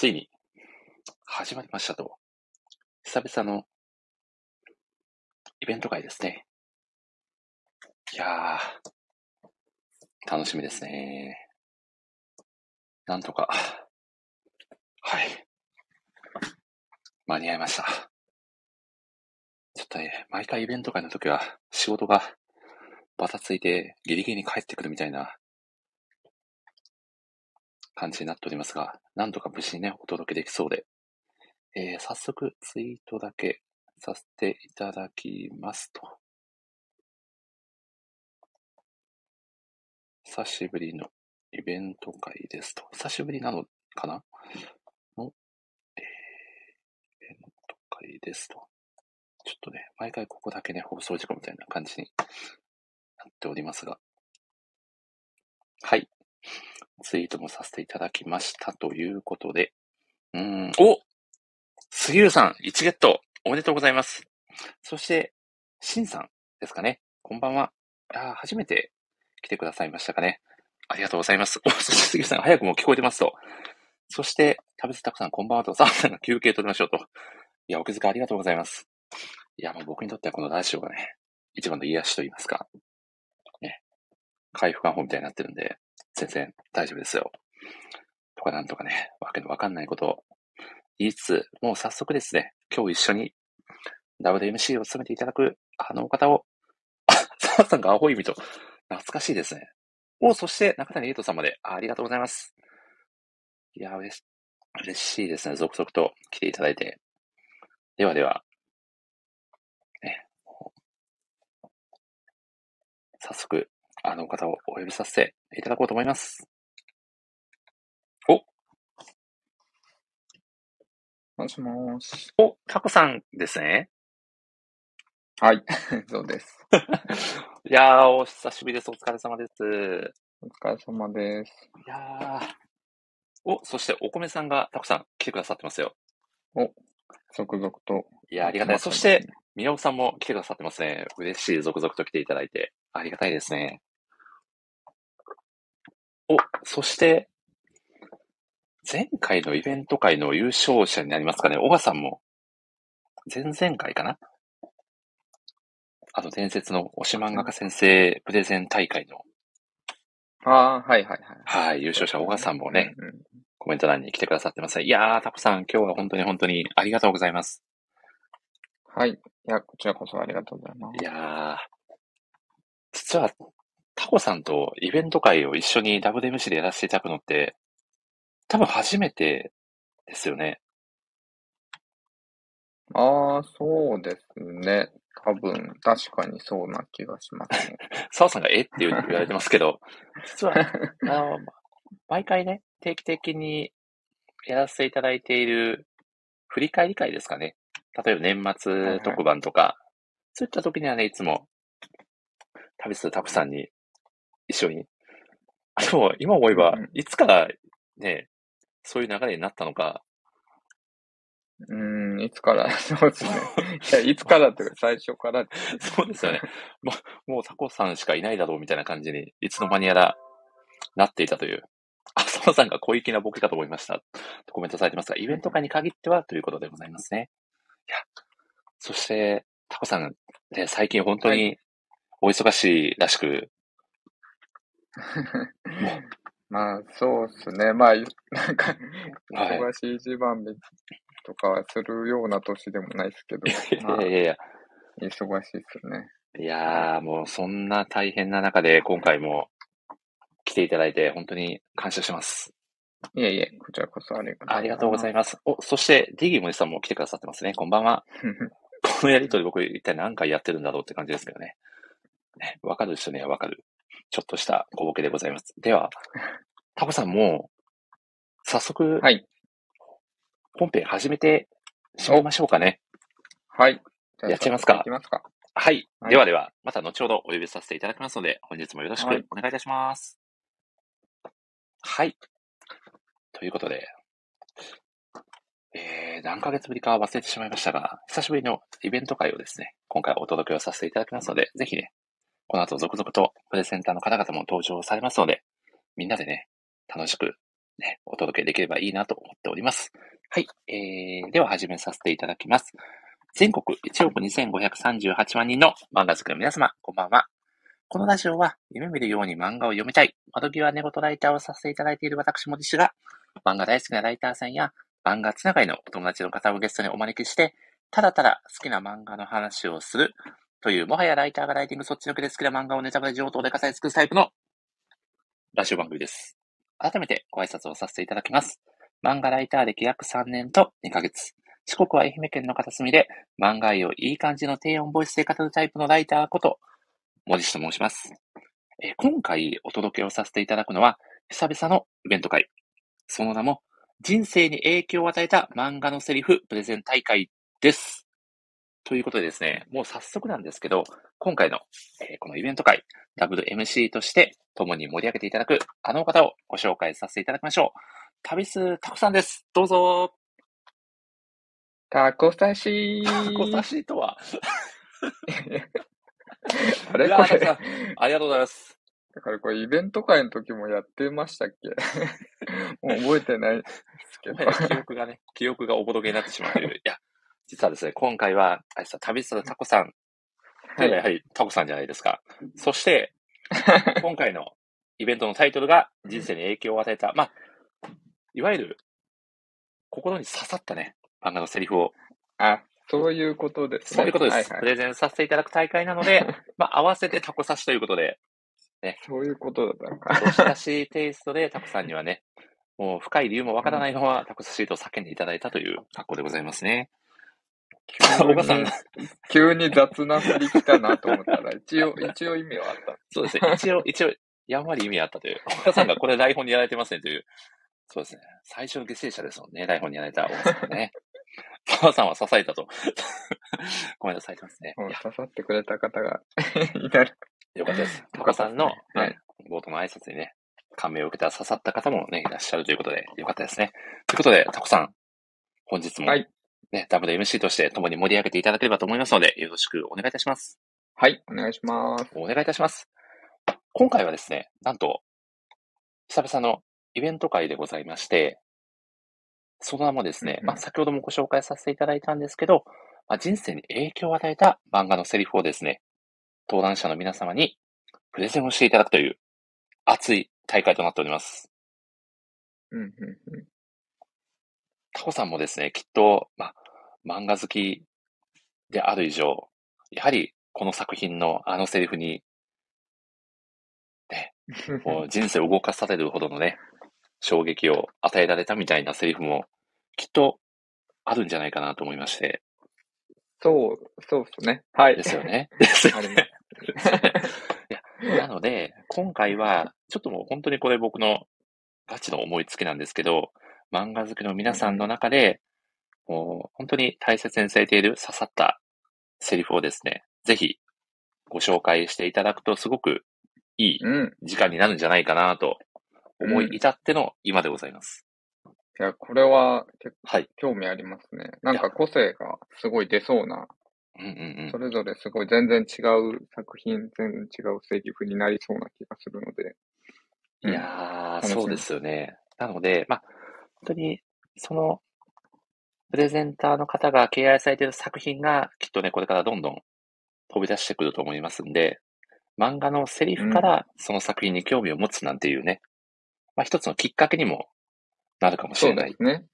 ついに始まりましたと。久々のイベント会ですね。いやー、楽しみですね。なんとか、はい。間に合いました。ちょっとね、毎回イベント会の時は仕事がバタついてギリギリに帰ってくるみたいな感じになっておりますが、なんとか無事にね、お届けできそうで、えー早速ツイートだけさせていただきますと。久しぶりのイベント会ですと。久しぶりなのかな？の、えー、イベント会ですと。ちょっとね、毎回ここだけね、放送事故みたいな感じになっておりますが。はい。ツイートもさせていただきましたということで。うーん、お杉浦さん、1ゲット、おめでとうございます。そして、しんさんですかね。こんばんは。あー初めて来てくださいましたかね。ありがとうございます。お、そして杉浦さん、早くも聞こえてますと。そして、食べずたくさん、こんばんはと、さんが休憩取りましょうと。いや、お気遣いありがとうございます。いや、もう僕にとってはこのラジオがね、一番の癒しと言いますか。ね。回復感法みたいになってるんで、全然大丈夫ですよ。とかなんとかね、わけのわかんないことを言いつつ、もう早速ですね、今日一緒に WMC を務めていただくあのお方を、あ、澤さんがアホイミと、懐かしいですね。お、そして中谷エイトさんまでありがとうございます。いや、嬉し嬉しいですね。続々と来ていただいて。ではでは、ね、早速、あの方をお呼びさせていただこうと思います。お、もしもーし。お、タコさんですね。はい。そうです。いやー、お久しぶりです。お疲れ様です。お疲れ様です。いやー。お、そしてお米さんがタコさん来てくださってますよ。続々と。いやー、ありがたい。そして、、宮尾さんも来てくださってますね。嬉しい。続々と来ていただいて。ありがたいですね。お、そして、前回のイベント会の優勝者になりますかね。小川さんも、前々回かなあの、伝説の推し漫画家先生プレゼン大会の、ああ、はいはいはい。はい、優勝者小川さんもね、うんうん。コメント欄に来てくださってます。いやー、タコさん、今日は本当に本当にありがとうございます。はい。いや、こちらこそありがとうございます。いやー、実は、タコさんとイベント会を一緒に WMC でやらせていただくのって、多分初めてですよね。ああ、そうですね。多分、確かにそうな気がしますね。澤さんがえって言われてますけど、実は、あの、毎回ね、定期的にやらせていただいている振り返り会ですかね。例えば年末特番とか、そういった時にはね、いつも、旅するタコさんに一緒に。あでも、今思えばいつからね、そういう流れになったのか、うーん、いつから、そうですね。いや、いつからっていうか、最初から。そうですよね。もう、もうタコさんしかいないだろうみたいな感じに、いつの間にやらなっていたという。あ、澤さんが小粋なボケかと思いました。とコメントされてますが、イベント会に限ってはということでございますね。いや、そして、タコさん、ね、最近本当はにお忙しいらしく、まあ、そうですね。まあ、なんか、はい忙しい一番目とかはするような年でもないですけど、いまあやいやいや、忙しいですね。いやー、もうそんな大変な中で今回も来ていただいて本当に感謝します。いえいえ、こちらこそありがとうありがとうございいます。お、そして、ディギーモニさんも来てくださってますね。こんばんは。ます。このやりとり僕一体何回やってるんだろうって感じですけどね。ねわかる人にはわかる。ちょっとした小ボケでございます。では、タコさんも、早速、はい。本編始めてしまいましょうかね。はい。やっちゃいますかいきますか。はい。はいではでは、また後ほどお呼びさせていただきますので、本日もよろしくはいお願いいたします。はい。ということで、えー、何ヶ月ぶりか忘れてしまいましたが、久しぶりのイベント会をですね、今回お届けをさせていただきますので、ぜひね、この後続々とプレゼンターの方々も登場されますので、みんなでね、楽しくね、お届けできればいいなと思っております。はい。えー、では始めさせていただきます。全国1億2538万人の漫画好きの皆様、こんばんは。このラジオは、夢見るように漫画を読みたい、窓際寝言ライターをさせていただいている私もですが、漫画大好きなライターさんや、漫画つながりのお友達の方をゲストにお招きして、ただただ好きな漫画の話をする、という、もはやライターがライティングそっちのけで好きな漫画をネタバレ上等で語り尽くすタイプのラジオ番組です。改めてご挨拶をさせていただきます。漫画ライター歴約3年と2ヶ月。四国は愛媛県の片隅で漫画愛をいい感じの低音ボイスで語るタイプのライターこと、森氏と申します。え今回お届けをさせていただくのは、久々のイベント会。その名も、人生に影響を与えた漫画のセリフプレゼン大会です。ということでですね、もう早速なんですけど、今回の、えーこのイベント会、ダブル MC として共に盛り上げていただくあの方をご紹介させていただきましょう。旅スタコさんです。どうぞ。タコ刺しタコ刺しとは？あれ？これ、ありがとうございます。だからこれイベント会の時もやってましたっけ？もう覚えてないですけど。記憶がね、記憶がおぼろげになってしまう。いや、実はですね、今回は、あれさ、旅すタコさん、といやはりタコさんじゃないですか。そして、今回のイベントのタイトルが人生に影響を与えた、まあ、いわゆる心に刺さったね、漫画のセリフを、あ、そういうことですね。そういうことです。はいはいプレゼンさせていただく大会なので、まあ、合わせてタコ刺しということで、そういうことだったのか。お親しいテイストでタコさんにはね、もう深い理由もわからないままタコ刺しと叫んでいただいたという格好でございますね。急おばさんに、急に雑な振り来たなと思ったら、一応、一応意味はあった。そうですね。一応、一応、やんわり意味あったという。お母さんがこれ台本にやられてますねという。そうですね。最初の犠牲者ですもんね。台本にやられたお母さんがね。お母さんは支えたと。ごめんなさいてますね。もういや、刺さってくれた方が いたら。よかったです。お母さんの、はいね冒頭の挨拶にね、感銘を受けた刺さった方もね、いらっしゃるということで、よかったですね。ということで、タコさん、本日も、はいね、WMC として共に盛り上げていただければと思いますので、よろしくお願いいたします。はい、お願いします。お願いいたします。今回はですね、なんと、久々のイベント会でございまして、その名もですね、うんうんまあ、先ほどもご紹介させていただいたんですけど、まあ、人生に影響を与えた漫画のセリフをですね、登壇者の皆様にプレゼンをしていただくという熱い大会となっております。うん、うん、うん。タコさんもですね、きっと、まあ、漫画好きである以上、やはりこの作品のあのセリフにもう 人生を動かされるほどのね、衝撃を与えられたみたいなセリフもきっとあるんじゃないかなと思いまして。そう、そうですね。はい。ですよね。ですよね。いや、なので、今回は、ちょっともう本当にこれ僕のガチの思いつきなんですけど、漫画好きの皆さんの中で、もう本当に大切にされている刺さったセリフをですね、ぜひご紹介していただくとすごくいいうん。時間になるんじゃないかなと思い至っての今でございます。いや、これは結構はい。興味ありますね。なんか個性がすごい出そうな、うんうんそれぞれすごい全然違う作品、全然違うセリフになりそうな気がするので。うん。いやー、そうですよね。なので、まあ、本当に、その、プレゼンターの方が敬愛されている作品が、きっとね、これからどんどん飛び出してくると思いますんで、漫画のセリフからその作品に興味を持つなんていうね、まあ一つのきっかけにもなるかもしそうれない。ですね。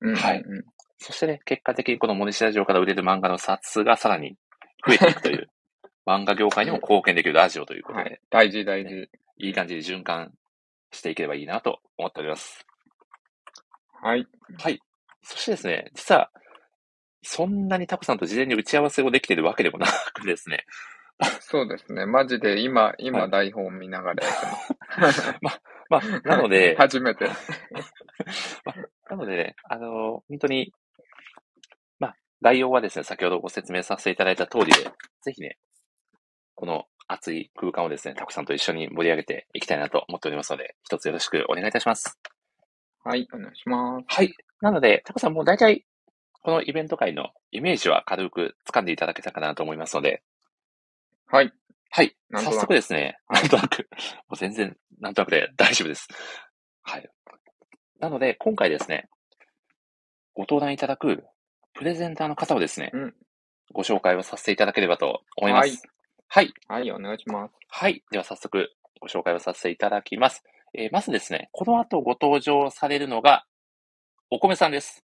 うん、うん。はいうんそしてね、結果的にこの森下ラジオから売れる漫画の冊数がさらに増えていくという、漫画業界にも貢献できるラジオということで、はい。大事大事。いい感じに循環していければいいなと思っております。はい。はい。そしてですね、実は、そんなにタコさんと事前に打ち合わせをできているわけでもなくですね、そうですね。マジで今、今はい台本見ながらやってます。まあ、なので、初めて。なのでね、あの本当に、まあ、概要はですね、先ほどご説明させていただいた通りで、ぜひね、この熱い空間をですね、タコさんと一緒に盛り上げていきたいなと思っておりますので、一つよろしくお願いいたします。はい、お願いします。はい。なので、タコさんもう大体、このイベント会のイメージは軽く掴んでいただけたかなと思いますので、はい。はい。早速ですね、なんとなく、もう全然、なんとなくで大丈夫です。はい。なので、今回ですね、ご登壇いただくプレゼンターの方をですね、うんご紹介をさせていただければと思います。はい。はい、お願いします。はい。では早速ご紹介をさせていただきます。えーまずですね、この後ご登場されるのが、お米さんです。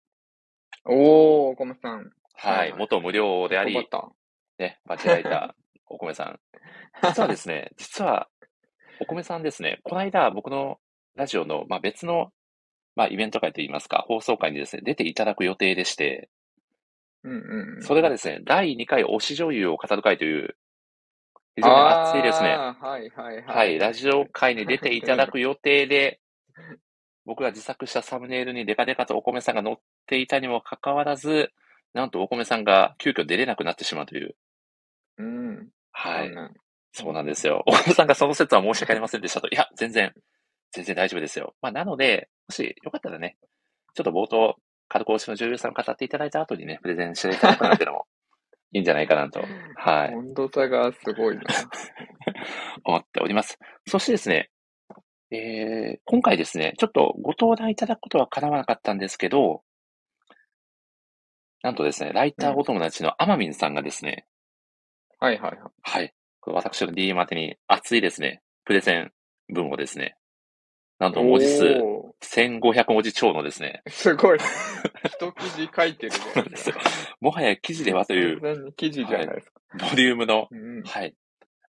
おー、お米さん。はい。はい元無料でありね、間違えた お米さん。実はですね、実は、お米さんですね、この間僕のラジオの、まあ、別の、まあ、イベント会といいますか、放送会にですね、出ていただく予定でして、た。うんうんうん。それがですね、第2回推し女優を語る会という、非常に熱いですね。はいはいはい。はい、ラジオ会に出ていただく予定で、僕が自作したサムネイルにデカデカとお米さんが載っていたにもかかわらず、なんとお米さんが急遽出れなくなってしまうという。うん。はい。そうなんですよ。お米さんがその説は申し訳ありませんでしたと。いや、全然、全然大丈夫ですよ。まあ、なので、もしよかったらね、ちょっと冒頭、軽く推しの女優さんを語っていただいた後にね、プレゼンしていただくなんてのもいいんじゃないかなと、はい、温度差がすごいな。思っております。そしてですね、えー、今回ですね、ちょっとご登壇いただくことは叶わなかったんですけど、なんとですね、ライターお友達のアマミンさんがですね、はいはいはい。はい、これ私の DM 宛てに熱いですね、プレゼン文をですね、なんと文字数お1500文字超のですね、ーすごい。一記事書いてるそうなんですよ。もはや記事ではという記事じゃないですか。ボリュームの、うん。はい、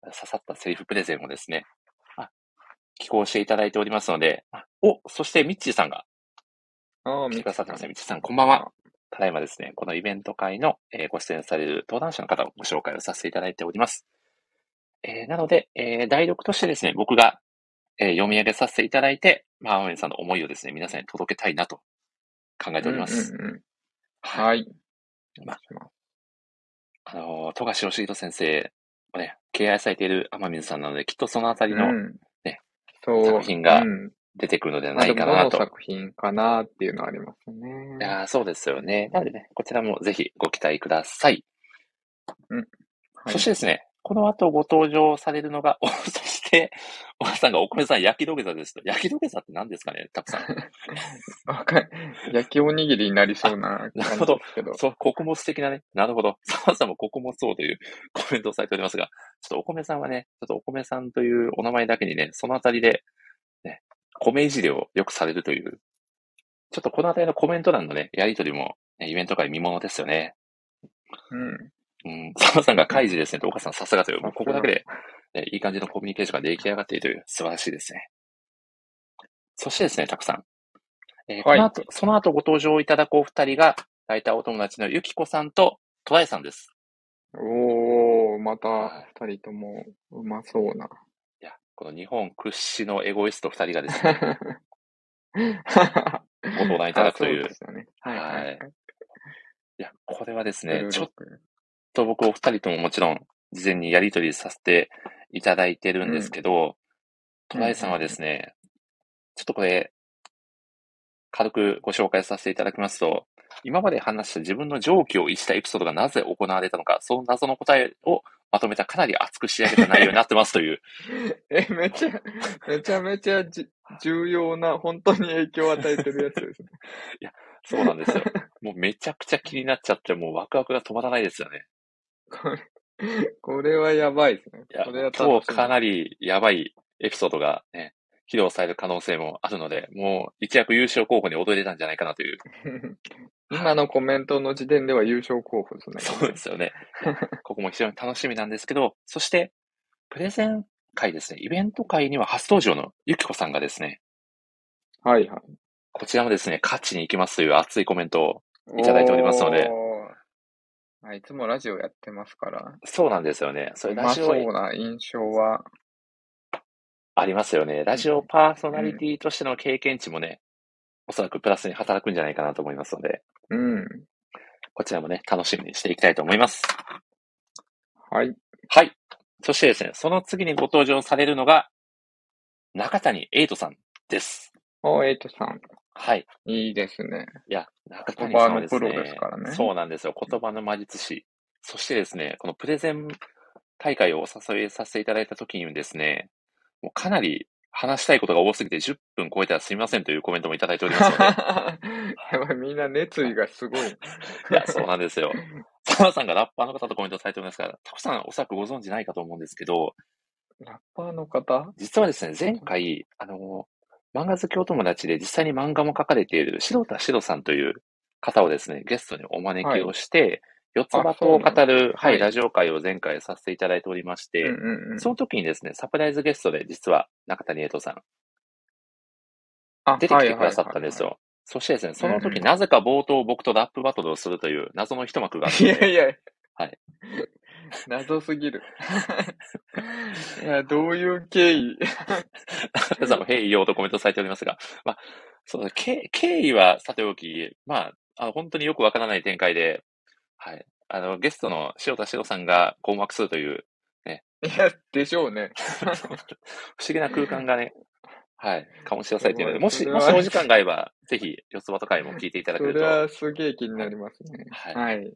刺さったセリフプレゼンをですね、あ寄稿していただいておりますので、あお、そしてミッチーさんがああ、来てみくださってますね。みちさん、こんばんは。ただいまですね、このイベント会の、えーご出演される登壇者の方をご紹介をさせていただいております。えーなので、えー代読としてですね、僕が、えー読み上げさせていただいて、まあ、青森さんの思いをですね、皆さんに届けたいなと考えております。うんうんうんはい。はい。まお願いしあのー、富樫義人先生をね、敬愛されている天水さんなので、きっとそのあたりのますうん。作品がうん出てくるのではないかなと。作品かなっていうのはありますよね。いやーそうですよね。なのでね、こちらもぜひご期待ください。はいそしてですね、この後ご登場されるのが、お そして、お母さんがお米さん焼き土下座ですと。焼き土下座って何ですかねたくさん。わかん焼きおにぎりになりそうな感じですけど。そう、穀物的なね。なるほど。澤さんも穀物王というコメントをされておりますが、ちょっとお米さんはね、ちょっとお米さんというお名前だけにね、そのあたりで、ね、米いじりをよくされるという、ちょっとこのあたりのコメント欄のね、やりとりも、ね、イベント会見物ですよね。うん。うん、澤さんが開示ですねと、お母さんさすがという、もうここだけで、ね、いい感じのコミュニケーションが出来上がっているという、素晴らしいですね。そしてですね、たくさん。えーはいこの後、その後ご登場いただくお二人が、ライターお友達のゆきこさんと、トライさんです。おー、まはいた二人ともうまそうな。いや、この日本屈指のエゴイスト二人がですね、ご登壇いただくというあそうですよね。はいはいはい。いや、これはですね、ちょっロックと僕お二人とももちろん、事前にやりとりさせていただいてるんですけど、トライさんはですね、ちょっとこれ、軽くご紹介させていただきますと、今まで話した自分の常軌を逸したエピソードがなぜ行われたのか、その謎の答えをまとめたかなり熱く仕上げた内容になってますという。え、めちゃ、めちゃめちゃじ重要な、本当に影響を与えてるやつですね。そうなんですよ。もうめちゃくちゃ気になっちゃって、もうワクワクが止まらないですよね。これ、これはやばいですね。いや、これは今日かり。なりやばいエピソードがね、披露される可能性もあるので、もう一躍優勝候補に躍り出たんじゃないかなという。今のコメントの時点では優勝候補ですね。そうですよね。ここも非常に楽しみなんですけど、そして、プレゼン会ですね、イベント会には初登場のゆきこさんがですね、はいはい。こちらもですね、勝ちに行きますという熱いコメントを、いただいておりますのであいつもラジオやってますから。そうなんですよね。それラジオそうな印象は、ありますよね。ラジオパーソナリティとしての経験値もね、おそらくプラスに働くんじゃないかなと思いますので、うん。こちらもね、楽しみにしていきたいと思います。はい。はい。そしてですね、その次にご登場されるのが、中谷エイトさんです。お、エイトさん。はい。いいですね。いや、中谷さんはですね、言葉のプロですからねそうなんですよ。言葉の魔術師。そしてですね、このプレゼン大会をお誘いさせていただいた時にですね、もうかなり話したいことが多すぎて10分超えたらすみませんというコメントもいただいておりますので。やばい、みんな熱意がすごい。いや、そうなんですよ。澤田さんがラッパーの方とコメントされておりますから、たくさんおそらくご存知ないかと思うんですけど、ラッパーの方？実はですね、前回、あの、漫画好きお友達で実際に漫画も描かれている白田史郎さんという方をですね、ゲストにお招きをして、四つ葉とを語る、だはい、はいラジオ会を前回させていただいておりまして。その時にですね、サプライズゲストで実は中谷栄斗さんあ出てきてくださったんです。よ。そしてですね、その時、なぜか冒頭僕とラップバトルをするという謎の一幕があって、いやいや。はい。謎すぎる。いや、どういう経緯？中谷さんも、へいよとコメントされておりますが、まあ、その経経緯はさておき、まあ、あの本当によくわからない展開で、はい。あの、ゲストの塩田史さんが困惑するという、いや、でしょうね。不思議な空間がね、はい、醸し出されているので、もし、もしお時間があれば、ぜひ、四つ葉と会も聞いていただけると。それはすげえ気になりますね。はいはい。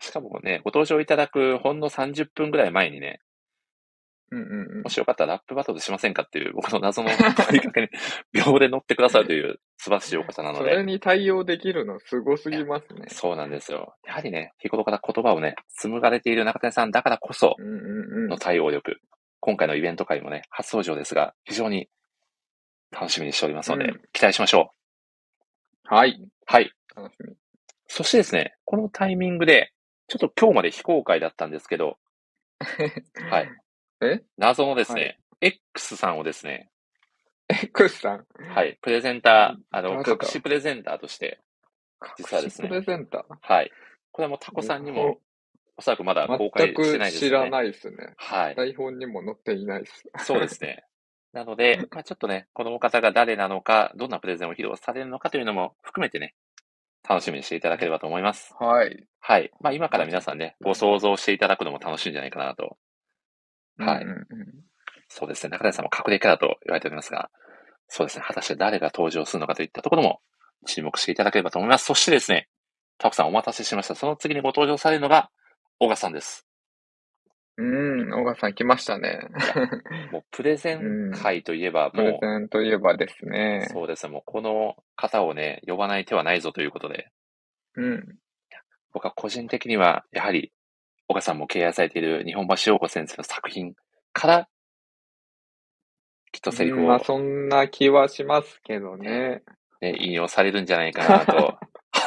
しかもね、ご登場いただくほんの30分ぐらい前にね、うんうんうんも。しよかったらラップバトルしませんかっていう、僕の謎の 問いかけに秒で乗ってくださるという素晴らしいお方なので、それに対応できるのすごすぎますね。そうなんですよ。やはりね、日頃から言葉をね、紡がれている中谷さんだからこそうんうんうんの。対応力、今回のイベント会もね、初登場ですが、非常に楽しみにしておりますので、うん期待しましょう。はい。はい。楽しみ。そしてですね、このタイミングで、ちょっと今日まで非公開だったんですけど、はい。え？謎のですね、はい X さんをですね、X さん？はい、プレゼンター、あの、隠しプレゼンターとして、実はですねプレゼンター。はい。これはもうタコさんにも、おそらくまだ公開全してないですね。く知らないですね。はい。台本にも載っていないです。そうですね。なので、まあ、ちょっとね、このお方が誰なのか、どんなプレゼンを披露されるのかというのも含めてね、楽しみにしていただければと思います。はい。はい。まあ今から皆さんね、ご想像していただくのも楽しいんじゃないかなと。はいうんうんうんそうですね。中谷さんも隠れキャラと言われておりますが、そうですね。果たして誰が登場するのかといったところも注目していただければと思います。そしてですね、タコさんお待たせしました。その次にご登場されるのが、小賀さんです。うん、小川さん来ましたね。もうプレゼン会といえば、プレもゼンといえばですう、ね。そうですね。もうこの方をね、呼ばない手はないぞということで、うん。僕は個人的には、やはり、小賀さんも敬愛されている日本橋陽子先生の作品から、きっとセリフをうんまあ、そんな気はしますけどね。ね、引用されるんじゃないかなと、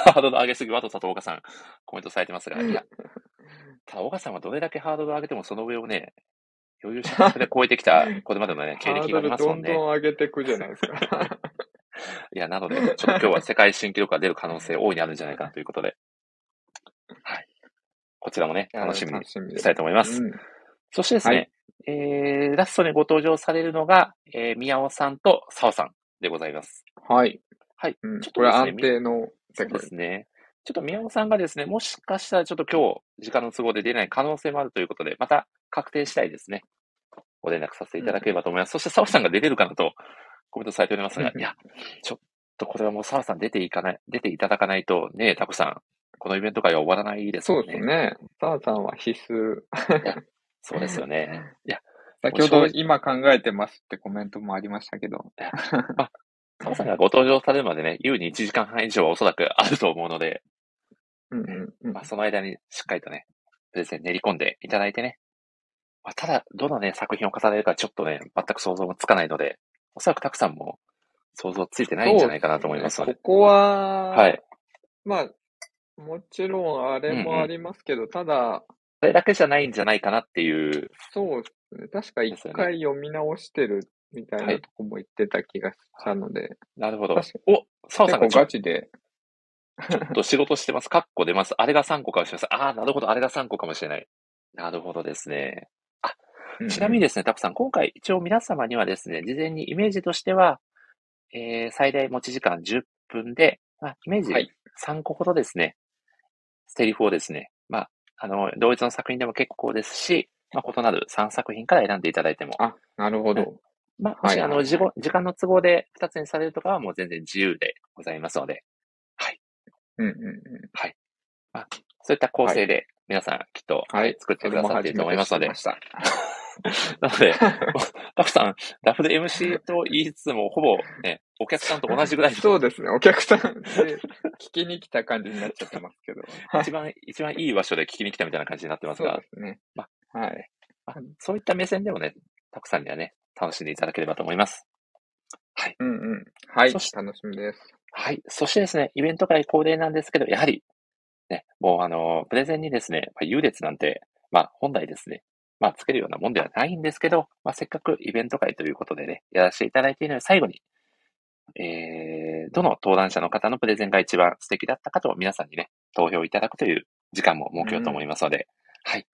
ハードル上げすぎ、わとさと岡さん、コメントされてますが、いや、ただ岡さんはどれだけハードル上げてもその上をね、余裕しなくで超えてきた、これまでのね、経歴がありドルどんどんますもんね。上げていくじゃないですか。いや、なので、ちょっと今日は世界新記録が出る可能性大いにあるんじゃないかなということで、はい。こちらもね、楽しみに楽したいと思います。うんそしてですね、えー、ラストにご登場されるのが、えー、宮尾さんと澤さんでございます。はい。はい。うんちょっとですねこれ安定の世界ですね。ちょっと宮尾さんがですね、もしかしたらちょっと今日、時間の都合で出ない可能性もあるということで、また確定したいですね。ご連絡させていただければと思います。そして澤さんが出れるかなと コメントされておりますが、うんいや、ちょっとこれはもう澤さん出ていかない、出ていただかないと、ねえ、タコさん、このイベント会は終わらないですそう。ですね。澤さんは必須。そうですよね。いや、先ほど今考えてますってコメントもありましたけど。澤さんがご登場されるまでね、優に1時間半以上はおそらくあると思うので、うんうんうんまあ、その間にしっかりとね、プレゼン練り込んでいただいてね。まあ、ただ、どのね、作品を語られるかちょっとね、全く想像もつかないので、おそらくたくさんも想像ついてないんじゃないかなと思いますので。ここは、はい。まあ、もちろんあれもありますけど、ただ、それだけじゃないんじゃないかなっていう、そうですね。確か一回読み直してるみたいはないとこも言ってた気がしたので、なるほど。お、澤さんが結ちょっと仕事してます。カッコ出ます。あれが3個かもしれません。ああ、なるほど。あれが3個かもしれない。なるほどですね。ちなみにですね、タコさん、今回一応皆様にはですね、事前にイメージとしては、えー、最大持ち時間10分で、まあ、イメージはい3個ほどですね、セリフをですね、まあ、あの、同一の作品でも結構ですし、まあ、異なる3作品から選んでいただいても、あ、なるほど。まあ、もし、あの、はいはいはい時間の都合で2つにされるとかはもう全然自由でございますので、うんうんうん。そういった構成で皆さんきっと、はい作ってくださっていると思いますので、それも初めて知りました なので、タクさん、ダブル MC と言いつつも、ほぼね、お客さんと同じぐらいのそうですね。お客さんで聞きに来た感じになっちゃってますけど。一番、一番いい場所で聞きに来たみたいな感じになってますがそうで、すね。まはい。あそういった目線でもね、タクさんにはね、楽しんでいただければと思います。うんうん。はい。楽しみです。はい。そしてですね、イベント会恒例なんですけど、やはり、ね、もうあの、プレゼンにですね、まあ、優劣なんて、まあ本来ですね、まあつけるようなもんではないんですけど、まあせっかくイベント会ということでね、やらせていただいているので、最後に、えー、どの登壇者の方のプレゼンが一番素敵だったかと皆さんにね、投票いただくという時間も設けようと思いますので、はい。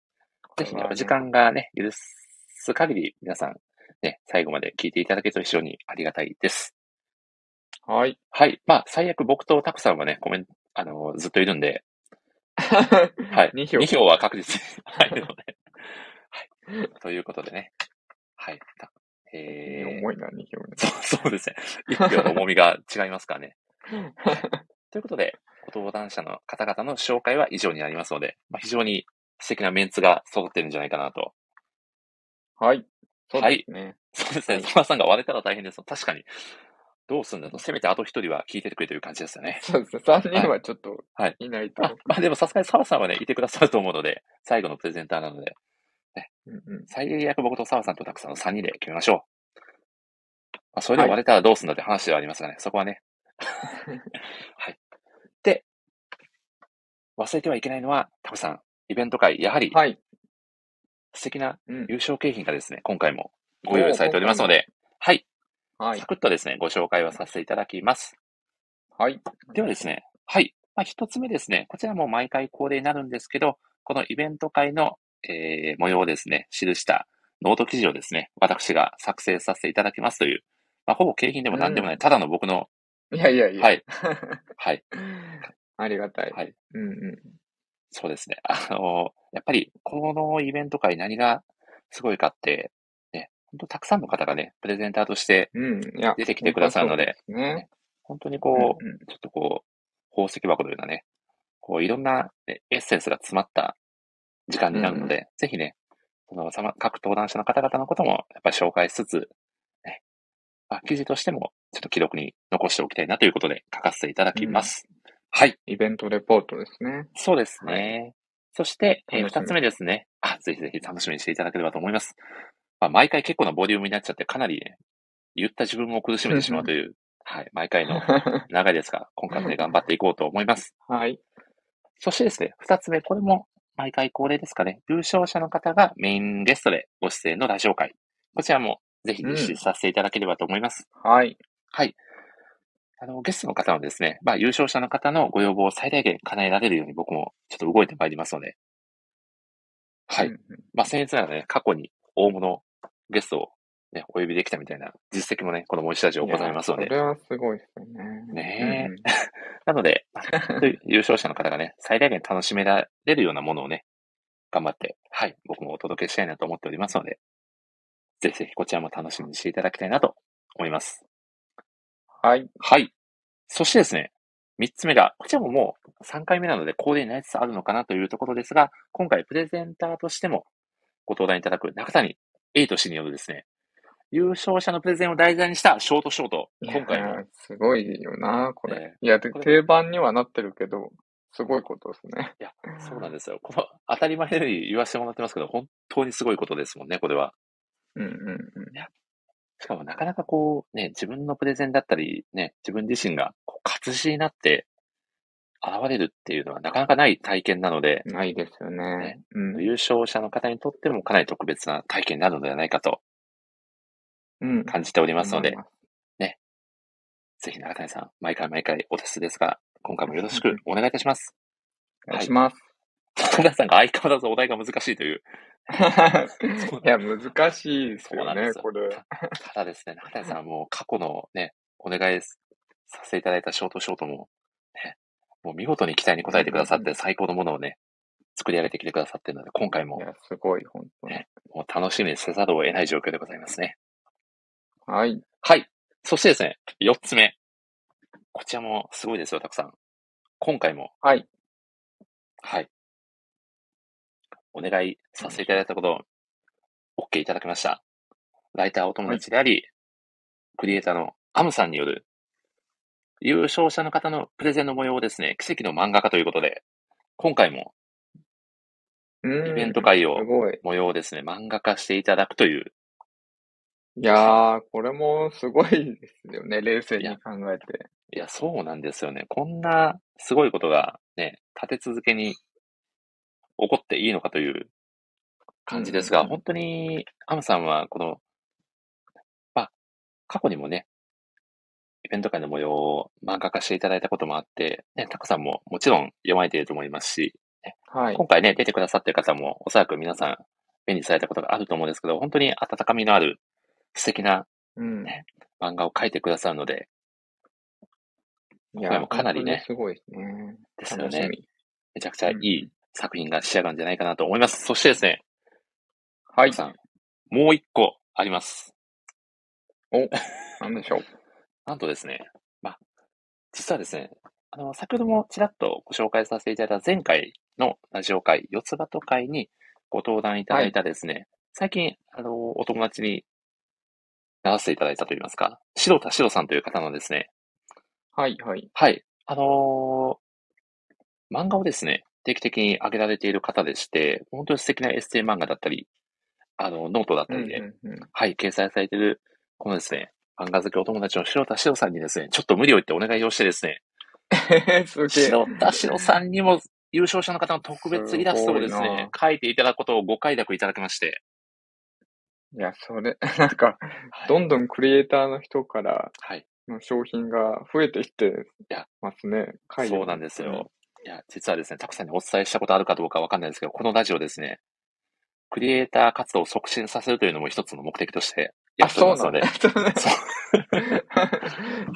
ぜひね、お時間がね、許す限り、皆さん、ね、最後まで聞いていただけると非常にありがたいです。はい。はい。まあ、最悪僕とタクさんはね、コメント、あの、ずっといるんで、はい。2票2票は確実に入るので。はい。ということでね。はい。たえー、重いな、2票そうそうですね。1票の重みが違いますからね。ということで、ご登壇者の方々の紹介は以上になりますので、まあ、非常に素敵なメンツが揃ってるんじゃないかなと。はい。そうですね。そうですね。はいトマさんが割れたら大変です。確かに。どうするんだと、せめてあと一人は聞いててくれという感じですよね。そうですね。3人はちょっとはいいないと。あまあでもさすがに澤さんはね、いてくださると思うので、最後のプレゼンターなので、うんうん最悪僕と澤さんとたくさんの3人で決めましょう。まあ、それで割れたらどうするんだって話ではありますがね、そこはね。はい。で、忘れてはいけないのは、タクさん、イベント会、やはりはい。素敵なうん優勝景品がですね、今回もご用意されておりますので、はい、はいサ。クッとですね、ご紹介をさせていただきます。はい。ではですね、はい。まあ、一つ目ですね、こちらも毎回恒例になるんですけど、このイベント会の、えー模様をですね、記したノート記事をですね、私が作成させていただきますという、まあ、ほぼ景品でも何でもない、ただの僕の、いやいやいや。はい、はい、ありがたい。はい。うんうん。そうですね。あのやっぱり、このイベント会何がすごいかって、ね、本当たくさんの方がね、プレゼンターとして。出てきてくださるので、そうすね。本当にこう、うんうんちょっとこう、宝石箱のようなね、こういろんな、ね、エッセンスが詰まった時間になるので、ぜひね、その各登壇者の方々のこともやっぱり紹介しつつ、ね、まあ、記事としてもちょっと記録に残しておきたいなということで書かせていただきます。はい、イベントレポートですね。そうですね。そして、えーつ目ですね。あ、ぜひぜひ楽しみにしていただければと思います。まあ、毎回結構なボリュームになっちゃって、かなりね、言った自分を苦しめてしまうという、はい、毎回の長いですが、今回もね、頑張っていこうと思います。はい。そしてですね、二つ目、これも毎回恒例ですかね、優勝者の方がメインゲストでご出演のラジオ会。こちらもぜひ実施させていただければと思います。はい。はい。あの、ゲストの方はですね、まあ、優勝者の方のご要望を最大限叶えられるように僕もちょっと動いてまいりますので、はい。うんうんまあ、僭越ながらね、過去に大物ゲストをね、お呼びできたみたいな実績もね、この森下ラジオございますのでそれはすごいですよね。ねえうんうん なので、優勝者の方がね、最大限楽しめられるようなものをね、頑張って、はい、僕もお届けしたいなと思っておりますので、ぜひぜひこちらも楽しみにしていただきたいなと思います。はい。はい。そしてですね、三つ目が、こちらももう3回目なので恒例になりつつあるのかなというところですが、今回プレゼンターとしてもご登壇いただく中谷エイト氏によるですね、優勝者のプレゼンを題材にしたショートショート、今回もいや、すごいよな、これ。ねいや、定番にはなってるけど、すごいことですね。いや、そうなんですよ。この当たり前のように言わせてもらってますけど、本当にすごいことですもんね、これは。うんうんうん。しかもなかなかこう、ね、自分のプレゼンだったり、ね、自分自身がこう活字になって現れるっていうのはなかなかない体験なので、ないですよねね。うん。優勝者の方にとってもかなり特別な体験になるのではないかとうん。感じておりますので思い、すぜひ中谷さん、毎回毎回お手数ですが、今回もよろしくお願いいたします。お願いします。中谷さんが相変わらずお題が難しいという。いや、難しいですよね、これ。ただですね、中谷さんはもう過去のね、お願いさせていただいたショートショートも、ね、もう見事に期待に応えてくださって、最高のものをね、作り上げてきてくださっているので、今回もいや、すごい、本当に。ねもう楽しみにせざるを得ない状況でございますね。はい。はい。そしてですね、四つ目。こちらもすごいですよ、たくさん。今回も、はい。はい。お願いさせていただいたことを、OK いただきました。ライターお友達であり、クリエイターのアムさんによる、優勝者の方のプレゼンの模様をですね、奇跡の漫画家ということで、今回もうん。イベント会を。模様をですね、漫画化していただくという、いやー、これもすごいですよね。冷静に考えて。いや、そうなんですよね。こんなすごいことがね、立て続けに起こっていいのかという感じですが、本当にアムさんはこの、まあ、過去にもね、イベント会の模様を漫画化していただいたこともあって、ね、タコさんももちろん読まれていると思いますし、はい。今回ね、出てくださってる方もおそらく皆さん目にされたことがあると思うんですけど、本当に温かみのある素敵なうん。漫画を描いてくださるので、い今回もかなりねすごいですね。ですよね。めちゃくちゃいい作品が仕上がるんじゃないかなと思います。そしてですね、はい。さん、もう一個あります。なんでしょう。なんとですね、まあ、実はですね、あの、先ほどもちらっとご紹介させていただいた前回のラジオ会、よつばと会にご登壇いただいたですね、最近、あの、お友達にならせていただいたといいますか、白田白さんという方のですね、はい、はい。はい、あのー漫画をですね、定期的に上げられている方でして、本当に素敵なエッセイ漫画だったり、あの、ノートだったうんりで、うんうん。はい、掲載されている、このですね、漫画好きお友達の白田白さんにですね、ちょっと無理を言ってお願いをしてですね、す。白田白さんにも優勝者の方の特別イラストをですね、書いていただくことをご快諾いただきまして、いや、それ、なんか、どんどんクリエイターの人からはい、の商品が増えてきてやますね。回そうなんですよ。いや、実はですね、たくさんにお伝えしたことあるかどうかわかんないですけど、このラジオですね、クリエイター活動を促進させるというのも一つの目的としてやあ、っておりそうますのでなんだ。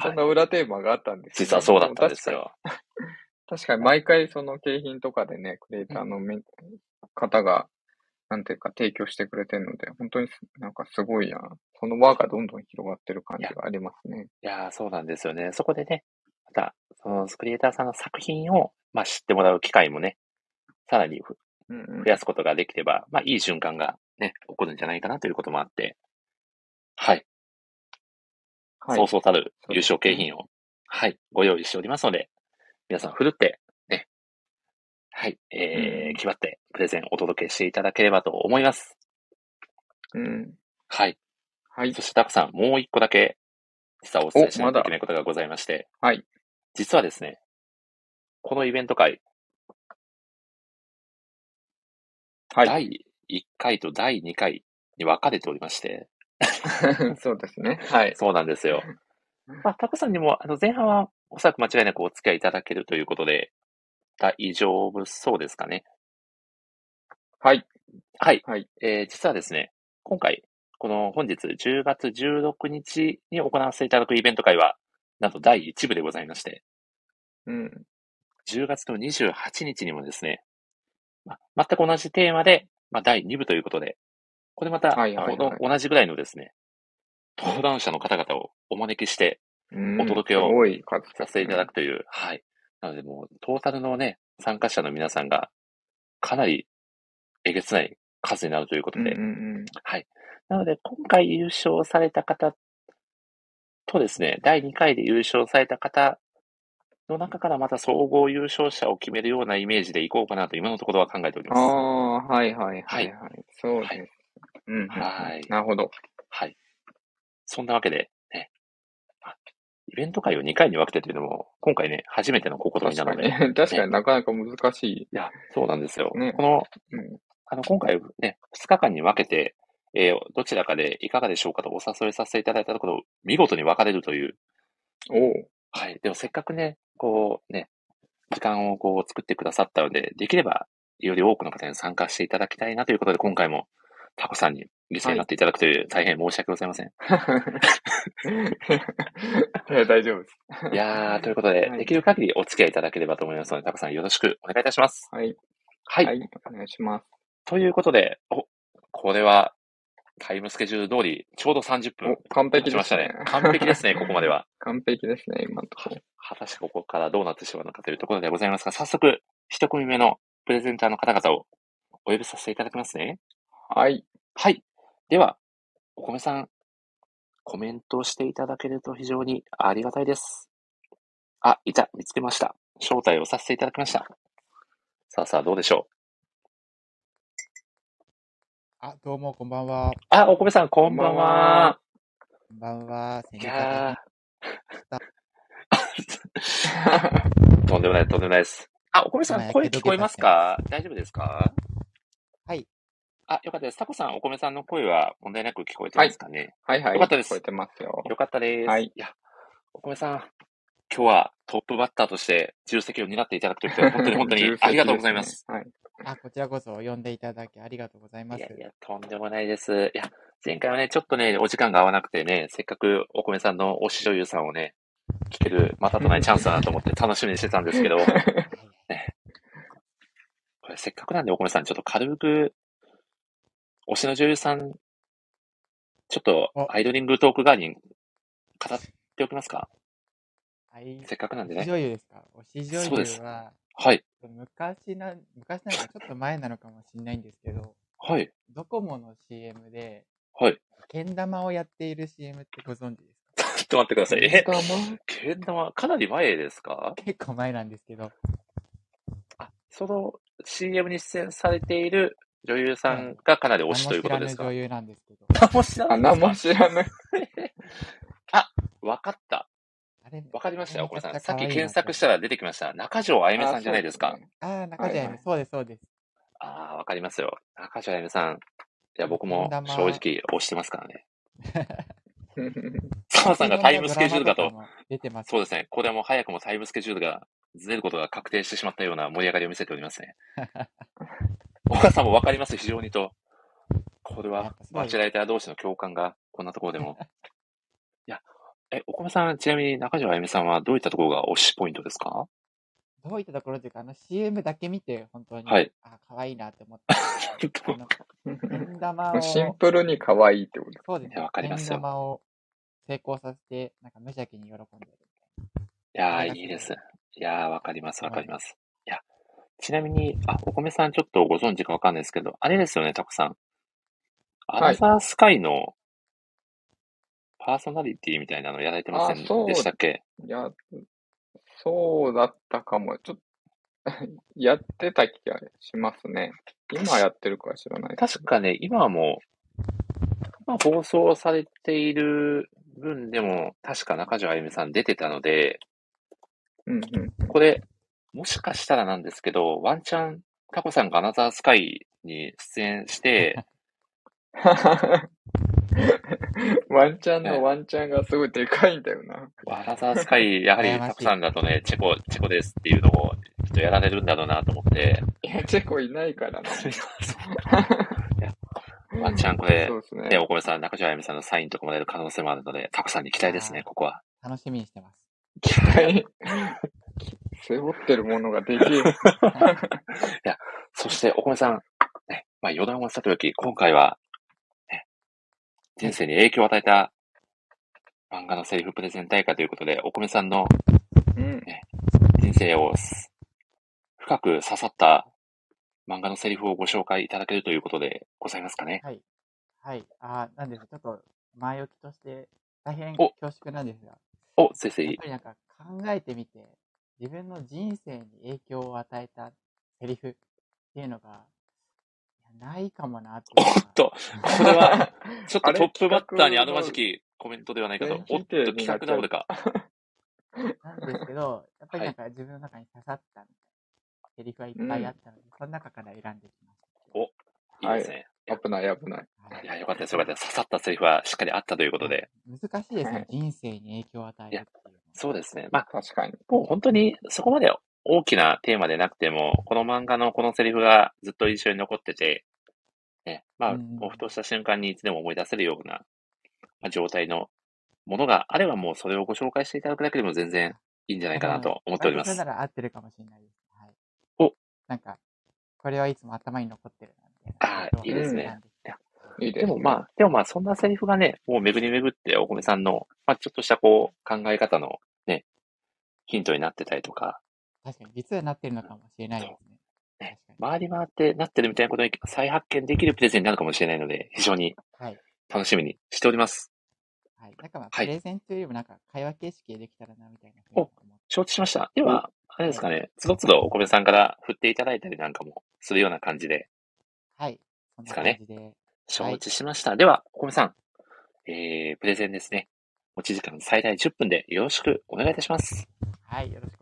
そんな裏テーマがあったんですね実はそうだったんですよ。確かに。毎回その景品とかでね、クリエイターのめ方が、なんていうか提供してくれてるので、本当にすなんかすごいな。その輪がどんどん広がってる感じがありますね。いやー、そうなんですよね。そこでね、また、そのクリエイターさんの作品を、まあ、知ってもらう機会もね、さらに増やすことができれば、まあ、いい循環がね、起こるんじゃないかなということもあって、はい。はいそうそうたる優勝景品を、はい、ご用意しておりますので、皆さん、ふるって、ね、はい、えー、うん決まって、プレゼンお届けしていただければと思います。うん。はい。はいそ。して、たくさん、もう一個だけ、実はお伝えしないといけないことがございまして、はい。実はですね、このイベント会、はい。第1回と第2回に分かれておりまして、そうですね。はい。そうなんですよ。まあ、タコさんにも、あの、前半はおそらく間違いなくお付き合いいただけるということで、大丈夫そうですかね？はい。はい。はい。えー実はですね、今回、この本日10月16日に行わせていただくイベント会は、なんと第1部でございまして、うん。10月の28日にもですね、まあ、全く同じテーマで、まあ、第2部ということで、これまた、はいはいはいこの同じぐらいのですね、登壇者の方々をお招きしてうんお届けをさせていただくという、はい。なのでもう、トータルのね、参加者の皆さんが、かなりえげつない数になるということで、うんうんうん。はい。なので、今回優勝された方とですね、第2回で優勝された方の中からまた総合優勝者を決めるようなイメージでいこうかなと今のところは考えておりあます。あ、はいはいははいいはい。そうです。はいうん。はいなるほど。はい。そんなわけで、ね、あイベント会を2回に分けてというのも、今回ね、初めての試み確かなので、いに。確かに なかなか難しい。や、そうなんですよ。ねこの、うんあの、今回ね、2日間に分けて、えーどちらかでいかがでしょうかとお誘いさせていただいたところ、見事に分かれるという、おうはい。でもせっかくね、こうね、時間をこう作ってくださったので、できればより多くの方に参加していただきたいなということで、今回もタコさんに犠牲になっていただくという、大変申し訳ございません。いや、大丈夫です。いやー、ということで、はいできる限りお付き合いいただければと思いますので、タコさんよろしくお願いいたします。はい。はい。はい。お願いします。ということで、お、これはタイムスケジュール通り、ちょうど30分お、完璧で経ちましたね。完璧ですね、ここまでは。完璧ですね、今のところ。果たしてここからどうなってしまうのかというところでございますが、早速、一組目のプレゼンターの方々をお呼びさせていただきますね。はい。はい。では、お米さん、コメントしていただけると非常にありがたいです。あ、いた、見つけました。招待をさせていただきました。さあさあ、どうでしょあ、どうも、こんばんは。う。あ、お米さん、こんばんは。こんばんは。いやー とんでもない、とんでもないです。あ、お米さん、はい声聞こえますか？大丈夫ですか？はい。あ、よかったです。タコさん、お米さんの声は問題なく聞こえてますかね、はいはい。よかったです聞こえてますよ。よかったです。はいいや、お米さん、今日はトップバッターとして重責を担っていただくということで、本当に本当に ありがとうございます。はい。あ、こちらこそ呼んでいただきありがとうございます。いやいや、とんでもないです。いや、前回はね、ちょっとね、お時間が合わなくてね、せっかくお米さんの推し女優さんをね、聞ける、またとないチャンスだなと思って楽しみにしてたんですけど、は いこれせっかくなんでお米さん、ちょっと軽く、推しの女優さん、ちょっとおアイドリングトーク代わりに語っておきますか？はい。せっかくなんでね。推し女優ですか？推し女優は、はい。昔な、昔なのかちょっと前なのかもしれないんですけど、はい。ドコモの CM で、はい。けん玉をやっている CM ってご存知ですか？ちょっと待ってください。え、けん玉、かなり前ですか？結構前なんですけど、あ、その CM に出演されている女優さんがかなり推しということですか？名も知らぬ女優なんですけど、名も知らあ、ない名も知らない。わかった。あれ、わかりましたよ、お米さん。さっき検索したら出てきました。中条あゆめさんじゃないですか。あー、中条あゆはいはいみそうです、そうです。ああ、わかりますよ。中条あゆめさん。いや、僕も正直推してますからね。澤さんがタイムスケジュールだと。そうですね。これはもう早くもタイムスケジュールがずれることが確定してしまったような盛り上がりを見せておりますね。お母さんもわかります、非常にと。これはやっぱ、そうバチェライター同士の共感が、こんなところでも。え、お米さん、ちなみに中条あゆみさんはどういったところが推しポイントですか？どういったところというか、あの CM だけ見て、本当に、はいあ、可愛いなって思って、あの、けん玉を、シンプルに可愛いってこと。そうですねわかりますよけん玉を成功させて、なんか無邪気に喜んでる。いやー、いいです。いやー、わかります、わかります。いや、ちなみに、あ、お米さんちょっとご存知かわかんないですけど、あれですよね、たくさん。アナザースカイのパーソナリティみたいなのやられてませんあそうでしたっけ？いや、そうだったかも。ちょっと、やってた気がしますね。今やってるかは知らないです確かね、今はもう、今放送されている分でも、確か中条あゆみさん出てたので、うんうん。これ、もしかしたらなんですけど、ワンチャン、タコさんがアナザースカイに出演して、ワンチャンのワンチャンがすごいでかいんだよな。アナザースカイ、やはり羨ましいタコさんだとね、チェコ、チェコですっていうのを、きっとやられるんだろうなと思って、いや、チェコいないからな。ワンチャンこれそうですね、ね。お米さん、中条あゆみさんのサインとかもらえる可能性もあるので、タコさんに期待ですね、ここは。楽しみにしてます。期待？背負ってるものがでけえ。そして、お米さん、ね、まあ余談はさておき、今回は、ね、人生に影響を与えた漫画のセリフプレゼン大会ということで、お米さんのうん。人生をす深く刺さった漫画のセリフをご紹介いただけるということでございますかね。はい。はい。あーなんです。ちょっと前置きとして、大変お恐縮なんですが、お、先生やっぱりなんか考えてみて、自分の人生に影響を与えたセリフっていうのが、ないかもなっていうのがおっと、これは、ちょっとトップバッターにあるまじきコメントではないかと。お全っと、企画倒れか。なんですけど、やっぱりなんか自分の中に刺さったみたいなセリフがいっぱいあったので、その中から選んできました。いいですね。危ない危ない。はいいや、よかったです、よかったです。刺さったセリフはしっかりあったということで。難しいですねはい。人生に影響を与えるっていうのは。そうですね。まあ、確かに。もう本当にそこまで大きなテーマでなくても、この漫画のこのセリフがずっと印象に残ってて、ね、まあ、うんもうふとした瞬間にいつでも思い出せるような、まあ、状態のものがあればもうそれをご紹介していただくだけでも全然いいんじゃないかなと思っております。なら合ってるかもしれないです。はい。おなんか、これはいつも頭に残ってる。あーいいですね選んでいいですね。でもまあ、でもまあそんなセリフがね、もう巡り巡ってお米さんの、まあちょっとしたこう考え方のね、ヒントになってたりとか、確かに、実はなってるのかもしれないですね。確かに。回り回ってなってるみたいなことに再発見できるプレゼンになるかもしれないので、非常にはい。楽しみにしております。はい。なんかプレゼンというよりもなんか会話形式でできたらな、みたいなお。承知しました。では、あれですかね、つどつどお米さんから振っていただいたりなんかもするような感じで、はい。ですかね。承知しました。では、お米さん、えー、プレゼンですね。持ち時間最大10分でよろしくお願いいたします。はい。よろしく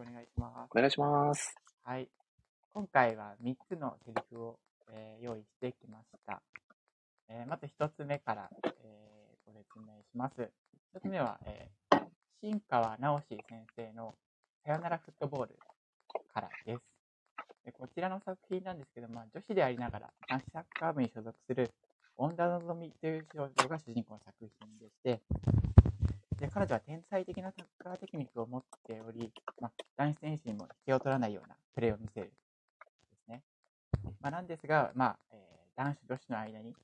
お願いします。はい。今回は3つのセリフを、えー用意してきました。えーまず1つ目から、えーご説明します。1つ目は、えー新川直史先生のさよならフットボールからです。でこちらの作品なんですけど、まあ、女子でありながら男子サッカー部に所属する恩田のぞみという少女が主人公の作品でして、で彼女は天才的なサッカーテクニックを持っており、まあ、男子選手にも引けを取らないようなプレーを見せるですね。まあ、なんですが、まあえー男子女子の間に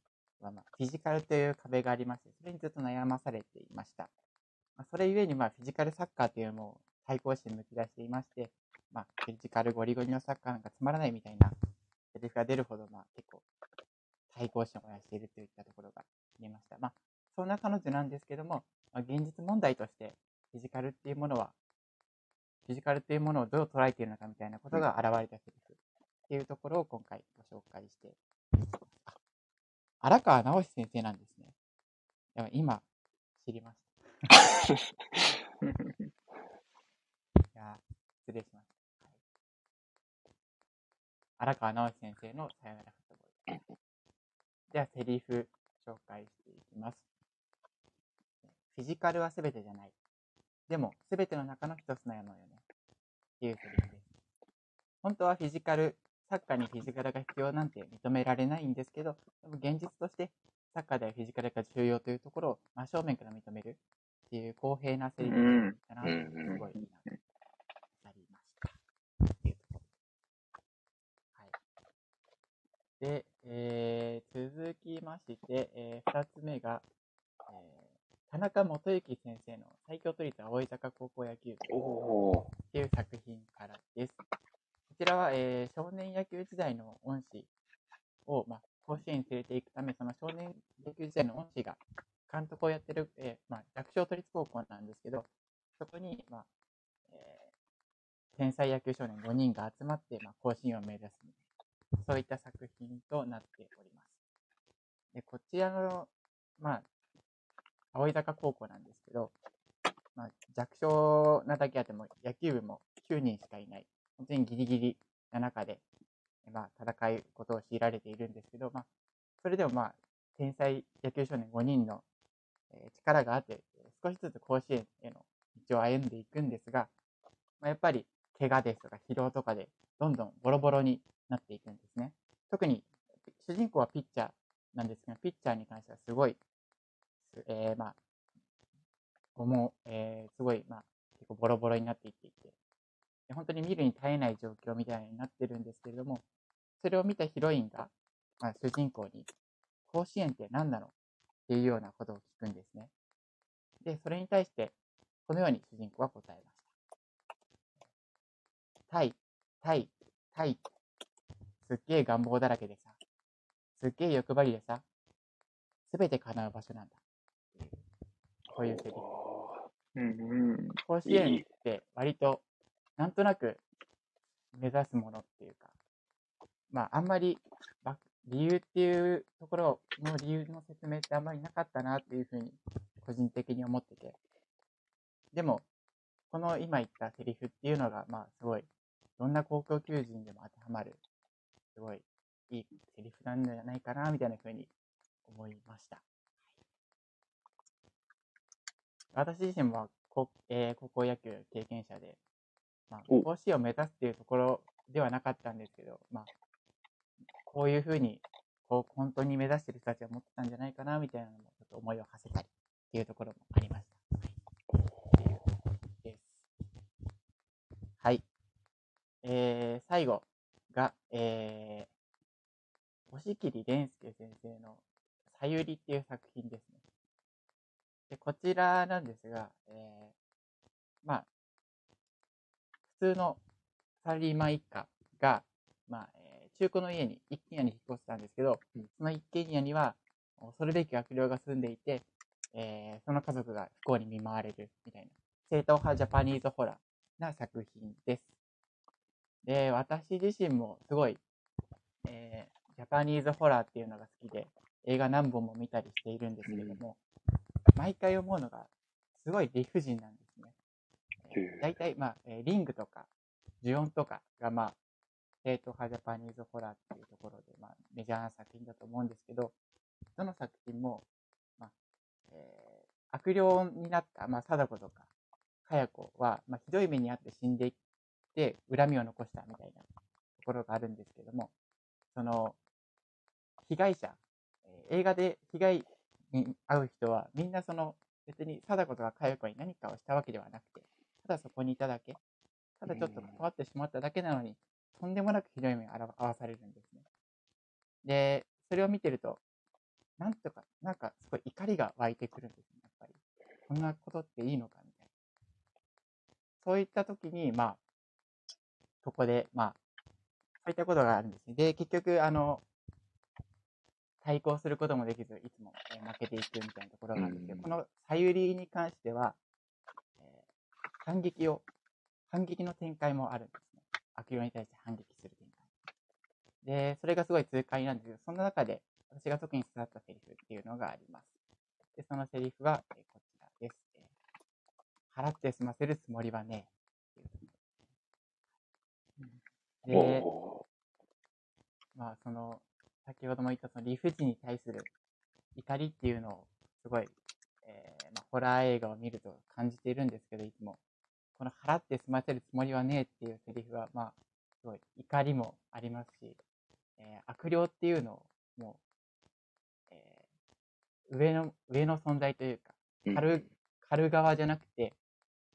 は、まあ、フィジカルという壁がありまして、それにずっと悩まされていました。まあ、それゆえに、まあ、フィジカルサッカーというのを対抗して抜き出していまして、まあ、フィジカルゴリゴリのサッカーなんかつまらないみたいなセリフが出るほど、まあ、結構対抗心を燃やしているといったところが見えました。まあ、そんな彼女なんですけども、まあ、現実問題としてフィジカルっていうものは、フィジカルっていうものをどう捉えているのかみたいなことが現れたセリフっていうところを今回ご紹介して荒川直史先生なんですね。いや今、知りました。いや、失礼しました。はい、荒川直史先生のさよならフットボール。では、セリフ紹介していきます。フィジカルは全てじゃない。でも、全ての中の一つなのよね。っていうセリフです。本当はフィジカル、サッカーにフィジカルが必要なんて認められないんですけど、でも現実としてサッカーではフィジカルが重要というところを真正面から認めるっていう公平なセリフうんだなすごいなとなりました。っていうところはい。で、えー、続きまして、えー、二つ目が、えー、田中元幸先生の最強都立葵坂高校野球部っていう作品からです。こちらは、えー少年野球時代の恩師を、まあ、甲子園に連れて行くため、その少年野球時代の恩師が監督をやってる、えーまあ、弱小都立高校なんですけど、そこに、まあえー天才野球少年5人が集まって、まあ、甲子園を目指すみたいな、そういった作品となっております。でこちらの、まあ、葵坂高校なんですけど、まあ、弱小なだけあっても野球部も9人しかいない、本当にギリギリな中で、まあ、戦うことを強いられているんですけど、まあ、それでもまあ、天才野球少年5人の、力があって、少しずつ甲子園への道を歩んでいくんですが、まあ、やっぱり怪我ですとか疲労とかでどんどんボロボロになっていくんですね。特に主人公はピッチャーなんですけど、ピッチャーに関してはすごい、えーまあ、思う、えーすごい、まあ、結構ボロボロになっていっていて、で本当に見るに耐えない状況みたいになってるんですけれども、それを見たヒロインが、まあ、主人公に、甲子園って何なの？っていうようなことを聞くんですね。で、それに対して、このように主人公は答えました。タイ、タイ、タイ。すっげえ願望だらけでさ、すっげえ欲張りでさ、すべて叶う場所なんだ。こういうセリフ。うんうん。甲子園って割となんとなく目指すものっていうか、まああんまりば理由っていうところの理由の説明ってあんまりなかったなっていうふうに個人的に思ってて。でも、この今言ったセリフっていうのが、まあすごい、どんな高校球児にでも当てはまる、すごいいいセリフなんじゃないかなみたいなふうに思いました。私自身は高,、えー高校野球経験者で、まあ、お甲子園を目指すっていうところではなかったんですけど、まあ、こういうふうにこう本当に目指してる人たちは持ってたんじゃないかなみたいなのもちょっと思いを馳せたりっていうところもありました。はい、ってい。はい。えー、最後が、えー、押切蓮介先生のさゆりっていう作品ですね。で、こちらなんですが、えー、まあ、普通のサラリーマン一家が、まあ、えー中古の家に、一軒家に引っ越したんですけど、その一軒家には、恐るべき悪霊が住んでいて、えー、その家族が不幸に見舞われるみたいな、正統派ジャパニーズホラーな作品です。で、私自身もすごい、えー、ジャパニーズホラーっていうのが好きで、映画何本も見たりしているんですけども、毎回思うのが、すごい理不尽なんですね。えー、大体、まあ、えー、リングとか、ジュオンとかが、まあ、正統派ジャパニーズホラーっていうところで、まあ、メジャーな作品だと思うんですけど、どの作品も、まあ、えー、悪霊になった、まあ、貞子とか、かや子は、まあ、ひどい目にあって死んでいって、恨みを残したみたいなところがあるんですけども、その、被害者、映画で被害に遭う人は、みんなその、別に貞子とかかや子に何かをしたわけではなくて、ただそこにいただけ、ただちょっと関わってしまっただけなのに、とんでもなくひどい目に遭わされるんですね。で、それを見てると、なんとか、なんかすごい怒りが湧いてくるんですね、やっぱり。こんなことっていいのかみたいな。そういった時に、まあ、ここで、まあ、そういったことがあるんですね。で、結局、あの、対抗することもできず、いつも、え負けていくみたいなところなんですけど、このさゆりに関しては、えー、反撃を、反撃の展開もあるんですね。悪霊に対して反撃する展開。で、それがすごい痛快なんですけど、その中で私が特に刺さったセリフっていうのがあります。で、そのセリフは、えこちらです。え払って済ませるつもりはねえ。で、まあ、その、先ほども言ったその理不尽に対する怒りっていうのをすごい、えー、まあ、ホラー映画を見ると感じているんですけど、いつも。この払って済ませるつもりはねえっていうセリフは、まあ、すごい怒りもありますし、えー、悪霊っていうのをもう、えー、上の、上の存在というか、狩る、狩る側じゃなくて、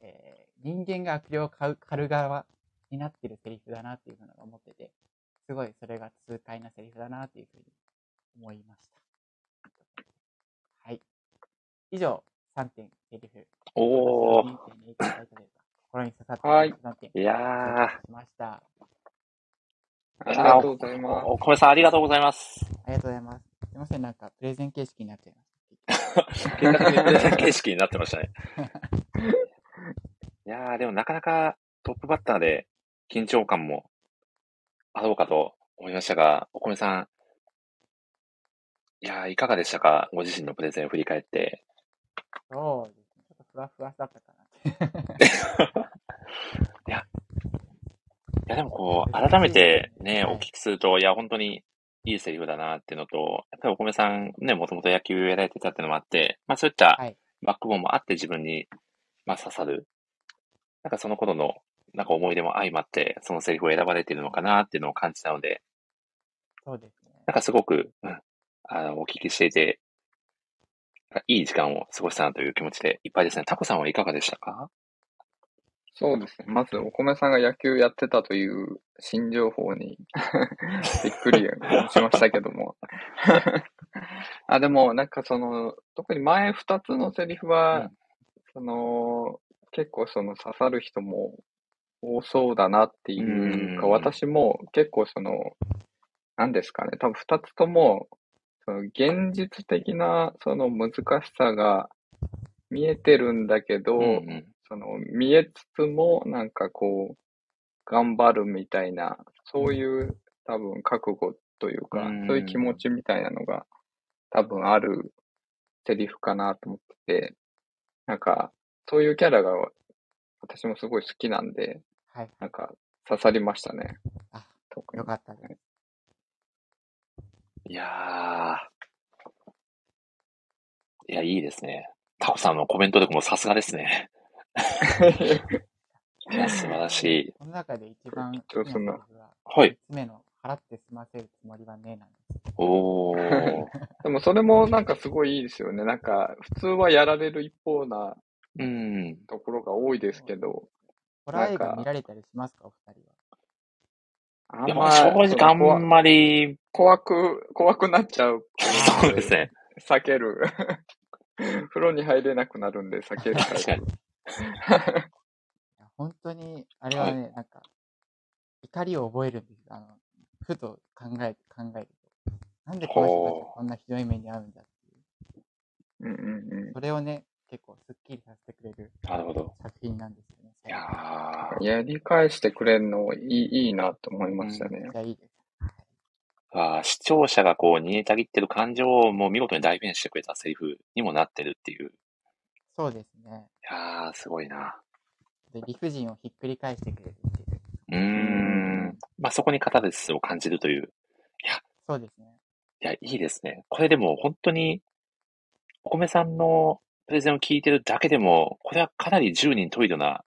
えー、人間が悪霊を狩る側になってるセリフだなっていうふうに思ってて、すごいそれが痛快なセリフだなっていうふうに思いました。はい。以上、3点セリフ。おー。心に刺さって3点。いやー。しました。ありがとうございます。お米さんありがとうございます。ありがとうございます。すいません、なんかプレゼン形式になっちゃいました。結果的にプレゼン形式になってましたね。いやー、でもなかなかトップバッターで緊張感もあろうかと思いましたが、お米さん、いやいかがでしたか？ご自身のプレゼンを振り返って。そうですね。ちょっとふわふわだったかな いや、いやでもこう、改めてね、お聞きすると、いや、本当にいいセリフだなっていうのと、やっぱりお米さんね、もともと野球やられてたっていうのもあって、まあそういったバックボーンもあって自分に、まあ刺さる。なんかその頃のなんか思い出も相まって、そのセリフを選ばれているのかなっていうのを感じたので、そうですね。なんかすごく、うん、あの、お聞きしていて、いい時間を過ごしたなという気持ちでいっぱいですね。タコさんはいかがでしたか？そうですね。まず、お米さんが野球やってたという新情報に びっくりしましたけども あ、でも、なんかその、特に前二つのセリフは、うん、その、結構その刺さる人も多そうだなっていうか、私も結構その、何ですかね、多分二つとも、その現実的なその難しさが見えてるんだけど、うんうん、その見えつつもなんかこう、頑張るみたいな、そういう多分覚悟というか、うん、そういう気持ちみたいなのが多分あるセリフかなと思ってて、なんか、そういうキャラが私もすごい好きなんで、はい。なんか、刺さりましたね。あ、よかったです。いやー。いや、いいですね。タコさんのコメントでもさすがですね。いや、素晴らしい。この中で一番ちょそんなはい。つ目の払って済ませるつもりはねなんです。おー。でもそれもなんかすごいいいですよね。なんか、普通はやられる一方な、うん。ところが多いですけど、ホラー映画見られたりしますか、お二人は。あんま正直あんまり。怖く、怖くなっちゃう。そうですね。避ける。風呂に入れなくなるんで避けるタイプ。本当に、あれはね、はい、なんか、怒りを覚えるんです。あの、ふと考えて、考えると、なんでこの人たちがこんなひどい目に遭うんだっていう。うんうんうん。それをね、結構すっきりさせてくれるなるほど。作品なんですよね。いやーやり返してくれるのいいいいなと思いましたねめっ。ちゃいいです。あー視聴者がこう煮えたぎってる感情をもう見事に代弁してくれたセリフにもなってるっていう。いそうですね。やー、すごいな。で、理不尽をひっくり返してくれるっていう。うーん。まあ、そこにカタルシスを感じるという。そうですね。いや、いいですね。これでも本当に、お米さんのプレゼンを聞いてるだけでも、これはかなり十人十色な、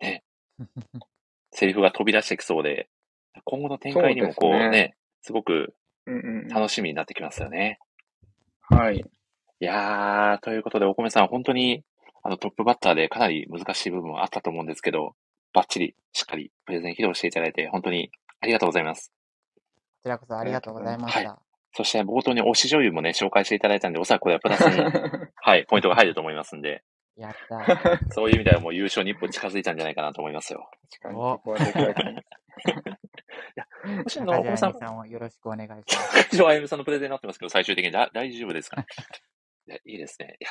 ね、セリフが飛び出してきそうで、今後の展開にもこうそうね、すごくうんうん楽しみになってきますよね。うん。はい。いやー、ということで、お米さん、本当に、あの、トップバッターでかなり難しい部分はあったと思うんですけど、バッチリ、しっかりプレゼン披露していただいて、本当にありがとうございます。こちらこそありがとうございました。そして、冒頭に推し女優もね、紹介していただいたんで、おそらくこれはプラスに、はい、ポイントが入ると思いますんで、やったー。そういう意味ではもう優勝に一歩近づいたんじゃないかなと思いますよ。確かに、おそこはでかいかも。もし、あの、中お米さんさんをよろしくお願いします。一応、あゆみさんのプレゼンになってますけど、最終的にだ大丈夫ですか？いや、いいですね。いや、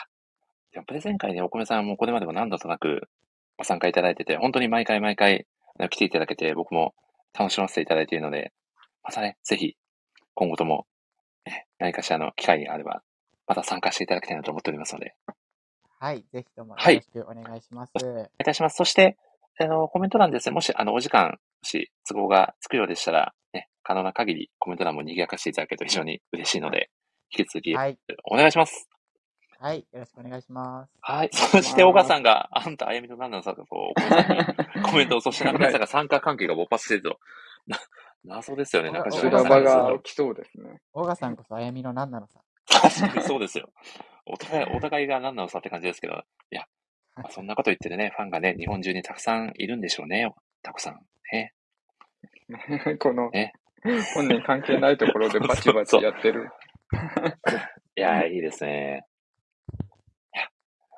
でもプレゼン会にお米さんもこれまでも何度となくご参加いただいてて、本当に毎回毎回来ていただけて、僕も楽しませていただいているので、またね、ぜひ、今後とも、ね何かしらの機会があれば、また参加していただきたいなと思っておりますので、はい。ぜひともよはいろしくお願いします。お願いいたします。そして、あの、コメント欄ですね、もし、あの、お時間、もし、都合がつくようでしたら、ね、可能な限りコメント欄も賑やかしていただけると非常に嬉しいので、引き続き、はい。お願いします。はい。よろしくお願いします。はい。そして、小川さんが、あんた、あやみとなんなんさと、お米さんにコメントを、そして中村さんが参加関係が勃発していると。な、謎ですよね、中島さん場がが起きそうですね。大賀さんこそあやみの何なのさ。確かにそうですよ。お互い、お互いが何なのさって感じですけど、いや、まあ、そんなこと言ってるね、ファンがね、日本中にたくさんいるんでしょうね。たくさん。ね。このね、本人関係ないところでバチバチやってる。いや、いいですね。いや、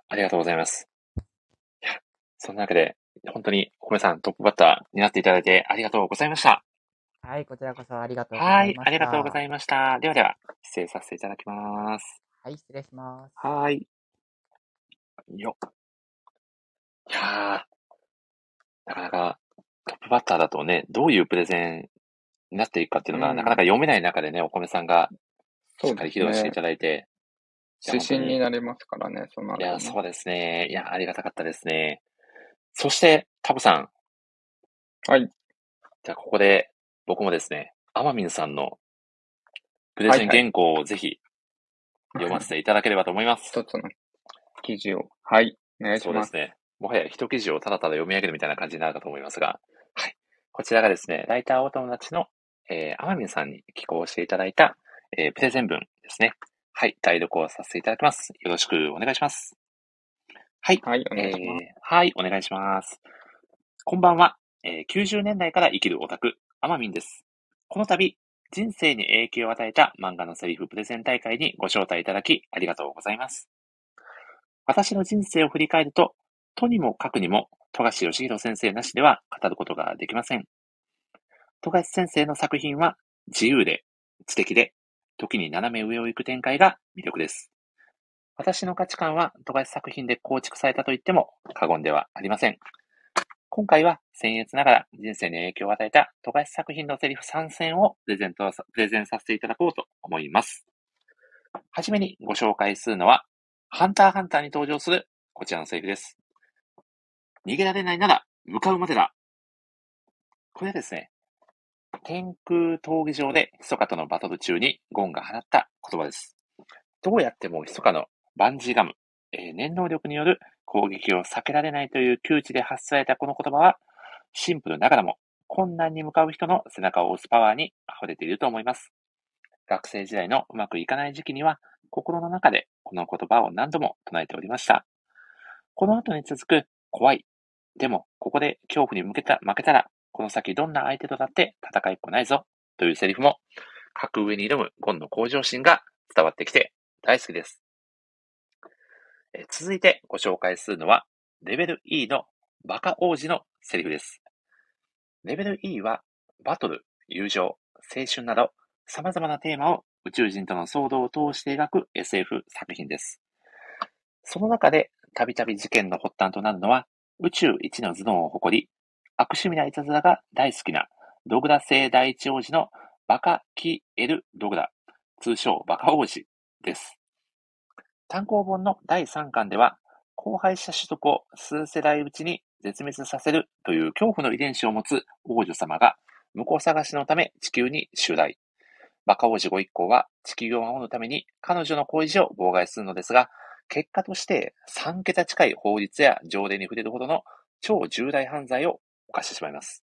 ありがとうございます。いや、そんなわけで、本当に、お米さんトップバッターになっていただいてありがとうございました。はい。こちらこそありがとうござはいい、ました。ありがとうございいました。ではでは、失礼させていただきます。はい。失礼します。はい。よっ。いやー、なかなかトップバッターだとね、どういうプレゼンになっていくかっていうのが、うんなかなか読めない中でね、お米さんがしっかり披露していね。ただいて、指針になりますからね、そのいや、そうですね。いや、ありがたかったですね。そして、タブさん。はい。じゃあ、ここで、僕もですね、アマミンさんのプレゼン原稿をぜひ読ませていただければと思います。一つの記事を。はい。お願いしま。そうですすね。もはや一記事をただただ読み上げるみたいな感じになるかと思いますが、はい。こちらがですね、ライターお友達の、えー、アマミンさんに寄稿していただいた、えー、プレゼン文ですね。はい。代読をさせていただきます。よろしくお願いします。はい。はい、お願いします。えーはい、お願いします。こんばんは。えー90年代から生きるオタク、アマミンです。この度、人生に影響を与えた漫画のセリフプレゼン大会にご招待いただき、ありがとうございます。私の人生を振り返ると、とにもかくにも、富樫義弘先生なしでは語ることができません。富樫先生の作品は、自由で、知的で、時に斜め上を行く展開が魅力です。私の価値観は富樫作品で構築されたと言っても過言ではありません。今回は僭越ながら人生に影響を与えた富樫作品のセリフ参戦をプレゼントさプレゼンさせていただこうと思います。はじめにご紹介するのは、ハンターハンターに登場するこちらのセリフです。逃げられないなら向かうまでだ。これはですね、天空闘技場で密かとのバトル中にゴンが放った言葉です。どうやっても密かのバンジーガム、えー念能力による攻撃を避けられないという窮地で発されたこの言葉は、シンプルながらも困難に向かう人の背中を押すパワーに溢れていると思います。学生時代のうまくいかない時期には、心の中でこの言葉を何度も唱えておりました。この後に続く怖い。でも、ここで恐怖に向けた負けたら、この先どんな相手とだって戦いっこないぞ。というセリフも、格上に挑むゴンの向上心が伝わってきて大好きです。え続いてご紹介するのは、レベル E のバカ王子のセリフです。レベル E は、バトル、友情、青春など、様々なテーマを宇宙人との騒動を通して描く SF 作品です。その中で、たびたび事件の発端となるのは、宇宙一の頭脳を誇り、悪趣味ないたずらが大好きな、ドグラ星第一王子のバカ・キ・エル・ドグラ、通称バカ王子です。単行本の第3巻では、荒廃した種族を数世代うちに絶滅させるという恐怖の遺伝子を持つ王女様が、婿探しのため地球に襲来。バカ王子ご一行は地球を守るために彼女の恋路を妨害するのですが、結果として3桁近い法律や条例に触れるほどの超重大犯罪を犯してしまいます。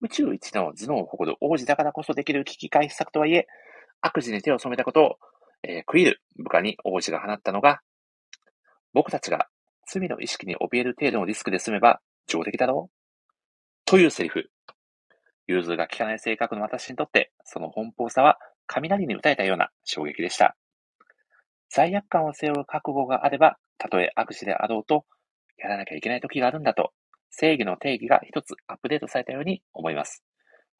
宇宙一の頭脳を誇る王子だからこそできる危機回避策とはいえ、悪事に手を染めたことを、えー食い入る部下に王子が放ったのが、僕たちが罪の意識に怯える程度のリスクで済めば上出来だろう？というセリフ。融通が利かない性格の私にとって、その奔放さは雷に打たれたような衝撃でした。罪悪感を背負う覚悟があれば、たとえ悪事であろうと、やらなきゃいけない時があるんだと、正義の定義が一つアップデートされたように思います。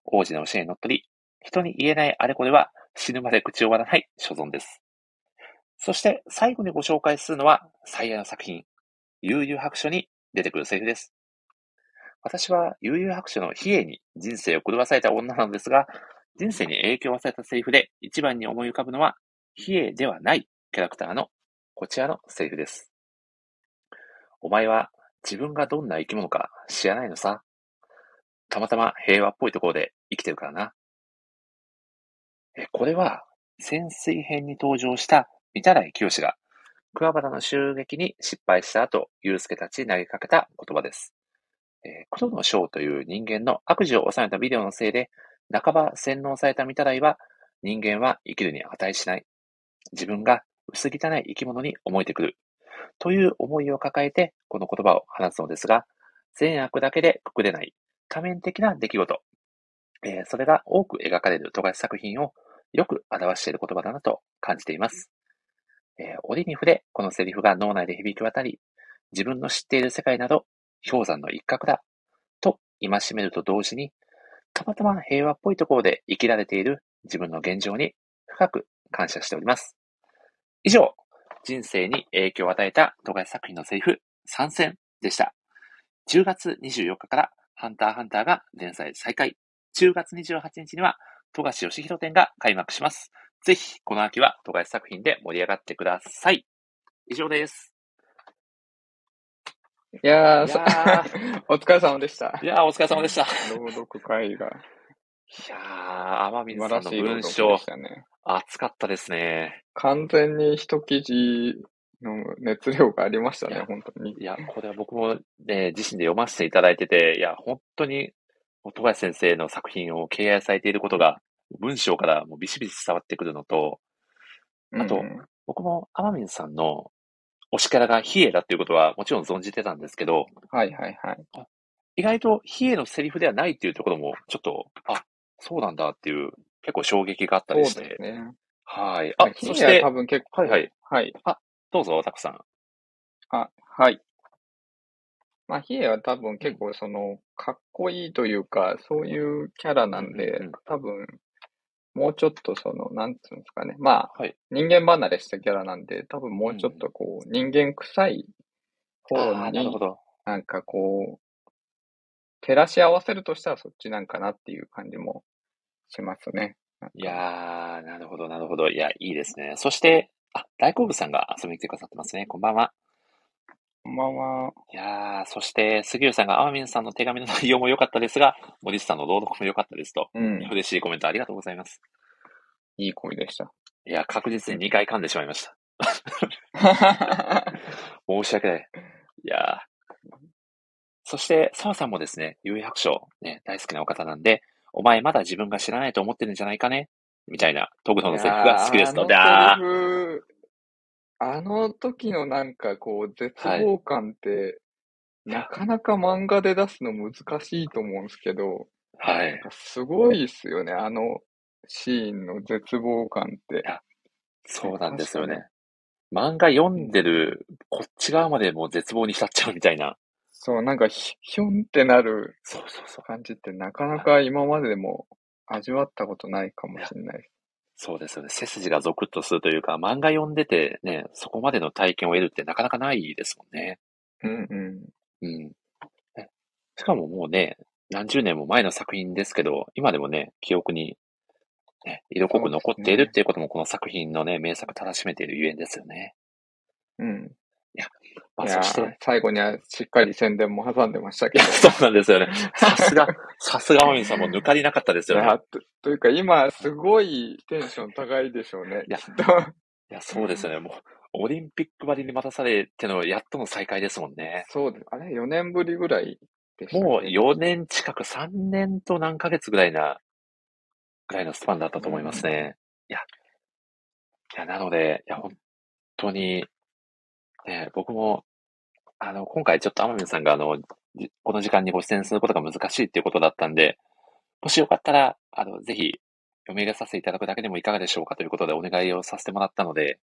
王子の教えにのっとり、人に言えないあれこれは死ぬまで口を割らない所存です。そして最後にご紹介するのは最愛の作品、悠々白書に出てくるセリフです。私は悠々白書の比叡に人生を狂わされた女なのですが、人生に影響をされたセリフで一番に思い浮かぶのは、比叡ではないキャラクターのこちらのセリフです。お前は自分がどんな生き物か知らないのさ。たまたま平和っぽいところで生きてるからな。これは潜水編に登場した御手洗清が桑原の襲撃に失敗した後、祐介たちに投げかけた言葉です。えー黒の章という人間の悪事を収めたビデオのせいで、半ば洗脳された御手洗は、人間は生きるに値しない。自分が薄汚い生き物に思えてくる。という思いを抱えて、この言葉を話すのですが、善悪だけでくくれない多面的な出来事。えーそれが多く描かれる富樫作品をよく表している言葉だなと感じています。えー折に触れ、このセリフが脳内で響き渡り、自分の知っている世界など氷山の一角だ、と戒めると同時に、たまたま平和っぽいところで生きられている自分の現状に深く感謝しております。以上、人生に影響を与えた富樫作品のセリフ参戦でした。10月24日からハンターハンターが連載再開。10月28日には富樫義弘展が開幕します。ぜひ、この秋は富樫作品で盛り上がってください。以上です。いやー、やー お疲れ様でしたい。やー、お疲れ様でした。い朗読会がやー、天水素晴さんの文章ね。熱かったですね。完全に一記事の熱量がありましたね本当に。いや、これは僕もね、自身で読ませていただいてて、いや、本当に、富樫先生の作品を敬愛されていることが、文章からもうビシビシ伝わってくるのと、あとうん僕も天水さんの推しキャラが比叡だっていうことはもちろん存じてたんですけど、はいはいはい。意外と比叡のセリフではないっていうところも、ちょっと、あ、そうなんだっていう、結構衝撃があったそうでりして。すね。はい。あ、そして多、分結構、はいはい。はい。どうぞ、たくさん。あ、はい。まあ、ヒエは多分結構その、かっこいいというか、そういうキャラなんでうんうんうん、多分、もうちょっとその、なんつうんですかね。まあ、はい。人間離れしたキャラなんで、多分もうちょっとこう、人間臭い方ああ、なるほに、ど。なんかこう、照らし合わせるとしたらそっちなんかなっていう感じもしますね。なんかいやー、なるほど、なるほど。いや、いいですね。そして、あ、大好物さんが遊びに来てくださってますね。こんばんは。こんばんは。いやー、そして、杉浦さんが、天水さんの手紙の内容も良かったですが、森下さんの朗読も良かったですと。うん。嬉しいコメントありがとうございます。いい声でした。いや、確実に2回噛んでしまいました。申し訳ない。いやー。そして、澤さんもですね、有白書、ね、大好きなお方なんで、お前まだ自分が知らないと思ってるんじゃないかね？みたいな、トグロのセリフが好きですので、いやーああの時のなんかこう、絶望感って、なかなか漫画で出すの難しいと思うんですけど、ーはないすごいっすよね、あのシーンの絶望感って。そうなんですよね。漫画読んでる、こっち側までもう絶望に浸っちゃうみたいな。そう、なんかひひょんってなる。感じってなかなか今まででも味わったことないかもしれないです。そうですよね。背筋がゾクッとするというか、漫画読んでてね、そこまでの体験を得るってなかなかないですもんね。うんうん。うん。ねしかももうね、何十年も前の作品ですけど、今でもね、記憶に、ね、色濃く残っているっていうことも、この作品のね、名作たらしめているゆえんですよね。うん。まあ、いやそして、ー最後にはしっかり宣伝も挟んでましたけど。そうなんですよね。さすが、さすがマミンさんも抜かりなかったですよね。とというか今すごいテンション高いでしょうね。いやきっと。いや、そうですよね。もう、オリンピックばりに待たされての、やっとの再会ですもんね。そうです。あれ ?4 年ぶりぐらいでしたっけ？もう4年近く、3年と何ヶ月ぐらいな、ぐらいのスパンだったと思いますね。いや、いや、なので、いや、本当に、ね、僕も、あの、今回ちょっと天海さんが、あの、じこの時間にご出演することが難しいっていうことだったんで、もしよかったら、あの、ぜひ、読み上げさせていただくだけでもいかがでしょうかということでお願いをさせてもらったので、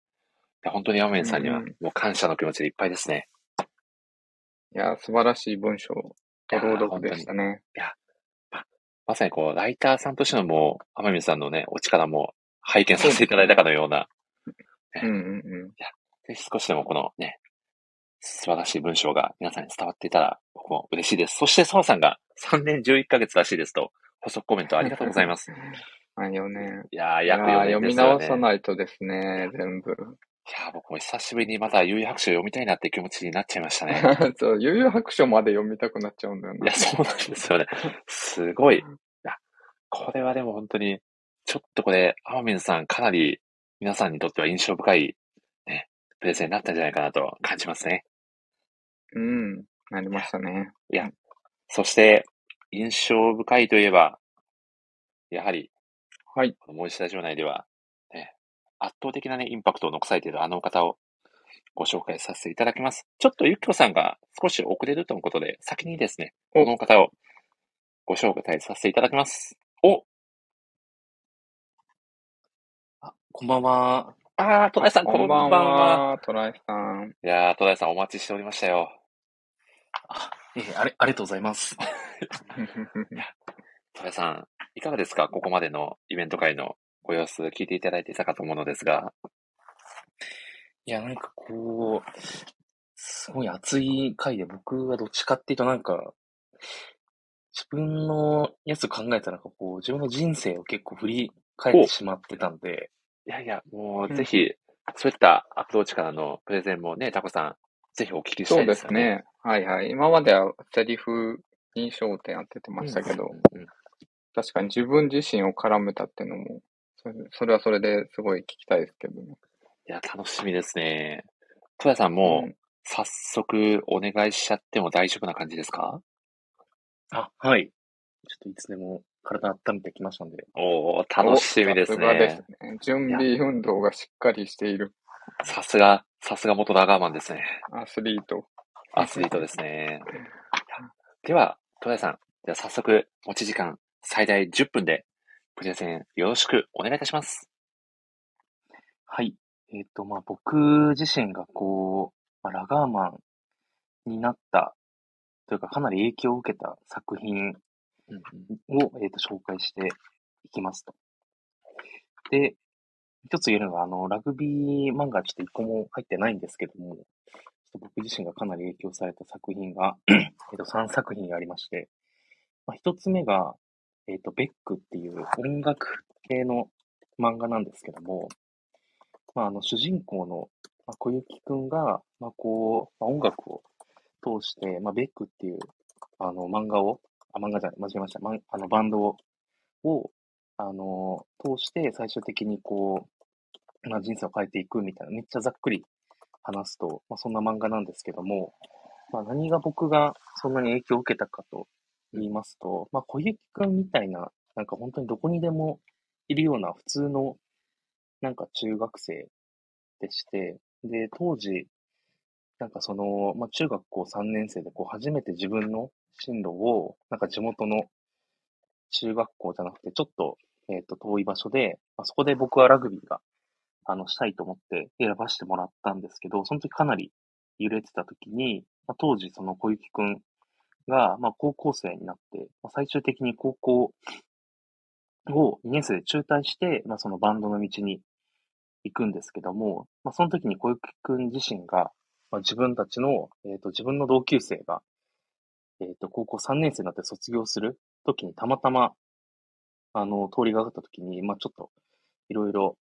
いや本当に天海さんにはもう感謝の気持ちでいっぱいですね。いや、素晴らしい文章と朗読でしたね。まさにこう、ライターさんとしてのもう、天海さんのね、お力も拝見させていただいたかのような、うんうんうん。ぜひ少しでもこのね、素晴らしい文章が皆さんに伝わっていたら僕も嬉しいです。そして澤さんが3年11ヶ月らしいですと、補足コメントありがとうございます。あ、4年。いやー、いや約4ー読み年ですよね。直さないとですね、全部。いやー、僕も久しぶりにまた悠々白書を読みたいなって気持ちになっちゃいましたね。そう、悠々白書まで読みたくなっちゃうんだよな。いや、そうなんですよね。すごい。いや、これはでも本当に、ちょっとこれ、アマミンさんかなり皆さんにとっては印象深い、ね、プレゼンになったんじゃないかなと感じますね。うん。なりましたね。そして、印象深いといえば、やはり、はい。このモイスラジオ内では、ね、圧倒的なね、インパクトを残されているあの方をご紹介させていただきます。ちょっとゆきこさんが少し遅れるとのことで、先にですね、おこの方をご紹介させていただきます。おあ、こんばんは。あー、戸田さん、こんばんは。は。トライさん。いやー、戸田さんお待ちしておりましたよ。えーあれ、ありがとうございます。戸田さん、いかがですか？ここまでのイベント会のご様子聞いていただいていたかと思うのですが。いや、なんかこう、すごい熱い回で、僕はどっちかっていうとなんか、自分のやつ考えたらなんかこう、自分の人生を結構振り返ってしまってたんで、いやいや、もううんぜひ、そういったアプローチからのプレゼンもね、タコさん、ぜひお聞きしたそういですよね。ですね。はいはい。今まではセリフに焦点当ててましたけど、うんうん確かに自分自身を絡めたっていうのも、それそれはそれですごい聞きたいですけどね。いや、楽しみですね。戸田さんも、うん早速お願いしちゃっても大丈夫な感じですか？あ、はい。ちょっといつでも体温めてきましたんで。おー、楽しみですおさすがですね。ね。準備運動がしっかりしているさすが、さすが元ラガーマンですね。アスリート。アスリートですね。では、戸田さん、じゃあ早速、持ち時間最大10分で、プレゼンよろしくお願いいたします。はい。えっ、と、まあ、僕自身がこう、まあ、ラガーマンになった、というかかなり影響を受けた作品うんを、えー、と紹介していきますと。で、一つ言えるのが、あの、ラグビー漫画ちょっと一個も入ってないんですけども、ちょっと僕自身がかなり影響された作品が、えっと、3作品ありまして、まあ、一つ目が、えっ、と、ベックっていう音楽系の漫画なんですけども、まあ、あの、主人公の、まあ、小雪くんが、まあ、こう、まあ、音楽を通して、まあ、ベックっていう、あの、漫画を、あ、漫画じゃない、間違えました。まんあの、バンドを、を、あの、通して最終的にこう、まあ、人生を変えていくみたいな、めっちゃざっくり話すと、まあ、そんな漫画なんですけども、まあ、何が僕がそんなに影響を受けたかと言いますと、まあ、小雪くんみたいな、なんか本当にどこにでもいるような普通の、なんか中学生でして、で、当時、なんかその、まあ、中学校3年生でこう初めて自分の進路を、なんか地元の中学校じゃなくて、ちょっと、えっ、と、遠い場所で、まあ、そこで僕はラグビーが、あの、したいと思って選ばせてもらったんですけど、その時かなり揺れてた時に、まあ、当時その小雪くんが、まあ、高校生になって、まあ、最終的に高校を2年生で中退して、まあ、そのバンドの道に行くんですけども、まあ、その時に小雪くん自身が、まあ、自分たちの、えっ、と、自分の同級生が、えっ、と、高校3年生になって卒業する時にたまたま、あの、通りがかった時に、まあ、ちょっと、いろいろ、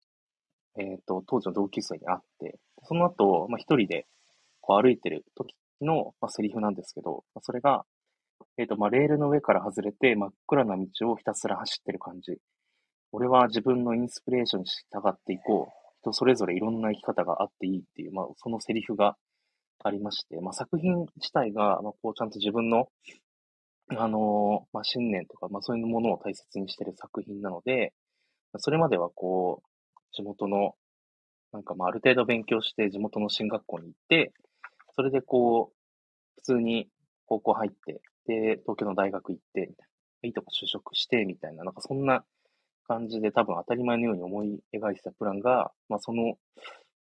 えっ、と、当時の同級生に会って、その後、まあ、一人で、こう歩いてる時の、まあ、セリフなんですけど、まあ、それが、えっ、と、まあ、レールの上から外れて真っ暗な道をひたすら走ってる感じ。俺は自分のインスピレーションに従っていこう。人それぞれいろんな生き方があっていいっていう、まあ、そのセリフがありまして、まあ、作品自体が、まあ、こう、ちゃんと自分の、あのまあ、信念とか、まあ、そういうものを大切にしてる作品なので、それまではこう、地元の、なんかまあ、ある程度勉強して地元の進学校に行って、それでこう、普通に高校入って、で、東京の大学行って、みたいな。いいとこ就職して、みたいな、なんかそんな感じで多分当たり前のように思い描いてたプランが、まあその、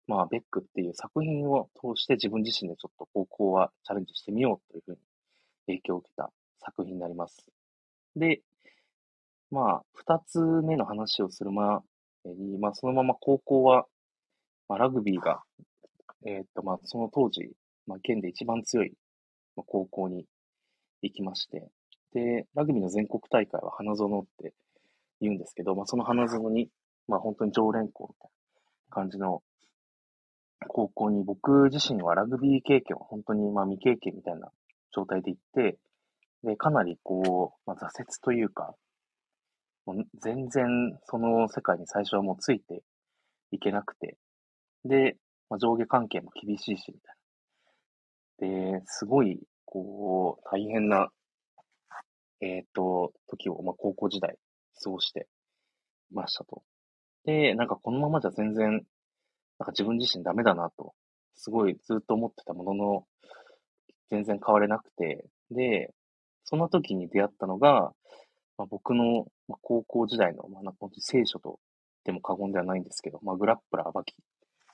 まあベックっていう作品を通して自分自身でちょっと高校はチャレンジしてみようというふうに影響を受けた作品になります。で、まあ二つ目の話をする前に、まあそのまま高校は、まあラグビーが、えーっとまあその当時、まあ県で一番強い高校に行きまして、で、ラグビーの全国大会は花園って言うんですけど、まあ、その花園に、まあ、本当に常連校みたいな感じの高校に僕自身はラグビー経験は本当にまあ未経験みたいな状態で行って、で、かなりこう、まあ、挫折というか、もう全然その世界に最初はもうついていけなくて、で、まあ、上下関係も厳しいし、みたいな。で、すごい、こう、大変な、えっ、と、時を、まあ、高校時代過ごしていましたと。で、なんかこのままじゃ全然、なんか自分自身ダメだなと、すごいずっと思ってたものの、全然変われなくて、で、その時に出会ったのが、まあ、僕の高校時代の、まあ、なんか本当聖書と言っても過言ではないんですけど、まあ、グラップラーバキ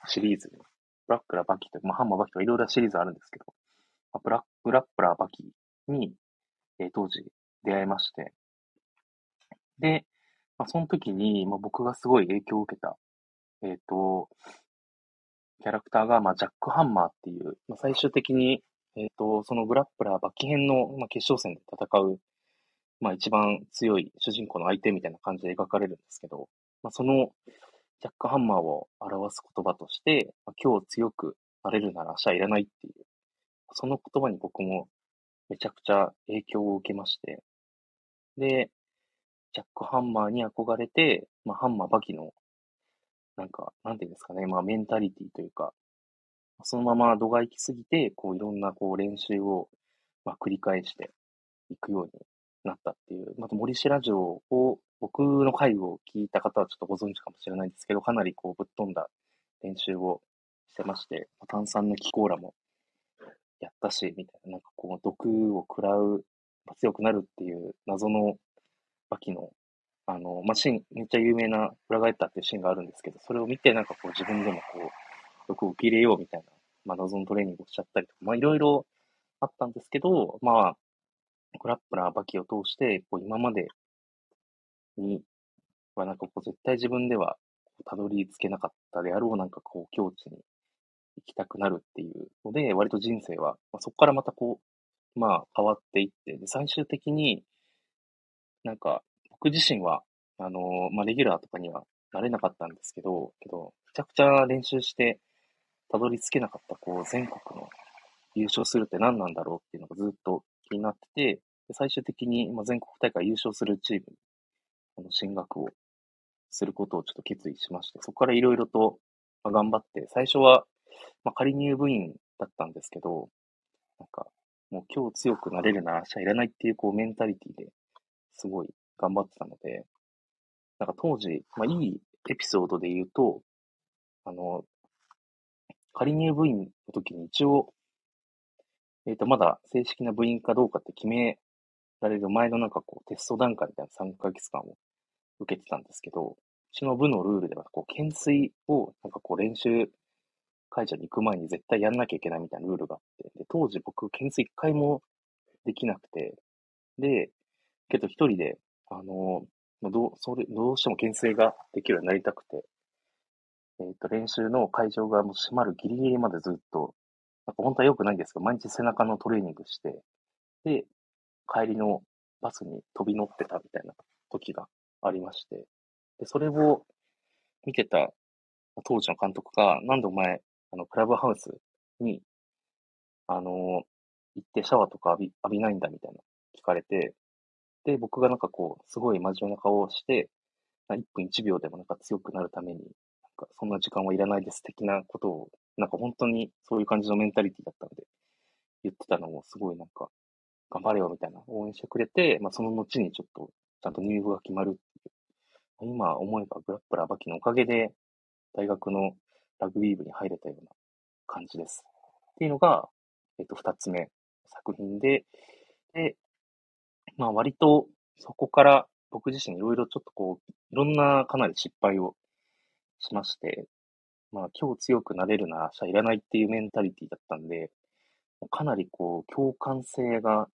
シリーズ、グラップラーバキという、まあ、ハンマーバキとかいろいろシリーズあるんですけど、まあ、ブラグラップラーバキに、えー当時出会いまして、で、まあ、その時に、まあ、僕がすごい影響を受けた、えっ、と、キャラクターが、まあ、ジャック・ハンマーっていう、まあ、最終的に、えっ、と、そのグラップラーバキ編の、まあ、決勝戦で戦う、まあ、一番強い主人公の相手みたいな感じで描かれるんですけど、まあ、そのジャック・ハンマーを表す言葉として、まあ、今日強くなれるなら明日いらないっていう、その言葉に僕もめちゃくちゃ影響を受けまして、で、ジャック・ハンマーに憧れて、まあ、ハンマーバキの、なんか、なんていうんですかね、まあ、メンタリティというか、そのまま度が行き過ぎて、こう、いろんな、こう、練習を、まあ、繰り返していくようになったっていう、また、森氏ラジオを、僕の回を聞いた方はちょっとご存知かもしれないんですけど、かなりこう、ぶっ飛んだ練習をしてまして、炭酸の気コーラもやったし、みたいな、なんかこう、毒を食らう、強くなるっていう謎のバキの、あの、まあ、シーン、めっちゃ有名な裏返ったっていうシーンがあるんですけど、それを見てなんかこう自分でもこう、毒を受け入れようみたいな、まあ、謎のトレーニングをしちゃったりとか、まあ、いろいろあったんですけど、まあ、グラップラーバキを通して、こう今までにはなんかこう絶対自分ではたどり着けなかったであろうなんかこう境地に行きたくなるっていうので、割と人生は、まあ、そこからまたこう、まあ変わっていって、で最終的になんか僕自身は、あのまあレギュラーとかにはなれなかったんですけど、けど、めちゃくちゃ練習してたどり着けなかったこう全国の優勝するって何なんだろうっていうのがずっと気になってて、最終的に、ま、全国大会優勝するチームにあの進学をすることをちょっと決意しまして、そこからいろいろと、ま、頑張って、最初は、ま、仮入部員だったんですけど、なんか、もう今日強くなれるなら明日いらないっていうこうメンタリティですごい頑張ってたので、なんか当時、まあいいエピソードで言うと、あの、仮入部員の時に一応、えっ、と、まだ正式な部員かどうかって決められる前のなんかこうテスト段階みたいな3ヶ月間を受けてたんですけど、うちの部のルールでは、こう、懸垂を、なんかこう、練習会場に行く前に絶対やんなきゃいけないみたいなルールがあって、で、当時僕、懸垂一回もできなくて、で、けど一人で、あの、どう、それ、どうしても牽制ができるようになりたくて、えっ、と、練習の会場がもう閉まるギリギリまでずっと、なんか本当は良くないんですけど、毎日背中のトレーニングして、で、帰りのバスに飛び乗ってたみたいな時がありまして、で、それを見てた当時の監督が、なんでお前、あの、クラブハウスに、あの行ってシャワーとか浴び浴びないんだみたいな聞かれて、で、僕がなんかこう、すごい真面目な顔をして、1分1秒でもなんか強くなるために、なんかそんな時間はいらないです的なことを、なんか本当にそういう感じのメンタリティだったので、言ってたのもすごいなんか、頑張れよみたいな応援してくれて、まあその後にちょっと、ちゃんと入部が決まるっていう。今思えばグラップラーバキのおかげで、大学のラグビー部に入れたような感じです。っていうのが、えっと、二つ目作品で、で、まあ割とそこから僕自身いろいろちょっとこう、いろんなかなり失敗をしまして、まあ今日強くなれるなら明日いらないっていうメンタリティだったんで、かなりこう、共感性が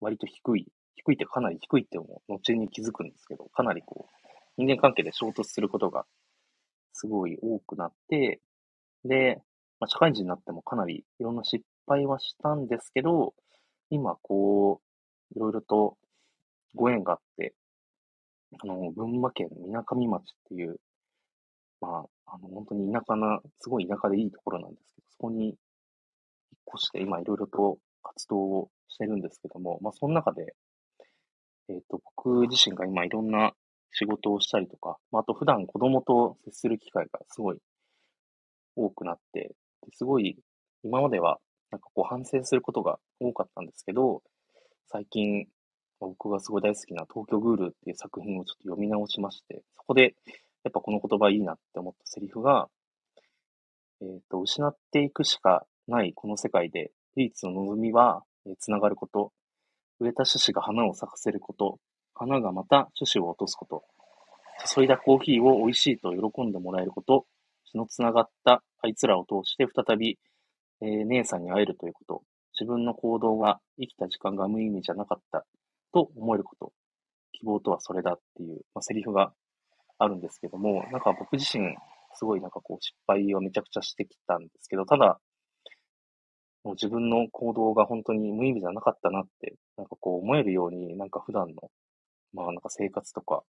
割と低い、低いってかなり低いっても後に気づくんですけど、かなりこう、人間関係で衝突することがすごい多くなって、で、まあ、社会人になってもかなりいろんな失敗はしたんですけど、今こう、いろいろとご縁があって、あの、群馬県みなかみ町っていう、まあ、あの、本当に田舎な、すごい田舎でいいところなんですけど、そこに引っ越して今いろいろと活動をしてるんですけども、まあ、その中で、えっ、と、僕自身が今いろんな仕事をしたりとか、まあ、あと普段子供と接する機会がすごい多くなって、すごい今まではなんかこう反省することが多かったんですけど、最近僕がすごい大好きな東京グールっていう作品をちょっと読み直しまして、そこでやっぱこの言葉いいなって思ったセリフが、えっ、と、失っていくしかないこの世界で唯一の望みは、えーつながること、植えた種子が花を咲かせること、花がまた種子を落とすこと、注いだコーヒーを美味しいと喜んでもらえること、血のつながったあいつらを通して再び、えー姉さんに会えるということ、自分の行動が生きた時間が無意味じゃなかったと思えること、希望とはそれだっていう、まあ、セリフがあるんですけども、なんか僕自身、すごいなんかこう失敗をめちゃくちゃしてきたんですけど、ただ、もう自分の行動が本当に無意味じゃなかったなって、なんかこう思えるように、なんか普段の、まあなんか生活とか、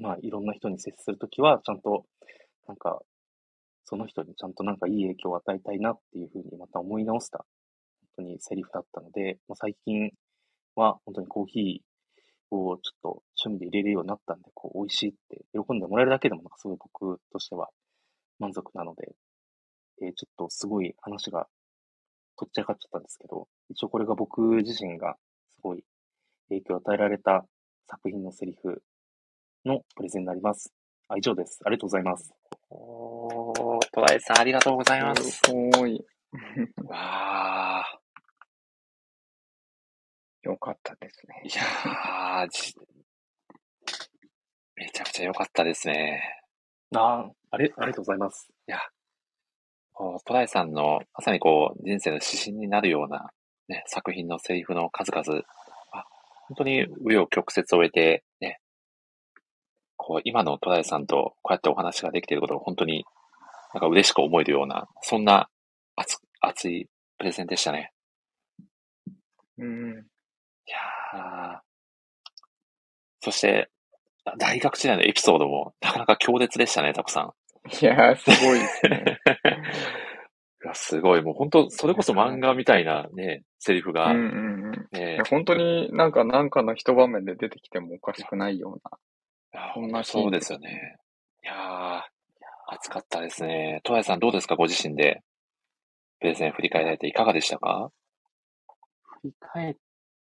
まあいろんな人に接するときは、ちゃんと、なんか、その人にちゃんとなんかいい影響を与えたいなっていうふうにまた思い直した、当にセリフだったので、まあ、最近は本当にコーヒーをちょっと趣味で入れるようになったんで、こう美味しいって喜んでもらえるだけでもなんかすごい僕としては満足なので、えーちょっとすごい話がとっちらかっちゃったんですけど、一応これが僕自身がすごい影響を与えられた作品のセリフのプレゼンになります。あ、以上です。ありがとうございます。おー、トライさんありがとうございます。すごい。わー。よかったですね。いやー、じめちゃくちゃ良かったですね。ああれ、ありがとうございます。こうトライさんのまさにこう人生の指針になるような、ね、作品のセリフの数々、あ本当に紆余曲折を終えて、ね、こう今のトライさんとこうやってお話ができていることが本当になんか嬉しく思えるような、そんな熱熱いプレゼンでしたね。うん。いやーそして、大学時代のエピソードもなかなか強烈でしたね、タコさん。いやー、すごいですね。いやすごい、もう本当、それこそ漫画みたいなね、セリフが、うんうんうん。いねや、本当になんか、なんかの一場面で出てきてもおかしくないような。いやそんなそうですよね。いやー、熱かったですね。トライさんどうですかご自身で。プレゼン振り返られていかがでしたか？振り返っ